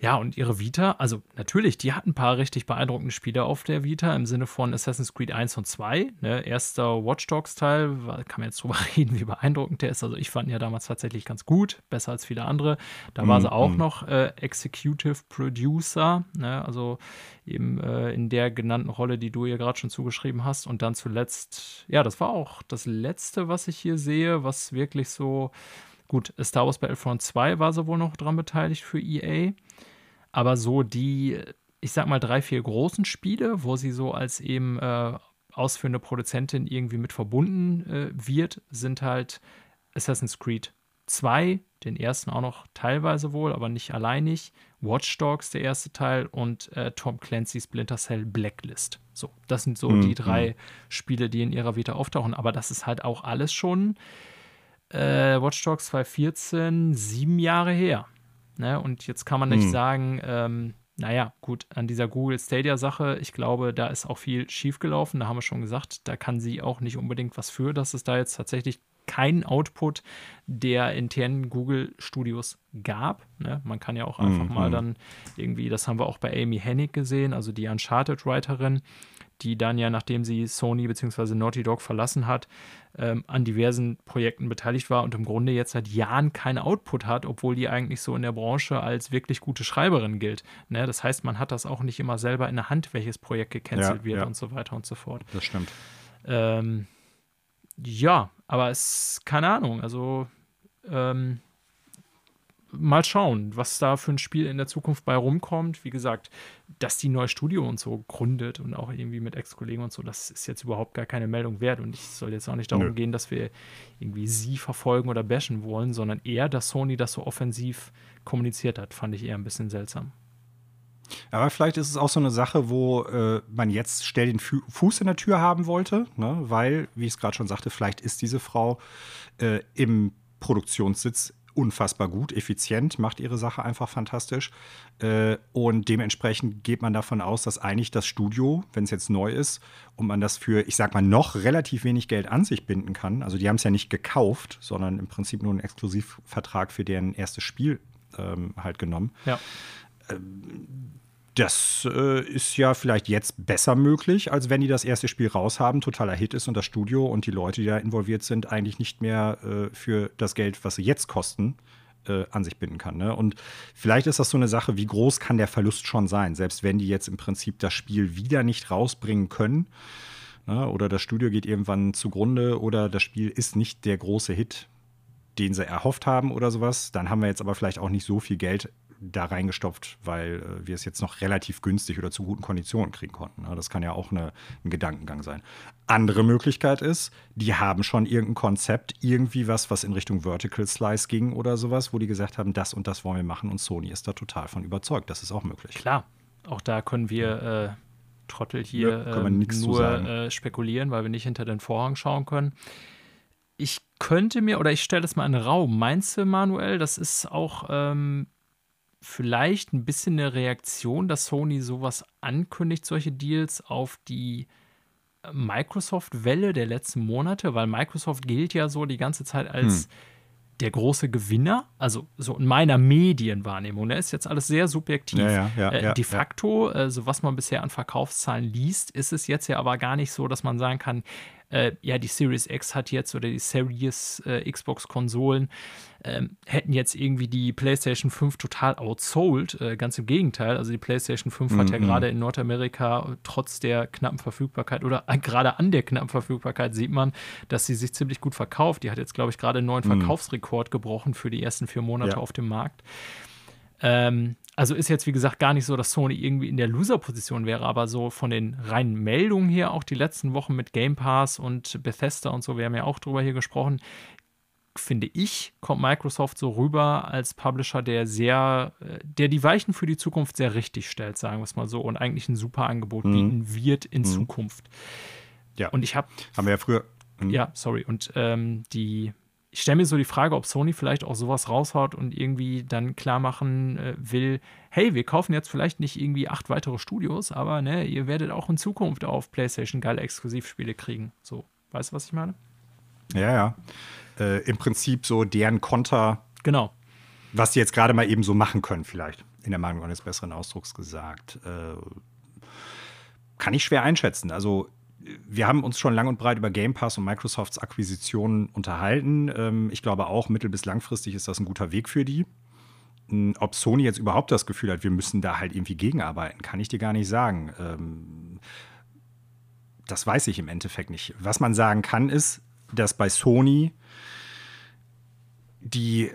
ja, und ihre Vita, also natürlich, die hat ein paar richtig beeindruckende Spiele auf der Vita im Sinne von Assassin's Creed 1 und 2. Ne? Erster Watch Dogs-Teil, kann man jetzt drüber reden, wie beeindruckend der ist. Also ich fand ihn ja damals tatsächlich ganz gut, besser als viele andere. Da war mm, sie auch mm. noch äh, Executive Producer, ne? also eben äh, in der genannten Rolle, die du ihr gerade schon zugeschrieben hast. Und dann zuletzt, ja, das war auch das letzte, was ich hier sehe, was wirklich so Gut, Star Wars Battlefront 2 war sie wohl noch dran beteiligt für EA. Aber so die, ich sag mal, drei, vier großen Spiele, wo sie so als eben äh, ausführende Produzentin irgendwie mit verbunden äh, wird, sind halt Assassin's Creed 2, den ersten auch noch teilweise wohl, aber nicht alleinig. Watch Dogs, der erste Teil, und äh, Tom Clancy's Splinter Cell Blacklist. So, das sind so mhm. die drei Spiele, die in ihrer Vita auftauchen. Aber das ist halt auch alles schon äh, Watch Dogs 2014 sieben Jahre her. Ne? Und jetzt kann man nicht hm. sagen, ähm, naja, gut, an dieser Google Stadia-Sache, ich glaube, da ist auch viel schiefgelaufen. Da haben wir schon gesagt, da kann sie auch nicht unbedingt was für, dass es da jetzt tatsächlich keinen Output der internen Google Studios gab. Ne? Man kann ja auch einfach mhm. mal dann irgendwie, das haben wir auch bei Amy Hennig gesehen, also die Uncharted-Writerin, die dann ja, nachdem sie Sony bzw. Naughty Dog verlassen hat, ähm, an diversen Projekten beteiligt war und im Grunde jetzt seit Jahren keinen Output hat, obwohl die eigentlich so in der Branche als wirklich gute Schreiberin gilt. Ne? Das heißt, man hat das auch nicht immer selber in der Hand, welches Projekt gecancelt ja, wird ja. und so weiter und so fort. Das stimmt. Ähm, ja, aber es, keine Ahnung, also ähm, mal schauen, was da für ein Spiel in der Zukunft bei rumkommt. Wie gesagt, dass die neue Studio und so gründet und auch irgendwie mit Ex-Kollegen und so, das ist jetzt überhaupt gar keine Meldung wert. Und ich soll jetzt auch nicht darum Nö. gehen, dass wir irgendwie sie verfolgen oder bashen wollen, sondern eher, dass Sony das so offensiv kommuniziert hat, fand ich eher ein bisschen seltsam. Aber vielleicht ist es auch so eine Sache, wo äh, man jetzt schnell den Fu Fuß in der Tür haben wollte, ne? weil, wie ich es gerade schon sagte, vielleicht ist diese Frau äh, im Produktionssitz unfassbar gut, effizient, macht ihre Sache einfach fantastisch. Äh, und dementsprechend geht man davon aus, dass eigentlich das Studio, wenn es jetzt neu ist und man das für, ich sag mal, noch relativ wenig Geld an sich binden kann, also die haben es ja nicht gekauft, sondern im Prinzip nur einen Exklusivvertrag für deren erstes Spiel ähm, halt genommen. Ja. Ähm, das äh, ist ja vielleicht jetzt besser möglich, als wenn die das erste Spiel raushaben, totaler Hit ist und das Studio und die Leute, die da involviert sind, eigentlich nicht mehr äh, für das Geld, was sie jetzt kosten, äh, an sich binden kann. Ne? Und vielleicht ist das so eine Sache, wie groß kann der Verlust schon sein, selbst wenn die jetzt im Prinzip das Spiel wieder nicht rausbringen können. Ne? Oder das Studio geht irgendwann zugrunde oder das Spiel ist nicht der große Hit, den sie erhofft haben oder sowas. Dann haben wir jetzt aber vielleicht auch nicht so viel Geld da reingestopft, weil äh, wir es jetzt noch relativ günstig oder zu guten Konditionen kriegen konnten. Ne? Das kann ja auch eine, ein Gedankengang sein. Andere Möglichkeit ist, die haben schon irgendein Konzept, irgendwie was, was in Richtung Vertical Slice ging oder sowas, wo die gesagt haben, das und das wollen wir machen und Sony ist da total von überzeugt. Das ist auch möglich. Klar, auch da können wir äh, Trottel hier ja, äh, nur äh, spekulieren, weil wir nicht hinter den Vorhang schauen können. Ich könnte mir, oder ich stelle das mal in den Raum, meinst du, Manuel, das ist auch ähm, vielleicht ein bisschen eine Reaktion, dass Sony sowas ankündigt, solche Deals auf die äh, Microsoft-Welle der letzten Monate, weil Microsoft gilt ja so die ganze Zeit als hm. der große Gewinner, also so in meiner Medienwahrnehmung. Da ne, ist jetzt alles sehr subjektiv. Ja, ja, ja, äh, de facto, so was man bisher an Verkaufszahlen liest, ist es jetzt ja aber gar nicht so, dass man sagen kann, äh, ja, die Series X hat jetzt oder die Series äh, Xbox-Konsolen ähm, hätten jetzt irgendwie die PlayStation 5 total outsold. Äh, ganz im Gegenteil. Also die PlayStation 5 mhm. hat ja mhm. gerade in Nordamerika trotz der knappen Verfügbarkeit oder gerade an der knappen Verfügbarkeit sieht man, dass sie sich ziemlich gut verkauft. Die hat jetzt, glaube ich, gerade einen neuen mhm. Verkaufsrekord gebrochen für die ersten vier Monate ja. auf dem Markt. Ähm, also ist jetzt, wie gesagt, gar nicht so, dass Sony irgendwie in der Loser-Position wäre, aber so von den reinen Meldungen hier, auch die letzten Wochen mit Game Pass und Bethesda und so, wir haben ja auch drüber hier gesprochen, finde ich, kommt Microsoft so rüber als Publisher, der sehr, äh, der die Weichen für die Zukunft sehr richtig stellt, sagen wir es mal so, und eigentlich ein super Angebot mhm. bieten wird in mhm. Zukunft. Ja. Und ich habe. Haben wir ja früher. Mhm. Ja, sorry. Und ähm, die ich stelle mir so die Frage, ob Sony vielleicht auch sowas raushaut und irgendwie dann klar machen äh, will, hey, wir kaufen jetzt vielleicht nicht irgendwie acht weitere Studios, aber ne, ihr werdet auch in Zukunft auf PlayStation geile Exklusivspiele kriegen. So, weißt du, was ich meine? Ja, ja. Äh, Im Prinzip so deren Konter. Genau. Was die jetzt gerade mal eben so machen können, vielleicht. In der Meinung eines besseren Ausdrucks gesagt. Äh, kann ich schwer einschätzen. Also wir haben uns schon lang und breit über Game Pass und Microsofts Akquisitionen unterhalten. Ähm, ich glaube auch, mittel- bis langfristig ist das ein guter Weg für die. Hm, ob Sony jetzt überhaupt das Gefühl hat, wir müssen da halt irgendwie gegenarbeiten, kann ich dir gar nicht sagen. Ähm, das weiß ich im Endeffekt nicht. Was man sagen kann, ist, dass bei Sony die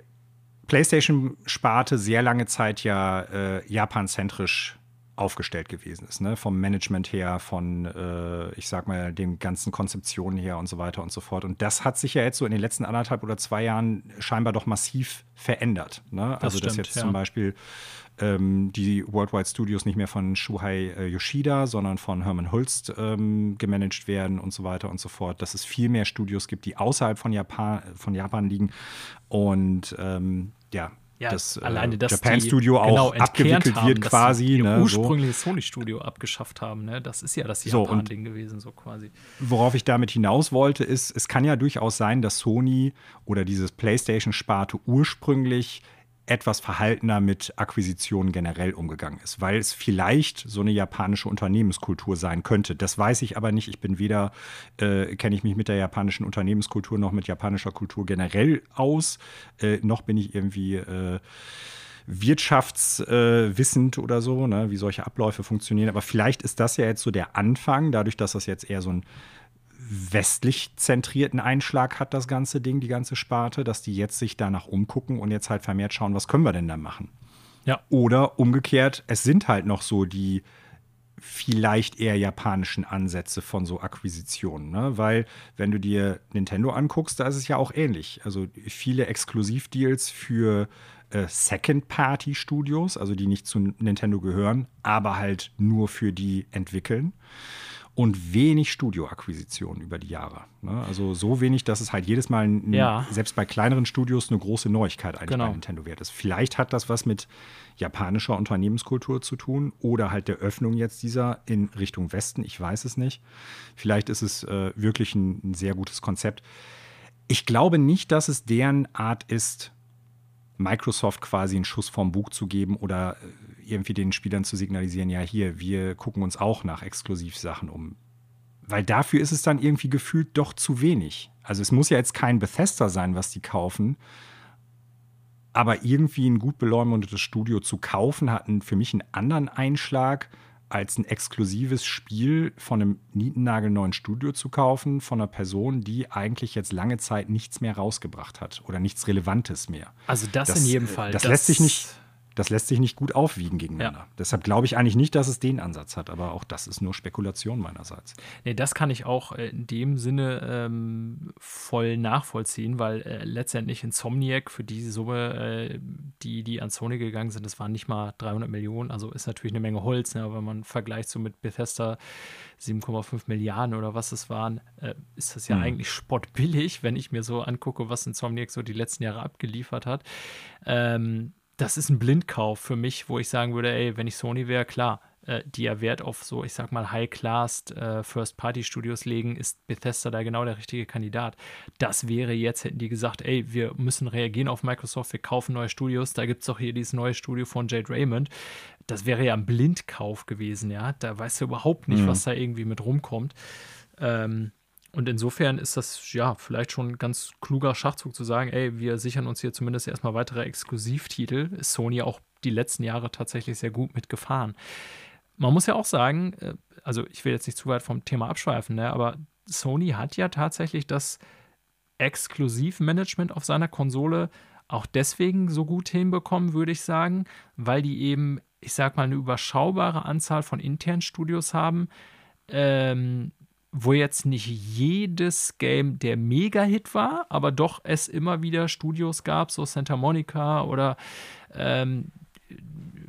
PlayStation-Sparte sehr lange Zeit ja äh, japanzentrisch aufgestellt gewesen ist, ne? vom Management her, von, äh, ich sag mal, den ganzen Konzeptionen her und so weiter und so fort. Und das hat sich ja jetzt so in den letzten anderthalb oder zwei Jahren scheinbar doch massiv verändert. Ne? Das also, stimmt, dass jetzt ja. zum Beispiel ähm, die Worldwide Studios nicht mehr von Shuhei äh, Yoshida, sondern von Herman Hulst ähm, gemanagt werden und so weiter und so fort. Dass es viel mehr Studios gibt, die außerhalb von Japan, von Japan liegen. Und ähm, ja, ja, das alleine, dass Japan Studio auch genau, abgewickelt haben, wird quasi. Das ne, ursprüngliche so. Sony Studio abgeschafft haben. Ne? Das ist ja das Japan-Ding so, gewesen, so quasi. Worauf ich damit hinaus wollte, ist, es kann ja durchaus sein, dass Sony oder dieses PlayStation-Sparte ursprünglich etwas verhaltener mit Akquisitionen generell umgegangen ist, weil es vielleicht so eine japanische Unternehmenskultur sein könnte. Das weiß ich aber nicht. Ich bin weder, äh, kenne ich mich mit der japanischen Unternehmenskultur noch mit japanischer Kultur generell aus, äh, noch bin ich irgendwie äh, wirtschaftswissend oder so, ne, wie solche Abläufe funktionieren. Aber vielleicht ist das ja jetzt so der Anfang, dadurch, dass das jetzt eher so ein westlich zentrierten Einschlag hat das ganze Ding, die ganze Sparte, dass die jetzt sich danach umgucken und jetzt halt vermehrt schauen, was können wir denn da machen. Ja. Oder umgekehrt, es sind halt noch so die vielleicht eher japanischen Ansätze von so Akquisitionen, ne? weil wenn du dir Nintendo anguckst, da ist es ja auch ähnlich. Also viele Exklusivdeals für äh, Second-Party-Studios, also die nicht zu Nintendo gehören, aber halt nur für die entwickeln. Und wenig Studioakquisition über die Jahre. Ne? Also so wenig, dass es halt jedes Mal, ein, Ja. selbst bei kleineren Studios, eine große Neuigkeit eigentlich Genau. bei Nintendo wert ist. Vielleicht hat das was mit japanischer Unternehmenskultur zu tun oder halt der Öffnung jetzt dieser in Richtung Westen. Ich weiß es nicht. Vielleicht ist es äh, wirklich ein, ein sehr gutes Konzept. Ich glaube nicht, dass es deren Art ist, Microsoft quasi einen Schuss vom Bug zu geben oder äh, irgendwie den Spielern zu signalisieren, ja hier, wir gucken uns auch nach Exklusivsachen um. Weil dafür ist es dann irgendwie gefühlt doch zu wenig. Also es muss ja jetzt kein Bethesda sein, was die kaufen, aber irgendwie ein gut beleumundetes Studio zu kaufen, hat für mich einen anderen Einschlag, als ein exklusives Spiel von einem nietennagelneuen Studio zu kaufen, von einer Person, die eigentlich jetzt lange Zeit nichts mehr rausgebracht hat oder nichts Relevantes mehr. Also das, in jedem Fall. Das, lässt sich nicht, das lässt sich nicht gut aufwiegen gegeneinander. Ja. Deshalb glaube ich eigentlich nicht, dass es den Ansatz hat, aber auch das ist nur Spekulation meinerseits. Nee, das kann ich auch äh, in dem Sinne ähm, voll nachvollziehen, weil äh, letztendlich Insomniac für diese Summe, äh, die, die an Sony gegangen sind, das waren nicht mal 300 Millionen, also ist natürlich eine Menge Holz, ne, aber wenn man vergleicht so mit Bethesda 7,5 Milliarden oder was es waren, äh, ist das ja Mhm. eigentlich spottbillig, wenn ich mir so angucke, was Insomniac so die letzten Jahre abgeliefert hat. Ähm, das ist ein Blindkauf für mich, wo ich sagen würde, ey, wenn ich Sony wäre, klar, äh, die ja Wert auf so, ich sag mal, High-Class äh, First-Party-Studios legen, ist Bethesda da genau der richtige Kandidat. Das wäre jetzt, hätten die gesagt, ey, wir müssen reagieren auf Microsoft, wir kaufen neue Studios, da gibt es doch hier dieses neue Studio von Jade Raymond. Das wäre ja ein Blindkauf gewesen, ja. Da weißt du überhaupt nicht, Mhm. was da irgendwie mit rumkommt. Ähm, und insofern ist das ja vielleicht schon ein ganz kluger Schachzug zu sagen, ey, wir sichern uns hier zumindest erstmal weitere Exklusivtitel. Ist Sony auch die letzten Jahre tatsächlich sehr gut mitgefahren. Man muss ja auch sagen, äh, also ich will jetzt nicht zu weit vom Thema abschweifen, ne, aber Sony hat ja tatsächlich das Exklusivmanagement auf seiner Konsole auch deswegen so gut hinbekommen, würde ich sagen, weil die eben, ich sag mal, eine überschaubare Anzahl von internen Studios haben, ähm, wo jetzt nicht jedes Game der Mega-Hit war, aber doch es immer wieder Studios gab, so Santa Monica oder ähm,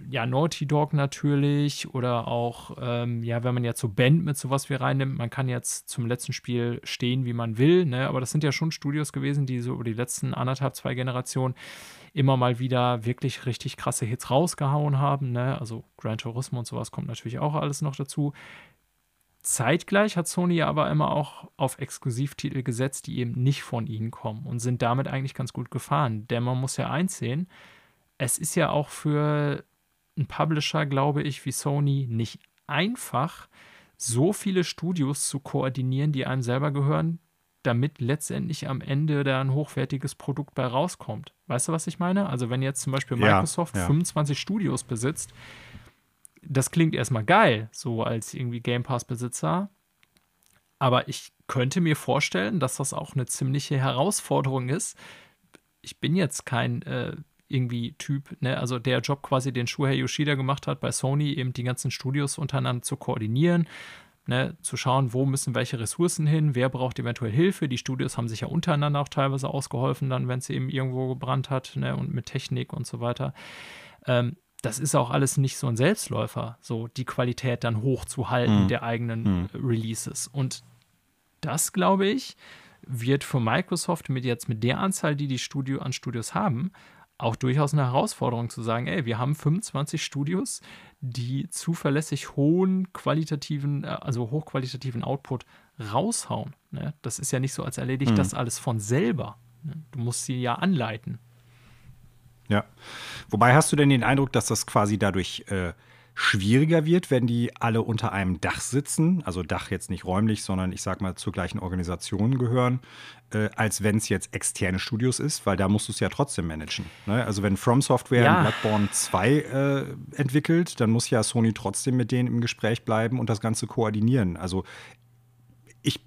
ja, Naughty Dog natürlich oder auch, ähm, ja, wenn man jetzt so Band mit sowas wie reinnimmt, man kann jetzt zum letzten Spiel stehen, wie man will, ne? aber das sind ja schon Studios gewesen, die so über die letzten anderthalb, zwei Generationen immer mal wieder wirklich richtig krasse Hits rausgehauen haben, ne? also Gran Turismo und sowas kommt natürlich auch alles noch dazu. Zeitgleich hat Sony aber immer auch auf Exklusivtitel gesetzt, die eben nicht von ihnen kommen und sind damit eigentlich ganz gut gefahren. Denn man muss ja einsehen, es ist ja auch für einen Publisher, glaube ich, wie Sony nicht einfach, so viele Studios zu koordinieren, die einem selber gehören, damit letztendlich am Ende da ein hochwertiges Produkt bei rauskommt. Weißt du, was ich meine? Also wenn jetzt zum Beispiel Ja, Microsoft ja. 25 Studios besitzt, das klingt erstmal geil, so als irgendwie Game Pass-Besitzer. Aber ich könnte mir vorstellen, dass das auch eine ziemliche Herausforderung ist. Ich bin jetzt kein äh, irgendwie Typ, ne, also der Job quasi, den Shuhei Yoshida gemacht hat bei Sony, eben die ganzen Studios untereinander zu koordinieren, ne, zu schauen, wo müssen welche Ressourcen hin, wer braucht eventuell Hilfe. Die Studios haben sich ja untereinander auch teilweise ausgeholfen, dann, wenn es eben irgendwo gebrannt hat, ne, und mit Technik und so weiter. Ähm, das ist auch alles nicht so ein Selbstläufer, so die Qualität dann hochzuhalten Mhm. der eigenen äh, Releases. Und das, glaube ich, wird für Microsoft mit jetzt mit der Anzahl, die die Studio an Studios haben, auch durchaus eine Herausforderung zu sagen, ey, wir haben 25 Studios, die zuverlässig hohen qualitativen, äh, also hochqualitativen Output raushauen. Ne? Das ist ja nicht so, als erledigt Mhm. das alles von selber. Ne? Du musst sie ja anleiten. Ja. Wobei hast du denn den Eindruck, dass das quasi dadurch äh, schwieriger wird, wenn die alle unter einem Dach sitzen? Also Dach jetzt nicht räumlich, sondern ich sag mal zur gleichen Organisation gehören, äh, als wenn es jetzt externe Studios ist, weil da musst du es ja trotzdem managen. Ne? Also wenn From Software Ja. Bloodborne 2 äh, entwickelt, dann muss ja Sony trotzdem mit denen im Gespräch bleiben und das Ganze koordinieren. Also ich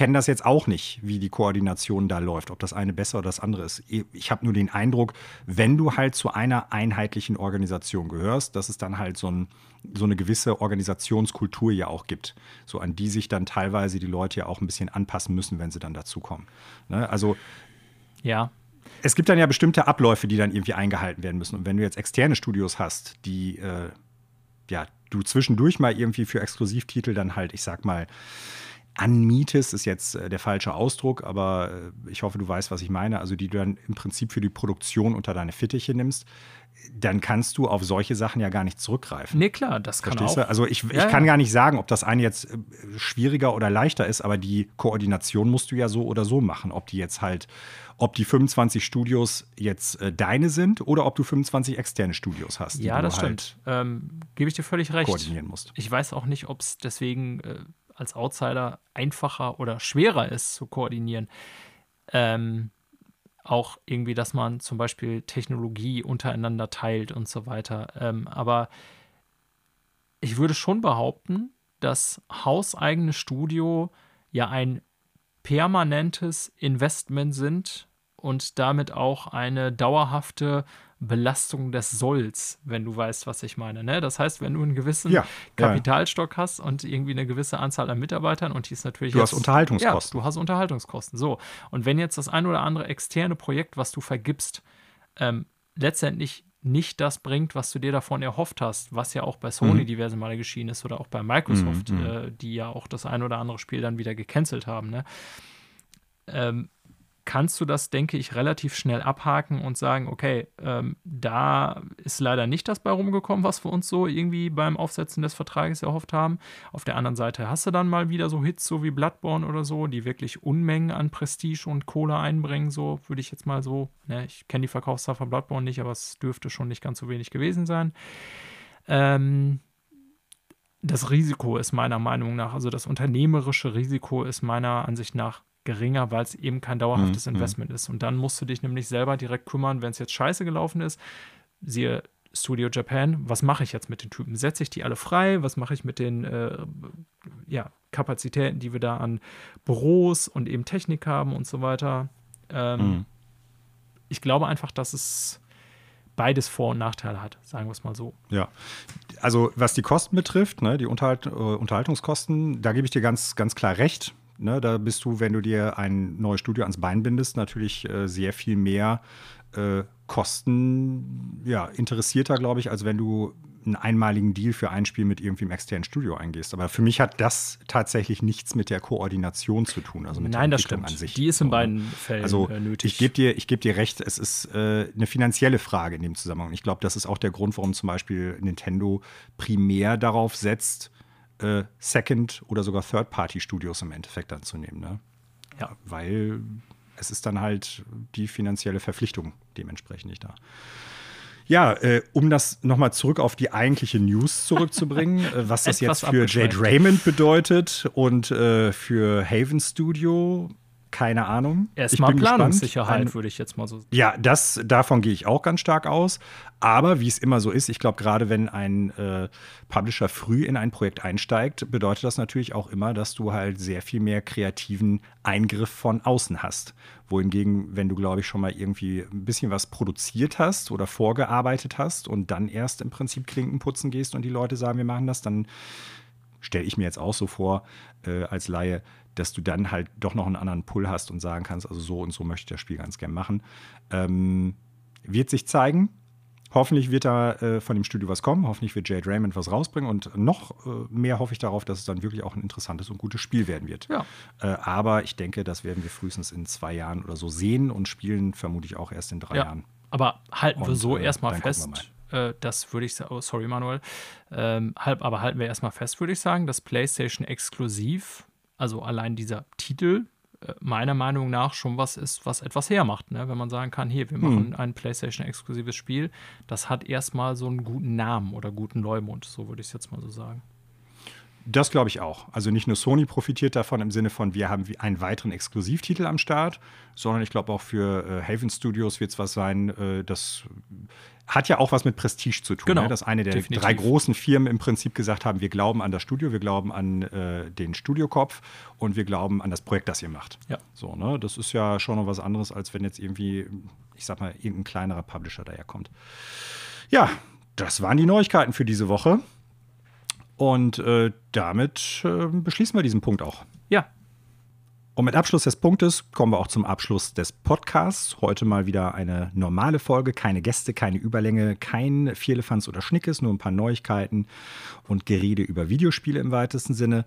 kenne das jetzt auch nicht, wie die Koordination da läuft, ob das eine besser oder das andere ist. Ich habe nur den Eindruck, wenn du halt zu einer einheitlichen Organisation gehörst, dass es dann halt so, ein, so eine gewisse Organisationskultur ja auch gibt, so an die sich dann teilweise die Leute ja auch ein bisschen anpassen müssen, wenn sie dann dazukommen. Ne? Also Ja, es gibt dann ja bestimmte Abläufe, die dann irgendwie eingehalten werden müssen. Und wenn du jetzt externe Studios hast, die äh, ja du zwischendurch mal irgendwie für Exklusivtitel dann halt, ich sag mal, anmietest, ist jetzt äh, der falsche Ausdruck, aber äh, ich hoffe, du weißt, was ich meine. Also die du dann im Prinzip für die Produktion unter deine Fittiche nimmst, dann kannst du auf solche Sachen ja gar nicht zurückgreifen. Nee, klar, das kann Verstehst auch. du? Also ich, ich Ja, kann ja. gar nicht sagen, ob das eine jetzt äh, schwieriger oder leichter ist, aber die Koordination musst du ja so oder so machen. Ob die jetzt halt, ob die 25 Studios jetzt äh, deine sind oder ob du 25 externe Studios hast, Ja, das halt stimmt. Ähm, Gebe ich dir völlig recht. koordinieren musst. Ich weiß auch nicht, ob es deswegen äh, als Outsider einfacher oder schwerer ist zu koordinieren. Ähm, auch irgendwie, dass man zum Beispiel Technologie untereinander teilt und so weiter. Ähm, aber ich würde schon behaupten, dass hauseigene Studio ja ein permanentes Investment sind und damit auch eine dauerhafte Belastung des Solls, wenn du weißt, was ich meine. Ne? Das heißt, wenn du einen gewissen Ja. Kapitalstock hast und irgendwie eine gewisse Anzahl an Mitarbeitern und die ist natürlich Du hast jetzt- Unterhaltungskosten. Ja, du hast Unterhaltungskosten. So. Und wenn jetzt das ein oder andere externe Projekt, was du vergibst, ähm, letztendlich nicht das bringt, was du dir davon erhofft hast, was ja auch bei Sony Mhm. diverse Male geschehen ist oder auch bei Microsoft, Mhm, mhm. äh, die ja auch das ein oder andere Spiel dann wieder gecancelt haben, ne? ähm, kannst du das, denke ich, relativ schnell abhaken und sagen, okay, ähm, da ist leider nicht das bei rumgekommen, was wir uns so irgendwie beim Aufsetzen des Vertrages erhofft haben. Auf der anderen Seite hast du dann mal wieder so Hits, so wie Bloodborne oder so, die wirklich Unmengen an Prestige und Kohle einbringen, so würde ich jetzt mal so, ne, ich kenne die Verkaufszahl von Bloodborne nicht, aber es dürfte schon nicht ganz so wenig gewesen sein. Ähm, das Risiko ist meiner Meinung nach, also das unternehmerische Risiko ist meiner Ansicht nach geringer, weil es eben kein dauerhaftes Mhm, Investment ist. Und dann musst du dich nämlich selber direkt kümmern, wenn es jetzt scheiße gelaufen ist. Siehe Studio Japan, was mache ich jetzt mit den Typen? Setze ich die alle frei? Was mache ich mit den äh, ja, Kapazitäten, die wir da an Büros und eben Technik haben und so weiter? Ähm, Mhm. Ich glaube einfach, dass es beides Vor- und Nachteile hat, sagen wir es mal so. Ja, also was die Kosten betrifft, ne, die Unterhalt, äh, Unterhaltungskosten, da gebe ich dir ganz, ganz klar recht. Ne, da bist du, wenn du dir ein neues Studio ans Bein bindest, natürlich äh, sehr viel mehr äh, Kosten ja, interessierter, glaube ich, als wenn du einen einmaligen Deal für ein Spiel mit irgendwie einem externen Studio eingehst. Aber für mich hat das tatsächlich nichts mit der Koordination zu tun, also mit Nein, der das stimmt. an sich. Die ist in ne? beiden Fällen Also äh, nötig. ich gebe dir, ich geb dir recht, es ist äh, eine finanzielle Frage in dem Zusammenhang. Ich glaube, das ist auch der Grund, warum zum Beispiel Nintendo primär darauf setzt, äh, Second- oder sogar Third-Party-Studios im Endeffekt anzunehmen. Ne? Ja. Weil es ist dann halt die finanzielle Verpflichtung dementsprechend nicht da. Ja, äh, um das nochmal zurück auf die eigentliche News zurückzubringen, äh, was das Etwas jetzt für Jade. Raymond bedeutet und äh, für Haven Studio, keine Ahnung. Erstmal gespannt. Planungssicherheit, Ein- würde ich jetzt mal so ja, das, davon gehe ich auch ganz stark aus. Aber wie es immer so ist, ich glaube, gerade wenn ein äh, Publisher früh in ein Projekt einsteigt, bedeutet das natürlich auch immer, dass du halt sehr viel mehr kreativen Eingriff von außen hast. Wohingegen, wenn du, glaube ich, schon mal irgendwie ein bisschen was produziert hast oder vorgearbeitet hast und dann erst im Prinzip Klinken putzen gehst und die Leute sagen, wir machen das, dann stelle ich mir jetzt auch so vor, äh, als Laie, dass du dann halt doch noch einen anderen Pull hast und sagen kannst, also so und so möchte ich das Spiel ganz gern machen. Ähm, wird sich zeigen. Hoffentlich wird da äh, von dem Studio was kommen. Hoffentlich wird Jade Raymond was rausbringen. Und noch äh, mehr hoffe ich darauf, dass es dann wirklich auch ein interessantes und gutes Spiel werden wird. Ja. Äh, aber ich denke, das werden wir frühestens in zwei Jahren oder so sehen und spielen vermutlich auch erst in drei Ja, Jahren. aber halten wir Und, so äh, erstmal dann gucken fest. Äh, das würde ich sagen, oh, sorry Manuel, ähm, halb, aber halten wir erstmal fest, würde ich sagen, dass PlayStation exklusiv, also allein dieser Titel, äh, meiner Meinung nach schon was ist, was etwas hermacht. Ne? Wenn man sagen kann, hier, wir Hm. machen ein PlayStation-exklusives Spiel, das hat erstmal so einen guten Namen oder guten Leumund, so würde ich es jetzt mal so sagen. Das glaube ich auch. Also nicht nur Sony profitiert davon im Sinne von, wir haben einen weiteren Exklusivtitel am Start, sondern ich glaube auch für äh, Haven Studios wird es was sein, äh, das hat ja auch was mit Prestige zu tun. Genau, ne? Dass eine der definitiv. drei großen Firmen im Prinzip gesagt haben, wir glauben an das Studio, wir glauben an äh, den Studiokopf und wir glauben an das Projekt, das ihr macht. Ja. So, ne? Das ist ja schon noch was anderes, als wenn jetzt irgendwie, ich sag mal, irgendein kleinerer Publisher daherkommt. Ja, das waren die Neuigkeiten für diese Woche. Und äh, damit äh, beschließen wir diesen Punkt auch. Ja, Und mit Abschluss des Punktes kommen wir auch zum Abschluss des Podcasts. Heute mal wieder eine normale Folge, keine Gäste, keine Überlänge, kein Vierlefanz oder Schnickes, nur ein paar Neuigkeiten und Gerede über Videospiele im weitesten Sinne.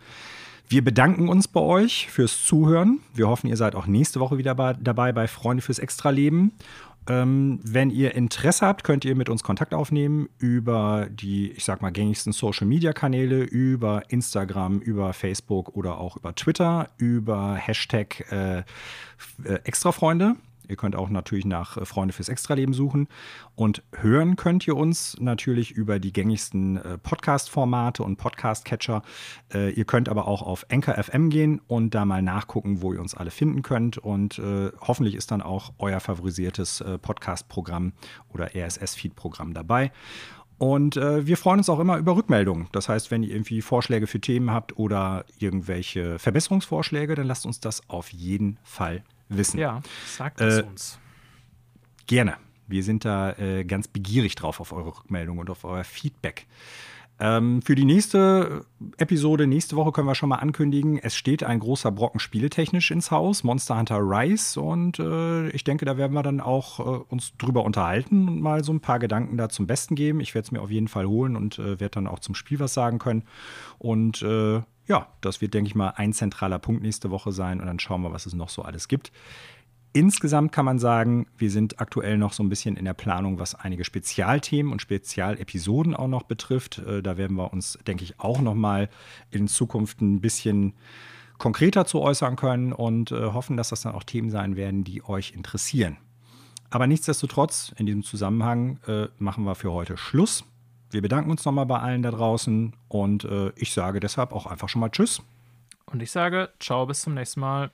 Wir bedanken uns bei euch fürs Zuhören. Wir hoffen, ihr seid auch nächste Woche wieder dabei bei Freunde fürs Extraleben. Ähm, wenn ihr Interesse habt, könnt ihr mit uns Kontakt aufnehmen über die, ich sag mal, gängigsten Social Media Kanäle, über Instagram, über Facebook oder auch über Twitter, über Hashtag äh, äh Extrafreunde. Ihr könnt auch natürlich nach äh, Freunde fürs Extraleben suchen. Und hören könnt ihr uns natürlich über die gängigsten äh, Podcast-Formate und Podcast-Catcher. Äh, ihr könnt aber auch auf Anchor FM gehen und da mal nachgucken, wo ihr uns alle finden könnt. Und hoffentlich ist dann auch euer favorisiertes Podcast-Programm oder RSS-Feed-Programm dabei. Und äh, wir freuen uns auch immer über Rückmeldungen. Das heißt, wenn ihr irgendwie Vorschläge für Themen habt oder irgendwelche Verbesserungsvorschläge, dann lasst uns das auf jeden Fall wissen. Ja, sagt es äh, uns. Gerne. Wir sind da äh, ganz begierig drauf auf eure Rückmeldung und auf euer Feedback. Ähm, für die nächste Episode, nächste Woche können wir schon mal ankündigen, es steht ein großer Brocken spieletechnisch ins Haus, Monster Hunter Rise. Und äh, ich denke, da werden wir dann auch äh, uns drüber unterhalten und mal so ein paar Gedanken da zum Besten geben. Ich werde es mir auf jeden Fall holen und äh, werde dann auch zum Spiel was sagen können. Und äh, ja, das wird, denke ich mal, ein zentraler Punkt nächste Woche sein. Und dann schauen wir, was es noch so alles gibt. Insgesamt kann man sagen, wir sind aktuell noch so ein bisschen in der Planung, was einige Spezialthemen und Spezialepisoden auch noch betrifft. Äh, da werden wir uns, denke ich, auch noch mal in Zukunft ein bisschen konkreter zu äußern können und äh, hoffen, dass das dann auch Themen sein werden, die euch interessieren. Aber nichtsdestotrotz, in diesem Zusammenhang äh, machen wir für heute Schluss. Wir bedanken uns nochmal bei allen da draußen und ich sage deshalb auch einfach schon mal Tschüss. Und ich sage Ciao, bis zum nächsten Mal.